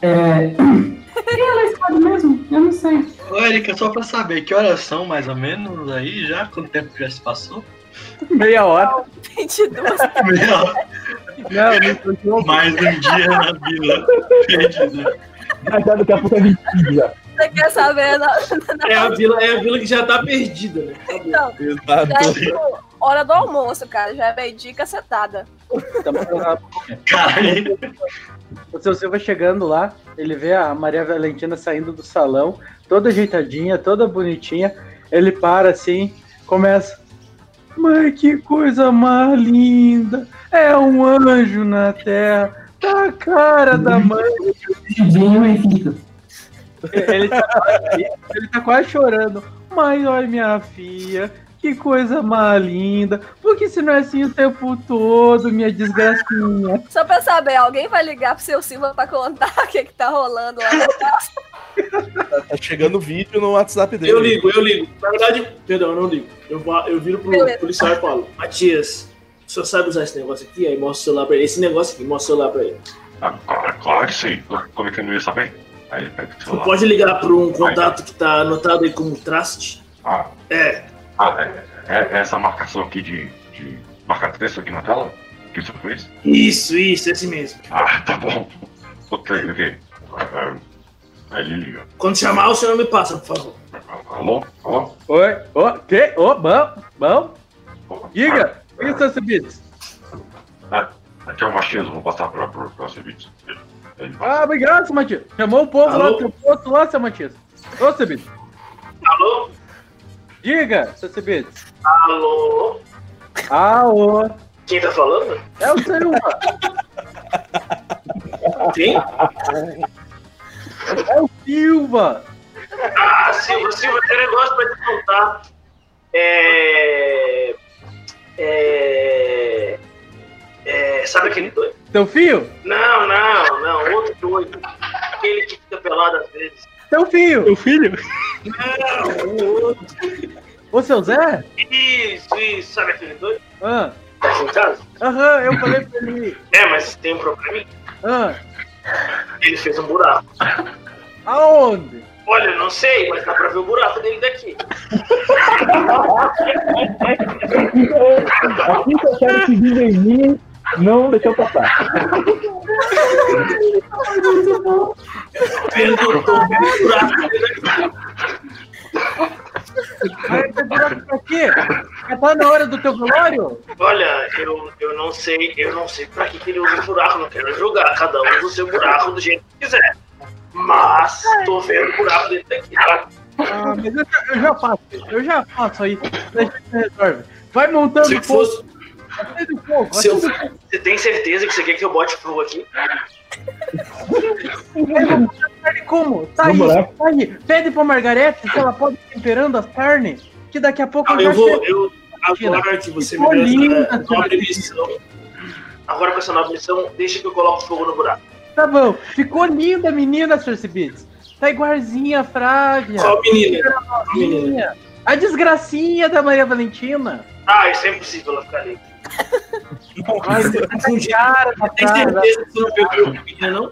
É. Quem ela escolhe mesmo? Eu não sei. Ô, Erika, só pra saber, que horas são mais ou menos aí já? Quanto tempo já se passou? Meia hora. 22. Meia hora. Não, não. Mais um dia na vila. Perdido. Já já daqui a pouco é 20 já. Você quer saber? Na, É a vila, é a vila que já tá perdida, né? Então, já é tipo, hora do almoço, cara. Já é meio-dia e cacetada. Caralho. O seu Silva chegando lá, ele vê a Maria Valentina saindo do salão, toda ajeitadinha, toda bonitinha. Ele para assim, começa. Mas que coisa mais linda! É um anjo na terra, tá a cara da mãe. Vinho e fica. Ele tá, ele tá quase chorando. Mas olha, minha filha, que coisa mais linda. Por que se não é assim o tempo todo, minha desgracinha? Só pra saber, alguém vai ligar pro seu Silva pra contar o que, que tá rolando lá na casa? Tá chegando vídeo no WhatsApp dele. Eu ligo, eu ligo. Na verdade, perdão, eu não ligo. Eu, eu viro pro Beleza. policial e falo, Matias, o senhor sabe usar esse negócio aqui? Aí mostra o celular pra ele. Esse negócio aqui, mostra o celular pra ele. Ah, claro, que sim. Como é que eu não ia saber? Aí ele pega o Você celular. pode ligar pra um contato que tá anotado aí como Trust? Ah, É. ah é, é essa marcação aqui de, de marcar texto aqui na tela? Que você fez? Isso, isso, esse mesmo. Ah, tá bom. Ok, ok. Ah, Aí ele liga. Quando chamar, o senhor me passa, por favor. Alô? Alô? Oi, ô, que? Ô, bom, bom. Diga, diga seus serviços. Ah, aqui é o machismo, vou passar para o próximo serviço. Ah, obrigado, seu Matias. Chamou o povo lá, Alô? seu posto lá, seu Matias. Ô, Cebitos. Alô? Diga, seu Cebitos. Alô? Alô. Quem tá falando? É o Silva. Quem? É o Silva. Ah, Silva, Silva, tem negócio pra te contar. É. É. É. Sabe aquele doido? Teu filho? Não, não, não, outro doido. Aquele que fica pelado às vezes. Teu filho. Teu filho? Não, o outro. Ô, seu Zé? Isso, isso, sabe aquele doido? Ah. Tá casa? Aham, eu falei pra ele. É, mas tem um problema. Ah. Ele fez um buraco. Aonde? Olha, eu não sei, mas dá pra ver o buraco dele daqui. Assim que eu quero se divertir, não deixa eu passar. Vendo, tô vendo o buraco dele daqui. Vai pra quê? Já tá na hora do teu velório? Olha, eu, eu não sei, eu não sei pra que, que ele usa o buraco, não quero julgar. Cada um usa o seu buraco do jeito que quiser. Mas tô vendo o buraco dele daqui, tá? Ah, mas eu já, eu já faço, eu já faço aí. Deixa que você resolve. Vai montando fogo. fosse- Você tem certeza que você quer que eu bote fogo aqui? Como? Tá aí, tá aí. Pede pra Margarete se ela pode ir temperando as carnes, que daqui a pouco Ah, eu vou, eu, agora que você me deu linda, essa nova missão, agora com essa nova missão, deixa que eu coloco fogo no buraco. Tá bom. Ficou linda, menina, Cersei Beats. Tá igualzinha a Frávia. Qual menina? Era novinha. A desgracinha da Maria Valentina. Ah, isso é impossível ela ficar ali. Ai, Você confundiu. cara da Tem cara. certeza que você não pegou menina, não?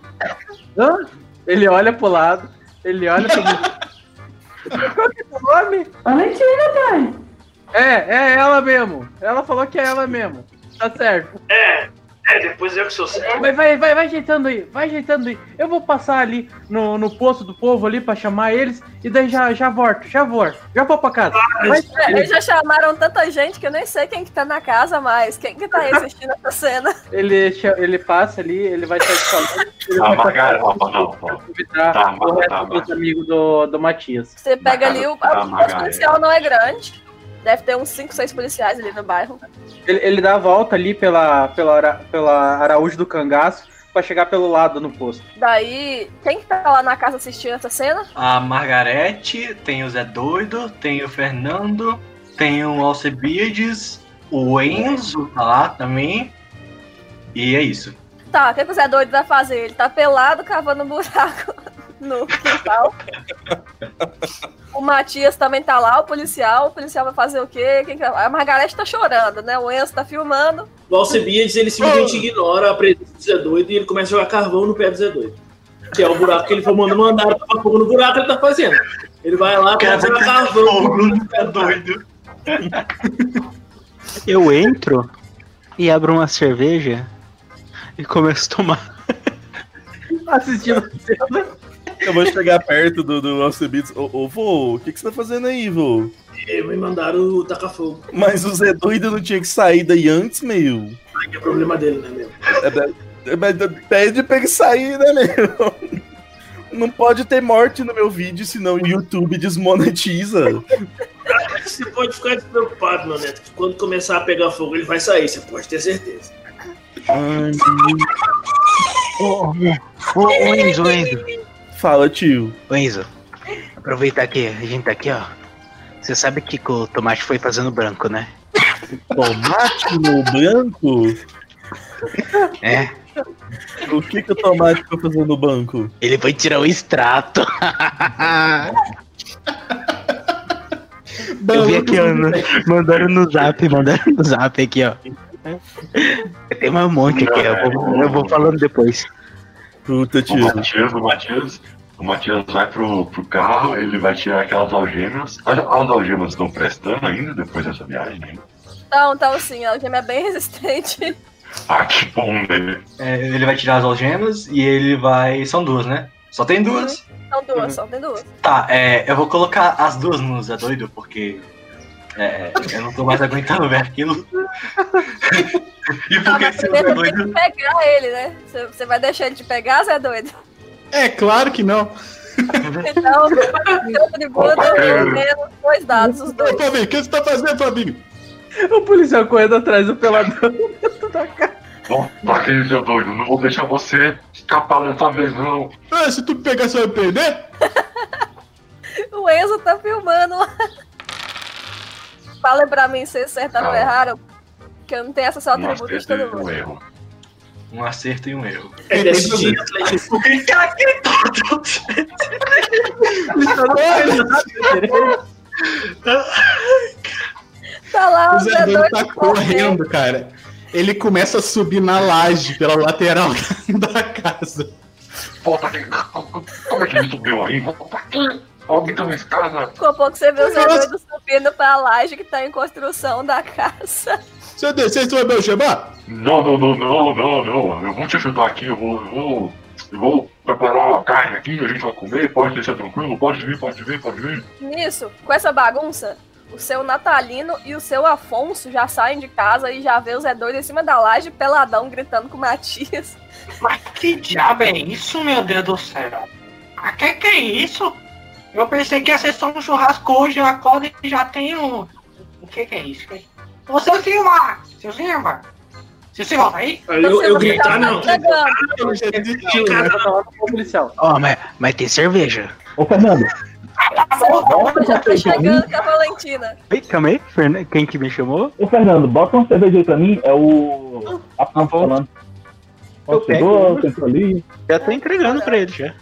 Hã? Ele olha pro lado, ele olha pro Qual que é o nome? Valentina, pai. É, é ela mesmo. Ela falou que é ela mesmo. Tá certo. É, é, depois eu que sou certo. Vai, vai, vai, vai ajeitando aí, vai ajeitando aí. Eu vou passar ali no, no posto do povo ali pra chamar eles e daí já, já volto, já volto. Já vou pra casa. Vai, É, Eles já chamaram tanta gente que eu nem sei quem que tá na casa mais. Quem que tá aí assistindo essa cena? ele, ele passa ali, ele vai sair falando. Ah, ó, não, convidar Tá, o resto tá, dos amigos do, do Matias. Você pega ali, o, o Margareth. policial não é grande. Deve ter uns 5, 6 policiais ali no bairro. Ele, ele dá a volta ali pela, pela, pela Araújo do Cangaço pra chegar pelo lado no posto. Daí, quem que tá lá na casa assistindo essa cena? A Margarete, tem o Zé Doido, tem o Fernando, tem o Alcebiades, o Enzo tá lá também. E é isso. Tá, o que que o Zé Doido vai fazer? Ele tá pelado cavando um buraco no quintal. O Matias também tá lá, o policial. O policial vai fazer o quê? Quem que- A Margarete tá chorando, né? O Enzo tá filmando. O Alcebiades, ele simplesmente ignora a presença do Zé Doido e ele começa a jogar carvão no pé do Zé Doido. Que é o buraco que ele foi mandando mandar pra fogo no buraco, ele tá fazendo. Ele vai lá, começa a jogar carvão. no pé do doido. Eu entro e abro uma cerveja e começa a tomar. Assistindo a cena. Eu vou chegar perto do, do Alcebitos. Ô, ô, vô, o que, que você tá fazendo aí, vô? E me mandaram tacar fogo. Mas o Zé doido não tinha que sair daí antes, meu. Aí que é problema dele, né, meu? É, é, mas Pede pra ele sair, né, meu? Não pode ter morte no meu vídeo, senão o YouTube desmonetiza. Você pode ficar despreocupado, meu neto, que quando começar a pegar fogo ele vai sair, você pode ter certeza. Ai, Ô, ô, ô, Enzo, ô, Enzo. Fala, tio. Enzo, aproveitar que a gente tá aqui, ó. Você sabe que que o tomate foi fazendo branco, né? Tomate no branco? É. O que, que o tomate foi fazendo no banco? Ele foi tirar o extrato. Eu vi aqui, ó. no- Mandaram no zap, mandaram no zap aqui, ó. Tem mais um monte aqui, ó. Eu vou, eu vou falando depois. Puta, O Matias, o Matias, o Matias vai pro, pro carro, ele vai tirar aquelas algemas. As, as algemas estão prestando ainda depois dessa viagem, né? Então, então sim, a gema é bem resistente. Ah, que bom, né? É, ele vai tirar as algemas e ele vai. São duas, né? Só tem duas. São duas, só tem duas. Tá, é, eu vou colocar as duas no Zé Doido, porque. É, eu não tô mais aguentando ver aquilo. e Ah, porque mas se o primeiro Zé tem que Doido. pegar ele, né? Você- Você vai deixar ele te pegar, Zé Doido? É claro que não. Então, seu tributo, menos dois dados, os dois. Ô, Fabinho, o que você tá fazendo, Fabinho? O policial correndo atrás do pelador. Bom, pra que seu doido, não vou deixar você escapar dessa vez, não. Ah, se tu pegar, você vai perder? O Enzo tá filmando lá. Fala pra mim se acertaram ou erraram, que eu não tenho acesso ao Um atributo de acerto todo e um mundo. erro. Um acerto e um erro. É decidido, Atlético. Tá lá, O Zé Doido tá correndo, cara. Ele começa a subir na laje pela lateral da casa. Volta aqui. Como é que ele subiu aí? Alguém tá na escada. Pouco você vê o Zé Nossa. Doido subindo pra laje que tá em construção da casa. Se eu descer, você vai me algemar? Não, não, não, não, não, não. Eu vou te ajudar aqui, eu vou. Eu vou, eu vou preparar uma carne aqui, a gente vai comer, pode deixar tranquilo, pode vir, pode vir, pode vir. Nisso, com essa bagunça, o seu Natalino e o seu Afonso já saem de casa e já vê o Zé Doido em cima da laje, peladão, gritando com o Matias. Mas que diabo é isso, meu Deus do céu? Ah, que que é isso? Eu pensei que ia ser só um churrasco hoje, eu acordo e já tenho. O que que é isso? Ô, seu Silva! Seu Silva! Seu Silva, tá aí? Eu, eu gritar, não. Tá lá no policial. Ó, mas, mas tem cerveja. Ô, Fernando. Já tá chegando com a Valentina. Oi, calma aí, Fern- quem que me chamou? Ô, Fernando, bota uma cerveja aí pra mim. É o. Afonso falando. Eu Afonso chegou, pego. ali. Já tô entregando pra ele já.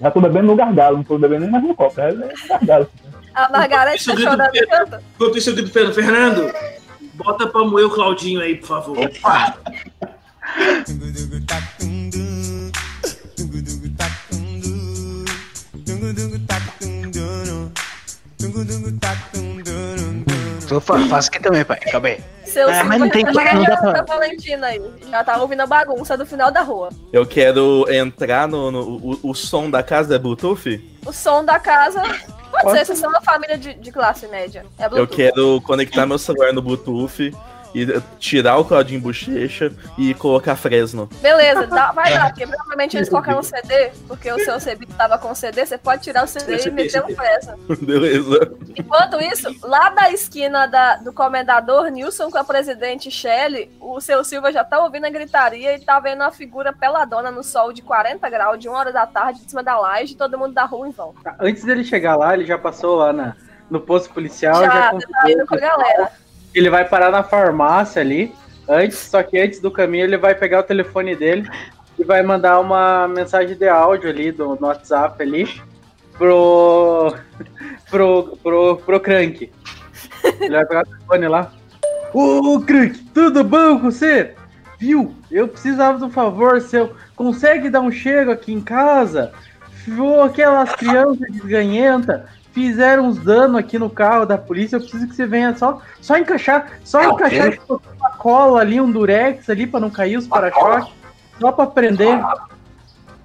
Já tô bebendo no gargalo, não tô bebendo nem mais no copo. É no gargalo. A Margareth Isso tá chorando tanto. Enquanto isso, eu grito Pedro, Fernando, bota pra moer o Claudinho aí, por favor. Tô fa faço aqui também, pai. Calma aí. Seu É, mas não tem Silva já não dá tá pra- Valentina aí. Já tá ouvindo a bagunça do final da rua. Eu quero entrar no. no- o, o som da casa é Bluetooth? O som da casa. Pode Pode ser, vocês são uma família de, de classe média. É Eu quero conectar meu celular no Bluetooth e tirar o Claudinho Bochecha e colocar Fresno. Beleza, dá- vai dar, porque provavelmente eles colocaram um CD, porque o seu CB tava com CD, você pode tirar o CD e meter um pressa. Beleza. Enquanto isso, lá da esquina da- do comendador Nilson com a presidente Shelley, o seu Silva já tá ouvindo a gritaria e tá vendo uma figura peladona no sol de 40 graus, de uma hora da tarde, de cima da laje, todo mundo da rua em volta. Antes dele chegar lá, ele já passou lá na, no posto policial. Já, Já, tá indo com a galera. Ele vai parar na farmácia ali. Antes, só que antes do caminho, ele vai pegar o telefone dele e vai mandar uma mensagem de áudio ali do, no WhatsApp ali pro. pro. pro, pro Crank. Ele vai pegar o telefone lá. Ô, Crank, tudo bom com você? Viu? Eu precisava de um favor seu. Consegue dar um chego aqui em casa? Viu aquelas crianças desganhentas? Fizeram uns danos aqui no carro da polícia. Eu preciso que você venha só, só encaixar, só encaixar ok. tipo, uma cola ali, um durex ali pra não cair os para-choques. Só pra aprender.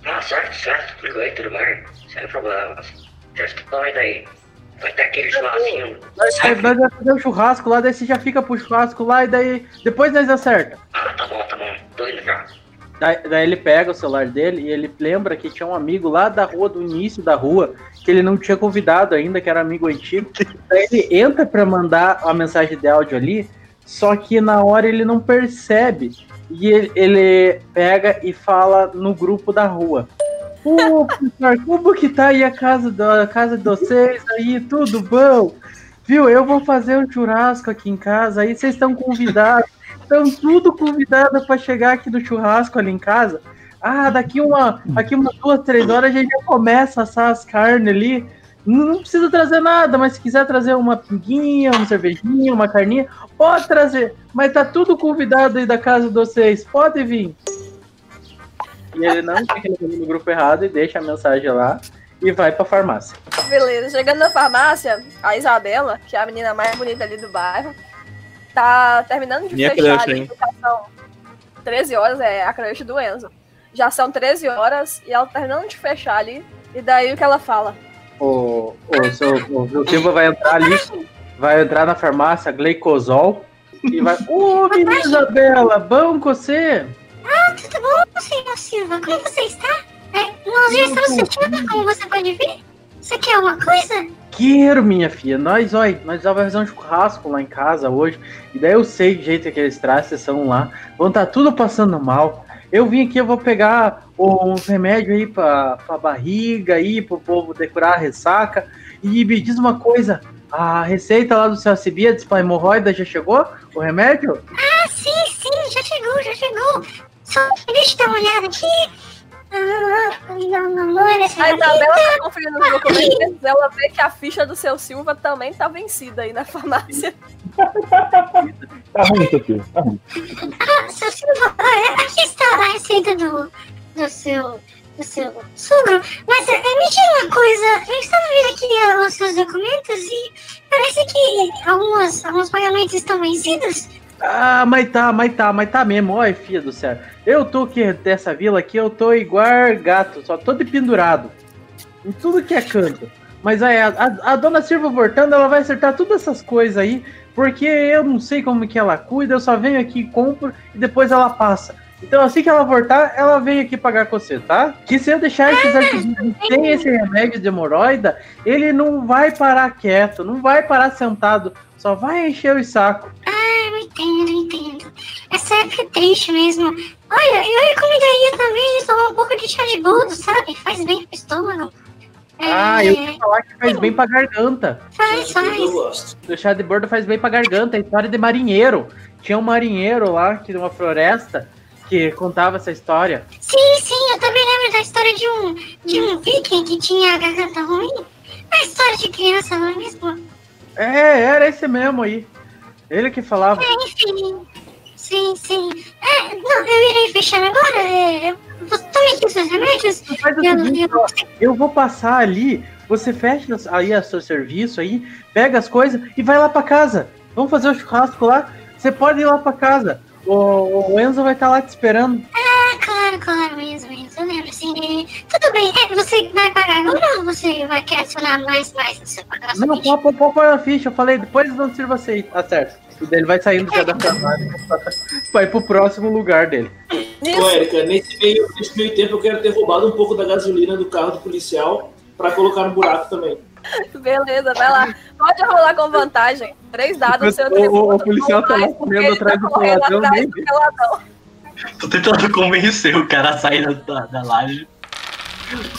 Ah, certo, certo. Tudo bem, tudo bem. Sem problemas. Já estou aí. Vai ter aquele churrasquinho. Nós vamos fazer um churrasco lá, daí você já fica pro churrasco lá e daí depois nós acerta. Ah, tá bom, tá bom. Tô indo já. Daí, daí ele pega o celular dele e ele lembra que tinha um amigo lá da rua, do início da rua, que ele não tinha convidado ainda, que era amigo antigo. Daí ele entra pra mandar a mensagem de áudio ali, só que na hora ele não percebe. E ele, ele pega e fala no grupo da rua. Pô, professor, como que tá aí a casa, do, a casa de vocês aí? Tudo bom? Viu, eu vou fazer um churrasco aqui em casa, aí vocês estão convidados. Estão tudo convidados para chegar aqui do churrasco ali em casa. Ah, daqui uma, daqui umas duas, três horas a gente já começa a assar as carnes ali. Não, não precisa trazer nada, mas se quiser trazer uma pinguinha, uma cervejinha, uma carninha, pode trazer. Mas tá tudo convidado aí da casa de vocês. Pode vir. E ele não fica no grupo errado e deixa a mensagem lá e vai pra farmácia. Beleza, chegando na farmácia, a Isabela, que é a menina mais bonita ali do bairro, tá terminando de Minha fechar crush, já são 13 horas, é a crush do Enzo. Já são 13 horas e ela tá terminando de fechar ali, e daí o que ela fala? O, o, seu, o, seu Silva vai entrar ali, vai entrar na farmácia Gleicosol e vai. Ô, menina Isabela, bom com você? Ah, tudo bom, senhor Silva? Como você está? É, nós já estamos sentindo, como você pode ver. Você quer alguma coisa? Quero, minha filha. Nós, olha, nós vamos fazer um churrasco lá em casa hoje. E daí eu sei o jeito que eles trazem, são lá. Vão estar tudo passando mal. Eu vim aqui, eu vou pegar uns remédios aí pra, pra barriga aí, pro povo decorar a ressaca. E me diz uma coisa, a receita lá do seu Alcibiades pra hemorroida já chegou? O remédio? Ah, sim, sim, já chegou, já chegou. Só deixa eu dar uma olhada aqui. A Isabela tá conferindo os documentos, ela vê que a ficha do seu Silva também tá vencida aí na farmácia. Tá ruim isso aqui, tá ruim. Ah, seu Silva, aqui está a receita do, do seu. do seu sogro. Mas é, me diga uma coisa, eu estava vendo aqui ah, os seus documentos e parece que algumas, alguns pagamentos estão vencidos. Ah, mas tá, mas tá, mas tá mesmo. Olha, filha do céu. Eu tô aqui dessa vila aqui, eu tô igual gato, só tô de pendurado. Em tudo que é canto. Mas aí, a, a, a dona Silva voltando, ela vai acertar todas essas coisas aí, porque eu não sei como que ela cuida, eu só venho aqui, compro e depois ela passa. Então assim que ela voltar, ela vem aqui pagar com você, tá? Que se eu deixar esses arquivos sem esse remédio de hemorroida, ele não vai parar quieto, não vai parar sentado, só vai encher o saco. Ah, eu entendo, eu entendo. Essa época é triste mesmo. Olha, eu recomendaria também tomar um pouco de chá de boldo, sabe? Faz bem pro estômago. Ah, eu ia falar que faz bem pra garganta. Faz, faz. O chá de bordo faz bem pra garganta. É história de marinheiro. Tinha um marinheiro lá, que numa floresta, que contava essa história. Sim, sim, eu também lembro da história de um, de um viking que tinha a garganta ruim. É história de criança, não é mesmo? É, era esse mesmo aí. Ele que falava. É, enfim. Sim, sim. É, não, eu irei fechar agora. É, eu- tome aqui seus remédios. Eu- seguinte, eu- ó, eu vou passar ali, você fecha aí o seu serviço aí, pega as coisas e vai lá pra casa. Vamos fazer o churrasco lá. Você pode ir lá pra casa. O, o Enzo vai estar lá te esperando. Ah, claro, claro, mesmo, mesmo. Eu lembro, sim. É, Tudo bem, é, você vai pagar agora ou você vai querer adicionar mais, mais no seu pagamento? Não, pode pôr na ficha. Eu falei, depois eu não sirva você aí. Tá certo. E daí ele vai saindo já da farmácia vai pro próximo lugar dele. Ô, Érica, nesse meio, nesse meio tempo eu quero ter roubado um pouco da gasolina do carro do policial pra colocar no buraco também. Beleza, vai lá. Pode rolar com vantagem. Três dados no seu O- o- o policial tá lá correndo atrás tá do peladão, atrás do peladão. Tô tentando convencer o cara a sair da, da, da laje.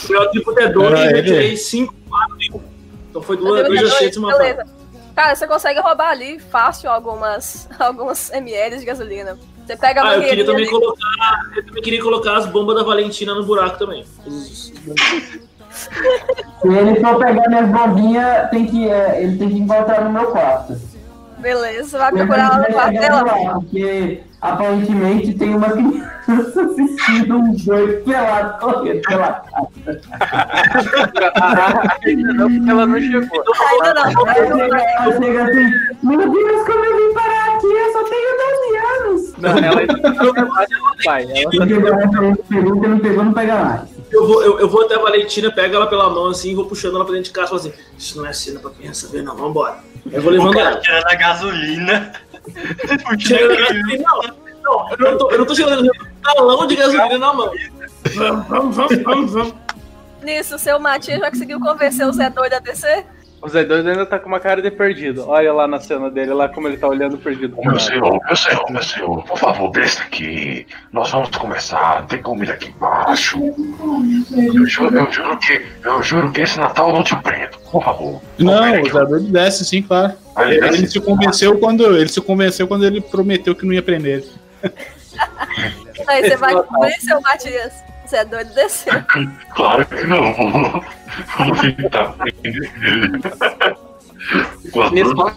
O meu tributo é 2 Ah, e eu tirei 5, 4. Então foi duas, duas uma beleza. Cara, você consegue roubar ali fácil algumas, alguns ml de gasolina. Você pega a Ah, eu queria também ali- colocar. Eu também queria colocar as bombas da Valentina no buraco também. Se ele for pegar minhas bombinhas, tem que, é, ele tem que encontrar no meu quarto. Beleza, você vai procurar lá no quarto dela. Porque aparentemente tem uma criança assistindo um boi pelado correndo pela casa. Ainda não, porque ela não chegou. Ainda não. Ela chega, ela chega assim, meu Deus, como eu vim parar aqui? Eu só tenho 12 anos. Não, ela mais do pai. Ela tá pegou a referência pegou, quem não pegou, não pega mais. Eu vou, eu, eu vou até a Valentina, pego ela pela mão assim e vou puxando ela pra dentro de casa e falo assim: Isso não é cena pra criança ver, não, vambora. Eu vou O levando cara ela. tirando a gasolina. Não, não, eu não tô, eu não tô chegando eu tô com um galão de gasolina na mão. Vamos, vamos, vamos, vamos, vamos. Nisso, o seu Matias já conseguiu convencer o Zé doido a descer? O Zé Doido ainda tá com uma cara de perdido. Olha lá na cena dele, lá como ele tá olhando perdido. Meu senhor, meu senhor, meu senhor, por favor, desça aqui. Nós vamos começar. Tem comida aqui embaixo. Eu juro, eu juro que. Eu juro que esse Natal eu não te prendo. Por favor. Não, o Zé Doido desce, sim, claro. Ele Ele, desce? se convenceu quando ele se convenceu quando ele prometeu que não ia prender ele. Aí você vai convencer seu Matias. Zé doido a descer. Claro que não. Vou tentar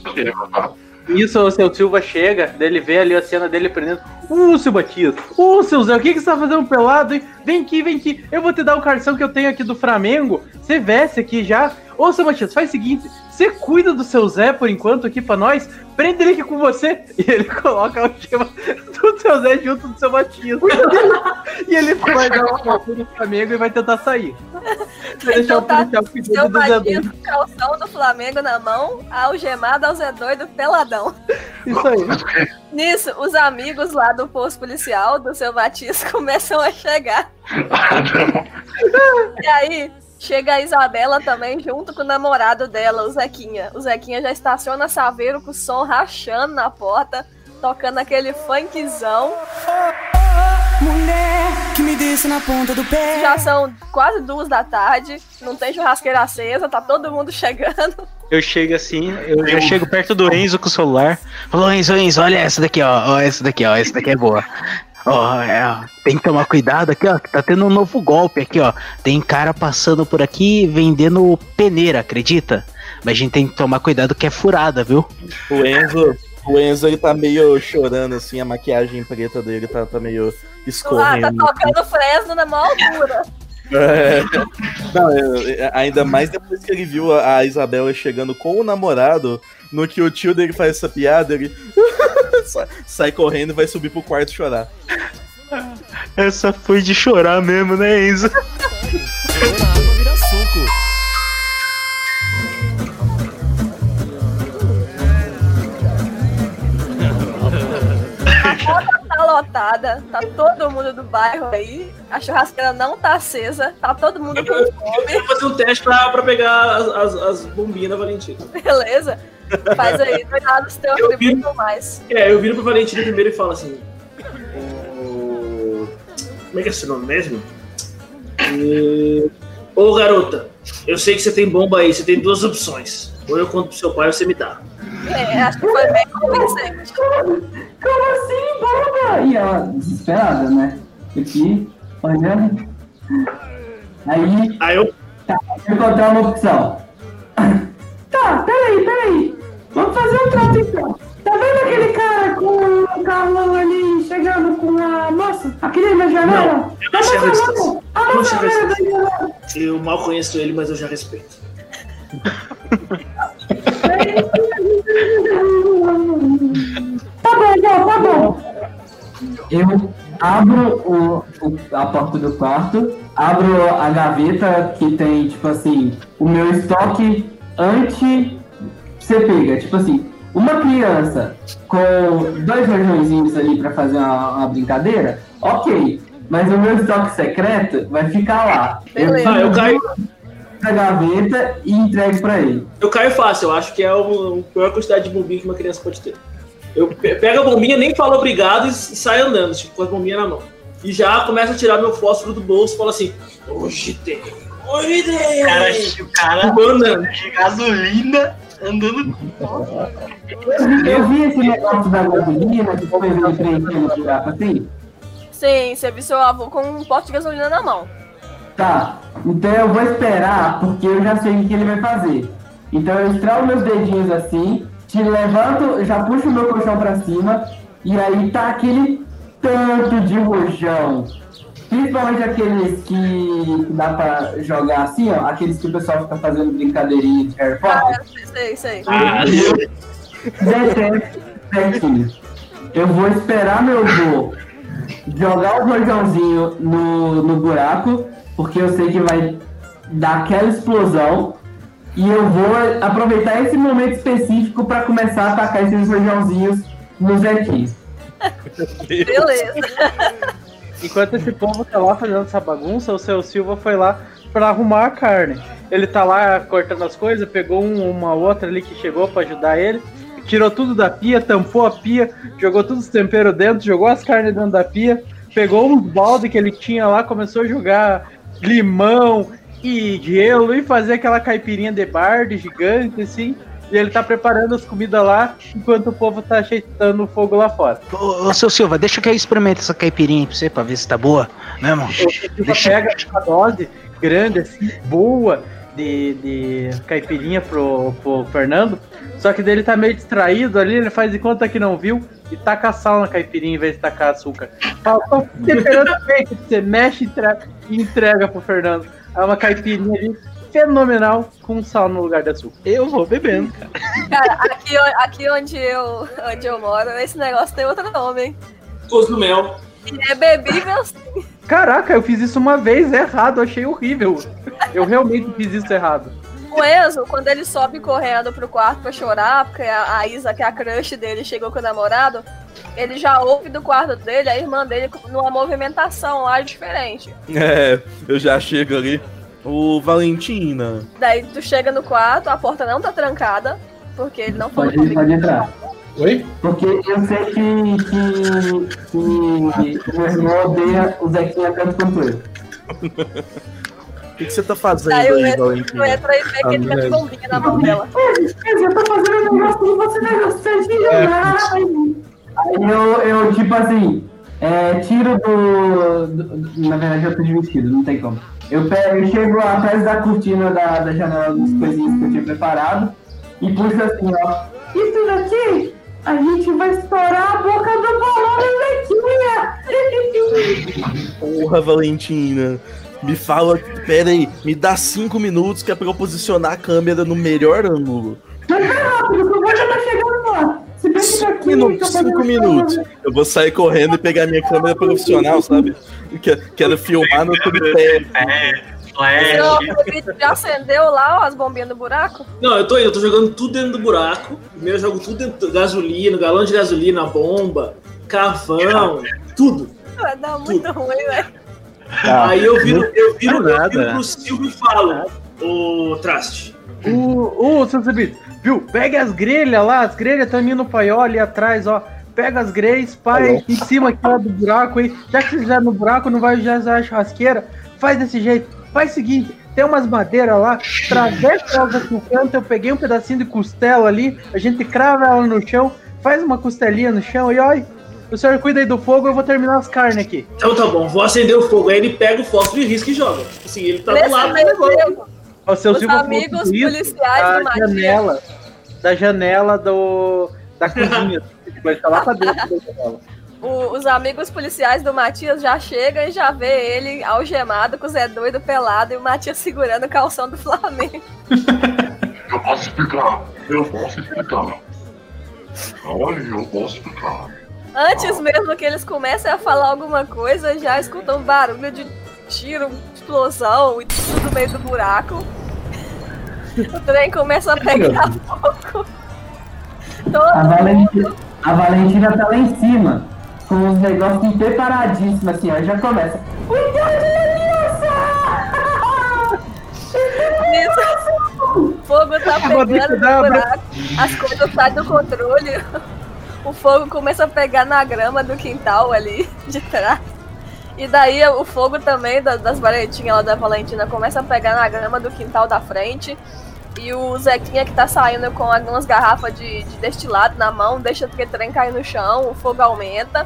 tá? Isso, o seu Silva chega, daí ele vê ali a cena dele prendendo. Uh, seu Matias! Uh, seu Zé, o que, que você tá fazendo pelado, hein? Vem aqui, vem aqui. Eu vou te dar o cartão que eu tenho aqui do Flamengo. Você veste aqui já. Ô, seu Matias, faz o seguinte: você cuida do seu Zé por enquanto aqui pra nós. Prende ele aqui com você. E ele coloca o algema do seu Zé junto do seu Matias. e ele vai dar uma foto do Flamengo e vai tentar sair. Vai deixar o policial Seu cuidando do Zé Doido. com o calção do Flamengo na mão, algemado ao Zé doido peladão. Isso aí. Nisso, os amigos lá do posto policial do seu Matias começam a chegar. E aí, chega a Isabela também, junto com o namorado dela, o Zequinha. O Zequinha já estaciona Saveiro com o som rachando na porta, tocando aquele funkzão. Mulher que me desce na ponta do pé. Já são quase duas da tarde, não tem churrasqueira acesa, tá todo mundo chegando. Eu chego assim, eu já chego perto do Enzo com o celular. Falou, Enzo, Enzo, olha essa daqui, ó. Ó, essa daqui, ó. Essa daqui é boa. Ó, é, ó, tem que tomar cuidado aqui, ó. que Tá tendo um novo golpe aqui, ó. Tem cara passando por aqui vendendo peneira, acredita? Mas a gente tem que tomar cuidado que é furada, viu? O Enzo, o Enzo ele tá meio chorando, assim, a maquiagem preta dele tá, tá meio tá escorrendo. tocando Fresno na maior altura. É. Não, ainda mais depois que ele viu a, Isabela chegando com o namorado, no que o tio dele faz essa piada, ele sai, correndo e vai subir pro quarto chorar. Essa foi de chorar mesmo, né, Enzo? Vira suco. Lotada, tá todo mundo do bairro aí, a churrasqueira não tá acesa, tá todo mundo com Eu fome, quero fazer um teste pra, pra pegar as, as, as bombinhas da Valentina. beleza? Faz aí, cuidado dos teus Eu vi- tributos mais. É, eu viro pro Valentina primeiro e falo assim. "Ô, Como é que é seu nome mesmo? E- Ô garota, eu sei que você tem bomba aí, você tem duas opções. Ou eu conto pro seu pai ou você me dá. É, acho que foi bem convincente. Como assim, bomba? E ela, desesperada, né? Aqui, olhando. Aí. Aí eu. Tá, vou encontrar uma opção. Tá, peraí, peraí. Vamos fazer um trato então. Tá vendo aquele cara com o carro ali chegando com a moça? Aquele na janela? Não, eu Tá não sei a na resposta. janela. A Eu não moça sei a na resposta. janela. Eu mal conheço ele, mas eu já respeito. Tá bom, bom, tá bom. Eu abro o, o- a porta do quarto, abro a gaveta que tem, tipo assim, o meu estoque anti você pega, tipo assim, uma criança com dois rojõezinhos ali pra fazer uma, uma brincadeira, ok. Mas o meu estoque secreto vai ficar lá. Beleza. Ah, eu caio- Na gaveta e entrego pra ele. Eu caio fácil, eu acho que é o- a pior quantidade de bombinha que uma criança pode ter. Eu pe- pego a bombinha, nem falo obrigado e, saio andando, tipo, com a bombinha na mão. E já começo a tirar meu fósforo do bolso e falo assim: hoje tem, hoje tem. O cara, o cara Andando. de gasolina andando. Eu vi esse negócio da gasolina que foi ele preenchendo o buraco assim. Sim, você viu seu avô com um pote de gasolina na mão. Tá, então eu vou esperar, porque eu já sei o que ele vai fazer. Então eu estralo meus dedinhos assim, te levanto, já puxo o meu colchão pra cima, E aí tá aquele tanto de rojão. Principalmente aqueles que, dá pra jogar assim, ó. Aqueles que o pessoal fica fazendo brincadeirinha de Harry Ah, Potter. eu sei, sei. Ah, Detesto Zequinha. Eu vou esperar meu vô jogar o rojãozinho no, no buraco, porque eu sei que vai dar aquela explosão. E eu vou aproveitar esse momento específico para começar a atacar esses rojãozinhos no Zequinha. Beleza. Enquanto esse povo tá lá fazendo essa bagunça, o seu Silva foi lá pra arrumar a carne. Ele tá lá cortando as coisas, pegou um- uma outra ali que chegou pra ajudar ele, tirou tudo da pia, tampou a pia, jogou todos os temperos dentro, jogou as carnes dentro da pia, pegou uns balde que ele tinha lá, começou a jogar limão e gelo e fazer aquela caipirinha de barde gigante assim. E ele tá preparando as comidas lá, enquanto o povo tá ajeitando o fogo lá fora. Ô, ô, seu Silva, deixa que eu experimente essa caipirinha pra você, pra ver se tá boa mesmo. Deixa... pega uma dose grande, assim, boa, de, de caipirinha pro, pro Fernando. Só que dele tá meio distraído ali, ele faz de conta que não viu e taca sal na caipirinha em vez de tacar açúcar. Fala, tô temperando bem, você mexe e entre- entrega pro Fernando. É uma caipirinha ali fenomenal com sal no lugar de açúcar. Eu vou bebendo, cara. Cara, aqui, aqui onde, eu, onde eu moro, esse negócio tem outro nome, hein? Do mel. E é bebível sim. Caraca, eu fiz isso uma vez errado, achei horrível. Eu realmente fiz isso errado. O Enzo, quando ele sobe correndo pro quarto pra chorar, porque a, a Isa, que é a crush dele, chegou com o namorado, ele já ouve do quarto dele a irmã dele numa movimentação lá diferente. É, eu já chego ali. O Valentina. Daí tu chega no quarto, a porta não tá trancada, porque ele não falou Pode, pode entrar. Oi? Porque eu sei que, que, que o meu irmão odeia o Zequinha tanto quanto eu. O que, que você tá fazendo eu aí, eu Valentina? entro e vê que ele de bombinha na mão dela. Eu tô fazendo um negócio e você não É. nada. Aí eu, eu tipo assim, é, tiro do, do- do- Na verdade, eu tô de vestido, não tem como. Eu, pego, eu chego atrás da cortina da, da janela dos coisinhas que eu tinha preparado e puxo assim, ó. Isso daqui, a gente vai estourar a boca do balão da Zequinha. Porra, Valentina. Me fala. Pera aí, me dá cinco minutos que é pra eu posicionar a câmera no melhor ângulo. Mas vai rápido, que o Boja tá chegando lá. Daqui... Minutos, cinco minutos. Eu vou sair correndo e pegar minha câmera profissional, sabe? Que- Quero filmar no tripé. Já acendeu lá ó, as bombinhas do buraco? Não, eu tô indo, eu tô jogando tudo dentro do buraco. Primeiro eu jogo tudo dentro do gasolina, galão de gasolina, bomba, carvão, tudo. Vai dar muito ruim, velho. Aí eu viro, eu viro, eu nada. viro pro Silvio e falo, ô Traste. O, o seu Zebito, viu? Pega as grelhas lá, as grelhas estão indo no paiol ali atrás, ó. Pega as grelhas, pai, em cima aqui ó, do buraco aí. Já que você fizer no buraco, não vai usar a churrasqueira. Faz desse jeito. Faz o seguinte: tem umas madeiras lá, travessa elas aqui no canto. Eu peguei um pedacinho de costela ali, a gente crava ela no chão, faz uma costelinha no chão e olha. O senhor cuida aí do fogo, eu vou terminar as carnes aqui. Então tá bom, vou acender o fogo. Aí ele pega o fósforo e risca e joga. Assim, ele tá do Nesse lado do meio negócio. tempo, O seu Os falou amigos policiais da do Matias. janela, da janela do, da cozinha. Vai estar lá pra dentro da janela. o- os amigos policiais do Matias já chegam e já vê ele algemado com o Zé Doido pelado e o Matias segurando o calção do Flamengo. Eu posso explicar. Eu posso explicar. Olha, eu posso explicar. Antes mesmo que eles comecem a falar alguma coisa, já escutam barulho de tiro, explosão e tudo no meio do buraco. O trem começa a pegar fogo. A Valentina, a Valentina tá lá em cima, com os negócios preparadíssimos, assim, ó, e já começa. Isso. O fogo tá pegando no buraco, as coisas saem do controle. O fogo começa a pegar na grama do quintal ali de trás. E daí o fogo também da- das varetinhas lá da Valentina começa a pegar na grama do quintal da frente. E o Zequinha que tá saindo com algumas garrafas de, de destilado na mão, deixa o trem cair no chão, o fogo aumenta.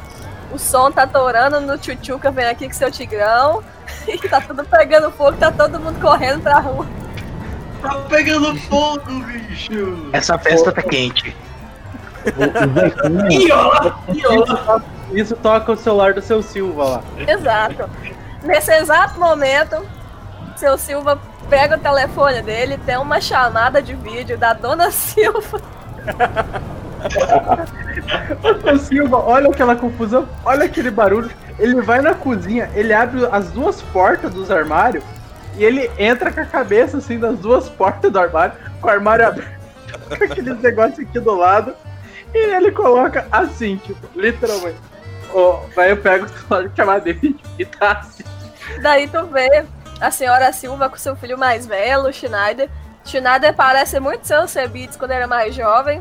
O som tá torando no tchutchuca, vem aqui com seu tigrão. E tá tudo pegando fogo, tá todo mundo correndo pra rua. Tá pegando fogo, bicho! Essa festa tá quente. Isso, isso toca o celular do seu Silva lá. Exato. Nesse exato momento, seu Silva pega o telefone dele, tem uma chamada de vídeo da dona Silva. O Silva, olha aquela confusão, olha aquele barulho. Ele vai na cozinha, ele abre as duas portas dos armários e ele entra com a cabeça assim nas duas portas do armário, com o armário aberto, com aqueles negócios aqui do lado. E ele coloca assim, tipo, literalmente. Ó, vai eu pego o chamada dele e tá assim. Daí tu vê a senhora Silva com seu filho mais velho, Schneider. Schneider parece muito seu Sebits quando era mais jovem.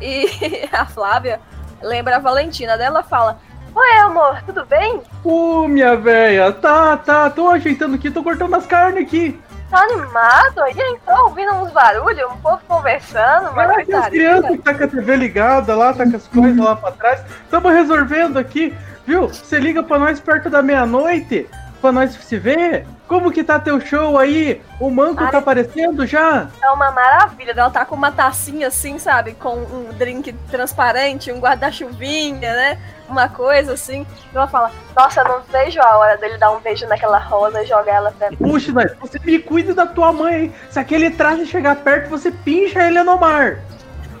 E a Flávia lembra a Valentina dela fala: Oi, amor, tudo bem? Ô, minha véia, tá, tá, tô ajeitando aqui, tô cortando as carnes aqui. Tá animado? Aí entrou ouvindo uns barulhos, um povo conversando, uma Olha que as crianças que tá com a TV ligada lá, tá com as coisas lá pra trás. Tamo resolvendo aqui, viu? Você liga pra nós perto da meia-noite, pra nós se ver. Como que tá teu show aí? O manco tá aparecendo já? É uma maravilha. Ela tá com uma tacinha assim, sabe? Com um drink transparente, um guarda-chuvinha, né? Uma coisa assim. E ela fala: Nossa, não vejo a hora dele dar um beijo naquela rosa e jogar ela pra mim. Puxa, mas você me cuida da tua mãe, hein? Se aquele traje chegar perto, você pincha ele no mar.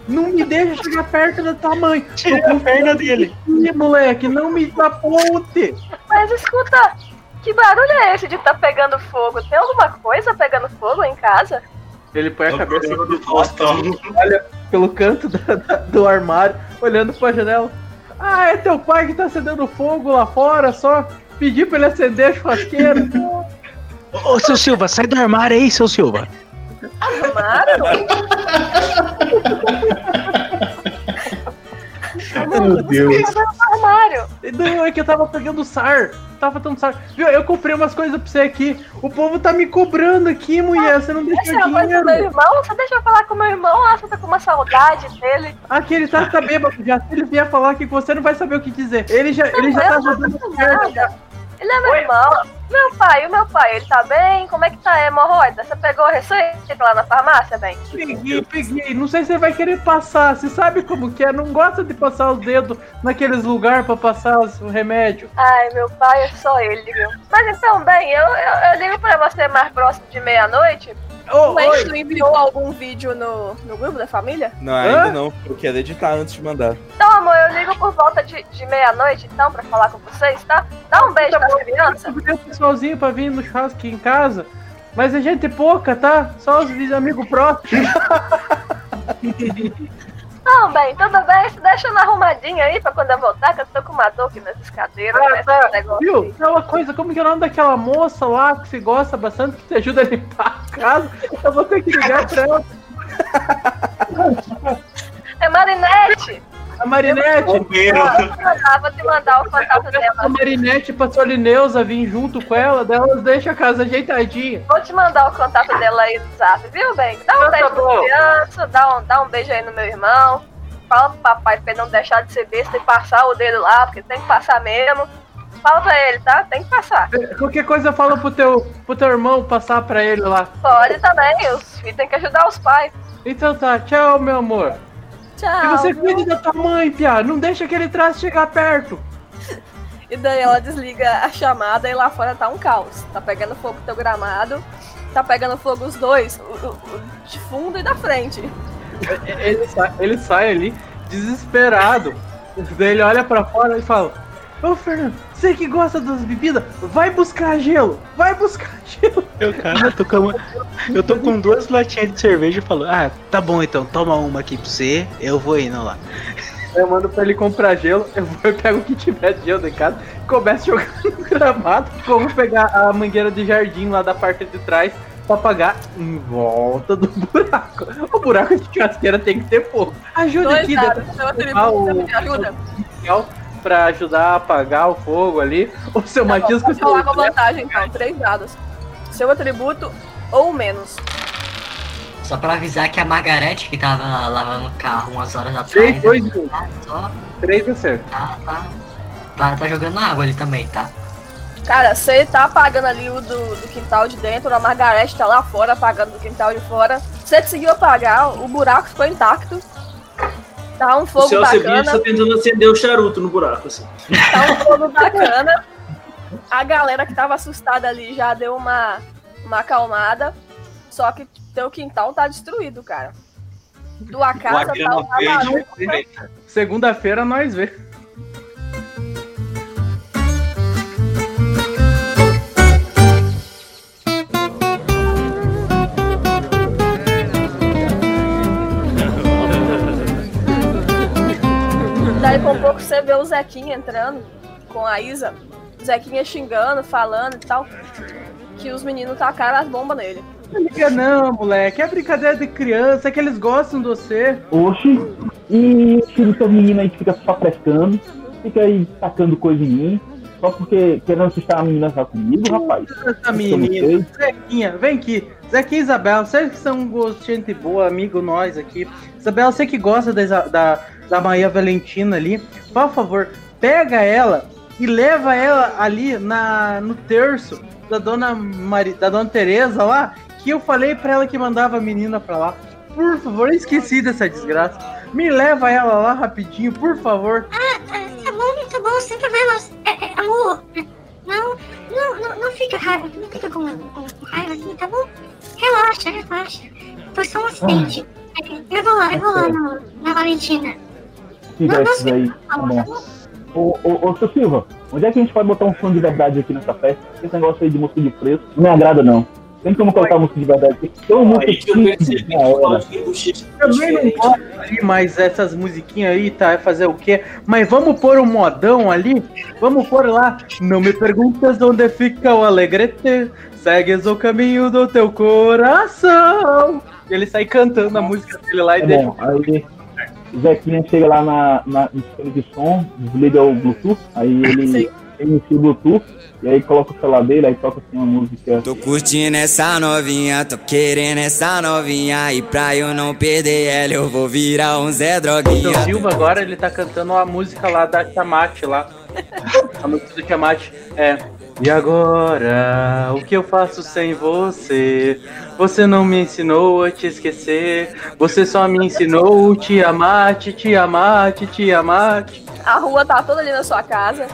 Não me deixa chegar perto da tua mãe. Tira a perna dele. Ih, moleque, não me aponte. Mas escuta, que barulho é esse de tá pegando fogo? Tem alguma coisa pegando fogo em casa? Ele põe a cabeça olha pelo canto da- da- do armário, olhando pra janela. Ah, é teu pai que tá acendendo fogo lá fora, só pedir pra ele acender a churrasqueira. Ô, seu Silva, sai do armário aí, seu Silva. Armário? Meu Deus. Não, é que eu tava pegando SAR. Tava tão SAR. Viu, eu comprei umas coisas pra você aqui. O povo tá me cobrando aqui, mulher. Você não deixa voz do meu dinheiro. irmão? Você deixa eu falar com meu irmão? Ah, você tá com uma saudade dele. Aqui ele tá, tá bêbado já. Se ele vier falar aqui com você, não vai saber o que dizer. Ele já, ele já tá eu nada. Ele é meu irmão. Meu pai, o meu pai, ele tá bem? Como é que tá a hemorroida? Você pegou a receita lá na farmácia, bem? Peguei, peguei. Não sei se você vai querer passar. Você sabe como que é? Não gosta de passar os dedos naqueles lugares pra passar os remédios. Ai, meu pai é só ele, viu? Mas então, bem, eu, eu, eu ligo pra você mais próximo de meia-noite. Ô, Mas tu enviou algum vídeo no, no grupo da família? Não, ainda não. Eu quero editar antes de mandar. Então, amor, eu ligo por volta de, de meia-noite, então, pra falar com vocês, tá? Dá um beijo pras crianças. Eu o pessoalzinho pra vir no churrasco aqui em casa. Mas é gente pouca, tá? Só os amigos próximos. Não, bem, tudo bem. Se deixa na arrumadinha aí pra quando eu voltar, que eu tô com uma dor aqui nessas cadeiras. Ah, nesse tá. negócio Viu? aí. Uma coisa, como que é o nome daquela moça lá que você gosta bastante, que te ajuda a limpar a casa? Eu vou ter que ligar pra ela. É Marinette. A Marinette. Ah, vou te mandar, vou te mandar o contato A dela. Marinette pra sua Lineusa vir junto com ela, delas deixa a casa ajeitadinha. Vou te mandar o contato dela aí no zap, viu, bem? Dá um Então tá beijo bom. no criança, dá um, dá um beijo aí no meu irmão. Fala pro papai pra ele não deixar de ser besta e passar o dedo lá, porque tem que passar mesmo. Fala pra ele, tá? Tem que passar. Qualquer coisa fala pro teu, pro teu irmão passar pra ele lá. Pode também, os filhos têm que ajudar os pais. Então tá, tchau, meu amor. Tchau. E você cuide da tua mãe, Pia. Não deixa aquele traço chegar perto. E daí ela desliga a chamada e lá fora tá um caos. Tá pegando fogo o teu gramado, tá pegando fogo os dois, o, o- de fundo e da frente. Ele sai, ele sai ali, desesperado. Daí ele olha pra fora e fala: Ô Fernando, você que gosta das bebidas, vai buscar gelo, vai buscar gelo. Eu, cara, eu tô com, eu tô com duas latinhas de cerveja e falo, ah, tá bom então, toma uma aqui pra você, eu vou indo lá. Eu mando pra ele comprar gelo, eu vou e pego o que tiver de gelo em casa, começo a jogar no gramado, como pegar a mangueira de jardim lá da parte de trás pra apagar em volta do buraco. O buraco de churrasqueira tem que ter fogo. Ajuda Dois aqui, dados, Dada. seu atributo, o- você me ajuda? Pra ajudar a apagar o fogo ali. O seu Tá bom, Matias vou falar com vantagem então, três dados. Seu atributo ou menos. Só pra avisar que a Margarete, que tava lavando o carro umas horas atrás. Três, dois, um. tá Só Três acertos. tá, tá, tá, tá jogando água ali também, tá? Cara, você tá apagando ali o do, do quintal de dentro, a Margarete tá lá fora apagando do quintal de fora. Você conseguiu apagar, o buraco ficou intacto. Tá um O fogo Cebias bacana. tá tentando acender o charuto no buraco, assim. Tá um fogo bacana. A galera que tava assustada ali já deu uma, uma acalmada. Só que teu quintal tá destruído, cara. Tua casa tá uma. Segunda-feira nós vê. Com pouco você vê o Zequinha entrando com a Isa. O Zequinha xingando, falando e tal. Que os meninos tacaram as bombas nele. Não liga não, moleque. É brincadeira de criança, é que eles gostam de você. Oxi, e esse filho seu menino aí que fica só frescando, fica aí tacando coisa em mim, só porque querendo assustar a menina já comigo, rapaz. Essa menina, Zequinha, vem aqui. Zequinha e Isabel, vocês que são gosto- gente boa, amigo nós aqui. Isabel, você que gosta da, Isa- da, da Maria Valentina ali, por favor, pega ela e leva ela ali na, no terço da dona, Mari, da dona Tereza lá, que eu falei pra ela que mandava a menina pra lá. Por favor, eu esqueci dessa desgraça. Me leva ela lá rapidinho, por favor. Ah, ah, tá bom, tá bom, sem problemas. É, é, amor, não, não, não, não fica raiva, não fica com, com raiva assim, tá bom? Relaxa, relaxa. Foi só um acidente. Eu vou lá, eu vou lá no, na Valentina. Esses aí. Ô, ô, ô, seu Silva, onde é que a gente pode botar um som de verdade aqui nessa festa? Esse negócio aí de música de preço não me agrada, não. Tem como colocar música de verdade aqui? Tem uma música chique na hora. Também não gosto mas essas musiquinhas aí, tá? É fazer o quê? Mas vamos pôr um modão ali? Vamos pôr lá. Não me perguntas onde fica o alegrete. Segues o caminho do teu coração. E ele sai cantando a música dele lá e É deixa. bom, aí o Zequinha chega lá na, na, no sistema de som, desliga o Bluetooth, aí ele inicia o Bluetooth, e aí coloca o celular dele, aí toca assim uma música. Tô curtindo essa novinha, tô querendo essa novinha. E pra eu não perder ela, eu vou virar um Zé O Droguinha. Silva agora ele tá cantando a música lá da Tiamat lá. A música do Tiamat é. E agora, o que eu faço sem você? Você não me ensinou a te esquecer. Você só me ensinou te amar, te, amar, te, amar. A rua tá toda ali na sua casa.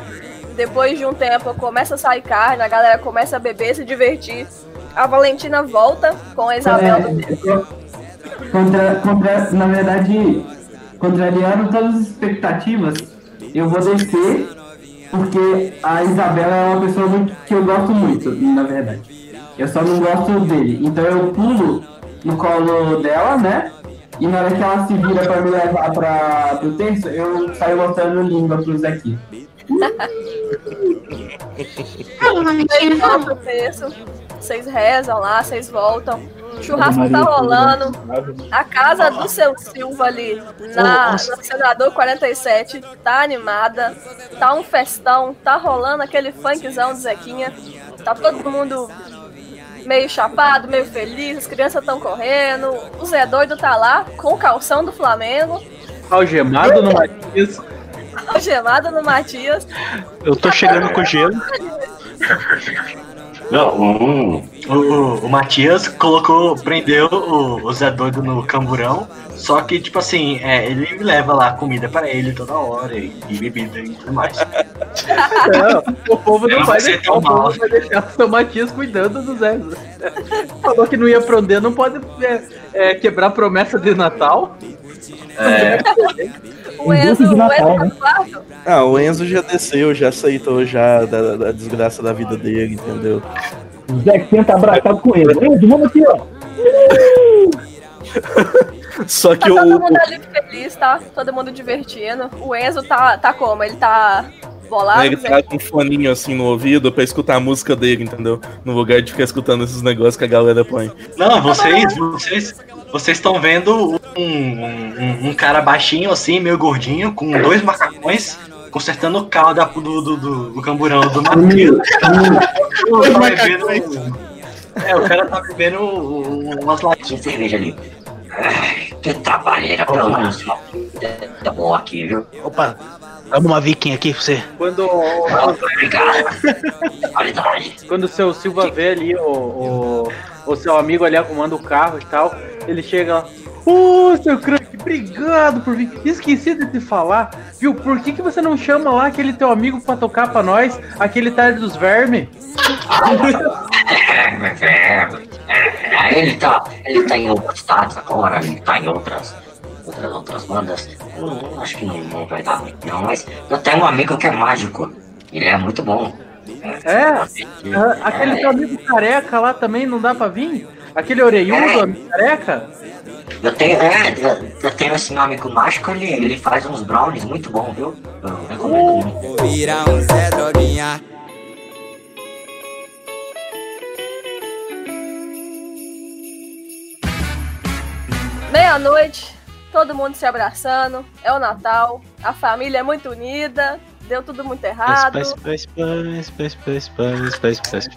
Depois de um tempo começa a sair carne, a galera começa a beber, se divertir. A Valentina volta com a Isabel do Contra, contra, na verdade, contrariando todas as expectativas, eu vou descer porque a Isabela é uma pessoa muito, que eu gosto muito, na verdade. Eu só não gosto dele. Então eu pulo no colo dela, né? E na hora que ela se vira pra me levar pra, pro terço, eu saio mostrando língua pro Zequinha. Vocês vão pro terço, vocês rezam lá, vocês voltam. O churrasco tá rolando. A casa do seu Silva ali, na, no Senador 47, tá animada. Tá um festão, tá rolando aquele funkzão do Zequinha. Tá todo mundo meio chapado, meio feliz, as crianças estão correndo. O Zé Doido tá lá com o calção do Flamengo, Algemado no Matias. algemado no Matias. Eu tô chegando com gelo. Não, o, o, o Matias colocou, prendeu o, o Zé Doido no camburão. Só que, tipo assim, é, ele leva lá comida pra ele toda hora e, e bebida e tudo mais. Não, o povo não vai deixar, tão o povo mal. vai deixar o seu Matias cuidando do Zé. Falou que não ia prender, não pode é, é, quebrar promessa de Natal. É. O Enzo, o Enzo tá quarto. Ah, o Enzo já desceu, já aceitou já da, da desgraça da vida dele, entendeu? O Zequinha tá abraçado com ele. Ei, vamos aqui, ó. Só Tá que todo o, mundo ali feliz, tá? Todo mundo divertindo. O Enzo tá, tá como? Ele tá bolado? ele tá com um foninho assim no ouvido pra escutar a música dele, entendeu? No lugar de ficar escutando esses negócios que a galera põe. Não, vocês, vocês, vocês estão vendo um, um, um cara baixinho assim, meio gordinho, com dois macacões, consertando o carro da, do, do, do, do camburão do Tá bebendo- É, o cara tá bebendo umas latinhas de cerveja ali. Ai, que trabalheira pra nós. Tá bom aqui, viu? Opa, dá uma viking aqui pra você. Quando. Quando o seu Silva vê ali o, o, o seu amigo ali arrumando o carro e tal, ele chega lá. Ô, seu craque, obrigado por vir. Esqueci de te falar, viu? Por que, que você não chama lá aquele teu amigo pra tocar pra nós, aquele tarde dos vermes? É, ele tá, ele tá em outros estados agora, ele tá em outras, outras, outras bandas. Eu não- acho que não, não vai dar muito não, mas eu tenho um amigo que é mágico. Ele é muito bom. É, aquele teu amigo careca lá também não dá pra vir? Aquele orelhudo, amigo careca? Eu tenho, é, eu, tenho esse meu amigo mágico, ele, ele faz uns brownies muito bom, viu? Eu recomendo muito. Virar um Zé Droguinha. Meia-noite, todo mundo se abraçando, é o Natal, a família é muito unida, deu tudo muito errado.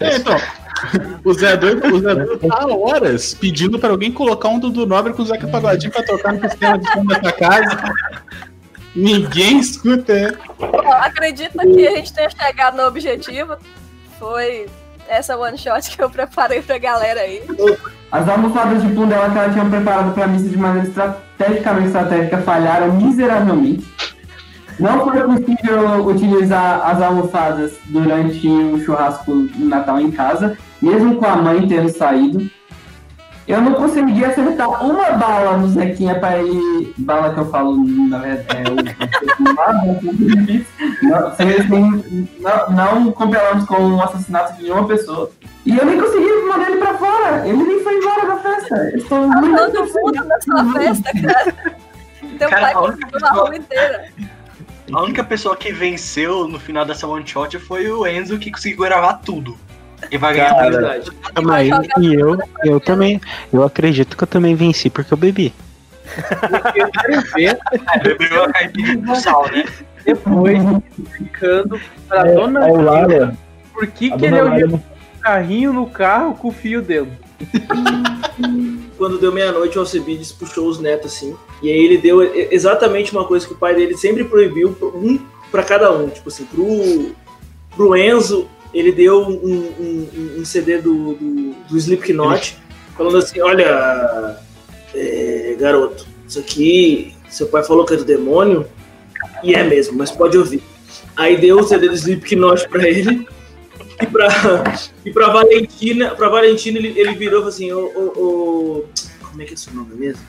É, então, o Zé Doido, o Zé Doido tá há horas pedindo pra alguém colocar um Dudu Nobre com o Zeca Pagodinho pra tocar no sistema de som da casa. Ninguém escuta, é. Ó, Acredita que a gente tenha chegado no objetivo. Foi essa one shot que eu preparei pra galera aí. As almofadas de pum dela que ela tinha preparado pra missa de maneira estrategicamente estratégica falharam miseravelmente. Não foi possível utilizar as almofadas durante o churrasco no Natal em casa, mesmo com a mãe tendo saído. Eu não consegui acertar uma bala no Zequinha pra ele. Bala que eu falo, na verdade, é o. Não, não, não compelamos com o assassinato de nenhuma pessoa. E eu nem consegui mandar ele pra fora. Ele nem foi embora da festa. Eu estou Tá muito dando puta nessa festa, cara. Teu Cara, pai a uma rua inteira. A única pessoa que venceu no final dessa one shot foi o Enzo, que conseguiu gravar tudo. E vai ganhar Cara, verdade. Aí, e eu, eu também, eu acredito que eu também venci porque eu bebi. Bebeu a caipirinha com sal, né? Depois, explicando pra É, dona é o Lara. por que, A que ele não- o carrinho no carro com o fio dentro. Quando deu meia-noite, o Alcebiades puxou os netos assim. E aí ele deu exatamente uma coisa que o pai dele sempre proibiu, um pra cada um. Tipo assim, pro, pro Enzo, ele deu um, um- um CD do, do, do Slipknot, falando assim: olha, é, garoto, isso aqui, seu pai falou que é do demônio, e é mesmo, mas pode ouvir. Aí deu o CD do Slipknot pra ele. E pra, e pra Valentina, pra Valentina ele, ele virou e falou assim, ô, ô, ô, como é que é seu nome mesmo?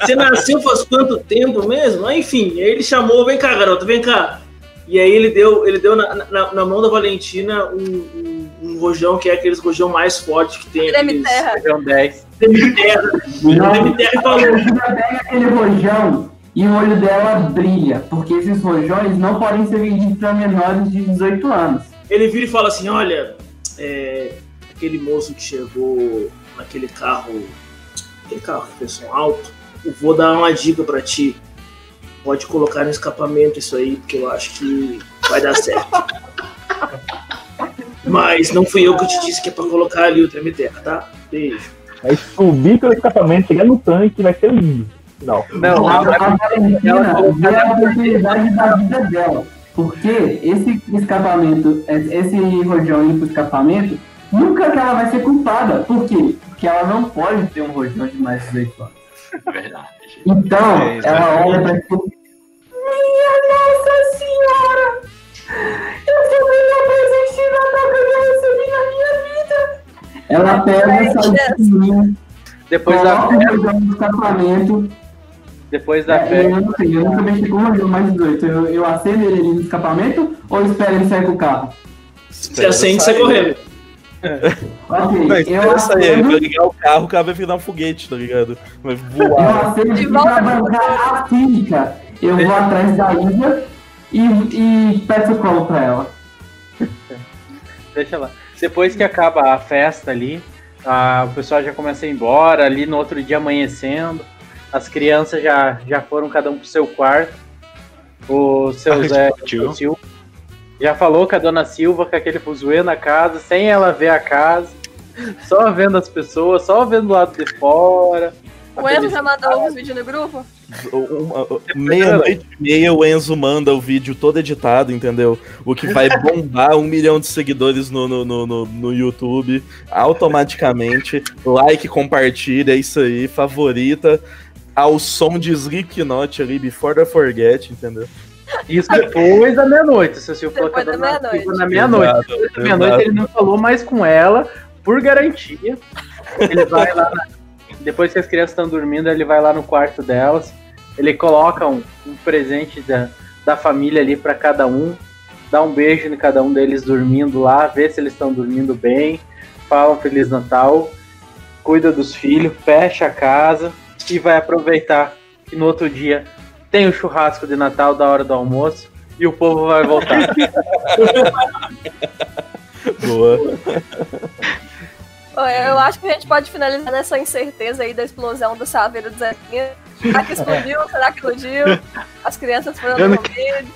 Você nasceu faz quanto tempo mesmo? Ah, enfim, aí ele chamou, vem cá, garoto, vem cá. E aí ele deu, ele deu na, na, na mão da Valentina um, um, um rojão que é aqueles rojão mais forte que tem. Aqueles- terra. Rojão 10. Treme terra. Treme terra e falou. pega aquele rojão e o olho dela brilha, porque esses rojões não podem ser vendidos para menores de 18 anos. Ele vira e fala assim: olha, é, aquele moço que chegou naquele carro, aquele carro que fez som alto, eu vou dar uma dica pra ti. Pode colocar no escapamento isso aí, porque eu acho que vai dar certo. Mas não fui eu que te disse que é pra colocar ali o treme terra, tá? Beijo. Vai subir pelo escapamento, chegar no tanque, vai ser lindo. Não. Não, a, a Valentina vê a oportunidade da vida dela. Porque esse escapamento, esse rojão indo pro escapamento, nunca que ela vai ser culpada. Por quê? Porque ela não pode ter um rojão de mais de 18 anos. Verdade. Então, É, ela olha pra tipo, Minha Nossa Senhora! Eu sou o melhor presente de Natal que eu já recebi na minha vida! Ela pega essa listinha, Depois da coloca o rojão no escapamento. Depois da É, festa. eu não sei, eu nunca mexi com um rojão mais de 18. Eu, eu acendo ele ali no escapamento ou espero ele sair com o carro? Você acende e sai correndo. Ok, Não, eu acendo- vai ligar o carro, o carro vai virar um foguete, tá ligado? Vai Eu voar. acendo e pra bancar a física. Eu vou atrás da Ida e, e peço colo pra ela. Deixa lá. Depois que acaba a festa ali, a- o pessoal já começa a ir embora, ali no outro dia amanhecendo. As crianças já, já foram cada um pro seu quarto. O seu Ah, Zé o Silva já falou com a dona Silva com aquele fuzuê na casa, sem ela ver a casa, só vendo as pessoas, só vendo o lado de fora. O Enzo já mandou os vídeos no grupo? Meia-noite e meia, o Enzo manda o vídeo todo editado, entendeu? O que vai bombar um milhão de seguidores no, no, no, no- no YouTube automaticamente. Like, compartilha, é isso aí, favorita. Ao som de Slipknot ali, Before the Forget, entendeu? Isso depois da meia-noite. Se o Silvio falou que Depois é da na- meia-noite. ficou na meia-noite. Exato, Depois da meia-noite ele não falou mais com ela, por garantia. Ele vai lá, na- depois que as crianças estão dormindo, ele vai lá no quarto delas. Ele coloca um, um presente da, da família ali para cada um, dá um beijo em cada um deles dormindo lá, vê se eles estão dormindo bem, fala um Feliz Natal, cuida dos filhos, fecha a casa e vai aproveitar que no outro dia tem o churrasco de Natal da hora do almoço e o povo vai voltar. Boa. Eu acho que a gente pode finalizar nessa incerteza aí da explosão do Saveiro do Zequinha. Será que explodiu? Será que explodiu? As crianças foram Ano dormir.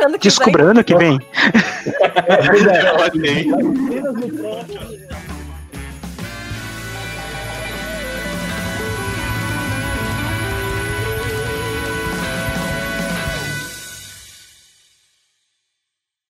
Ano que Descubra vem. que vem. Ok. Meninas no próximo.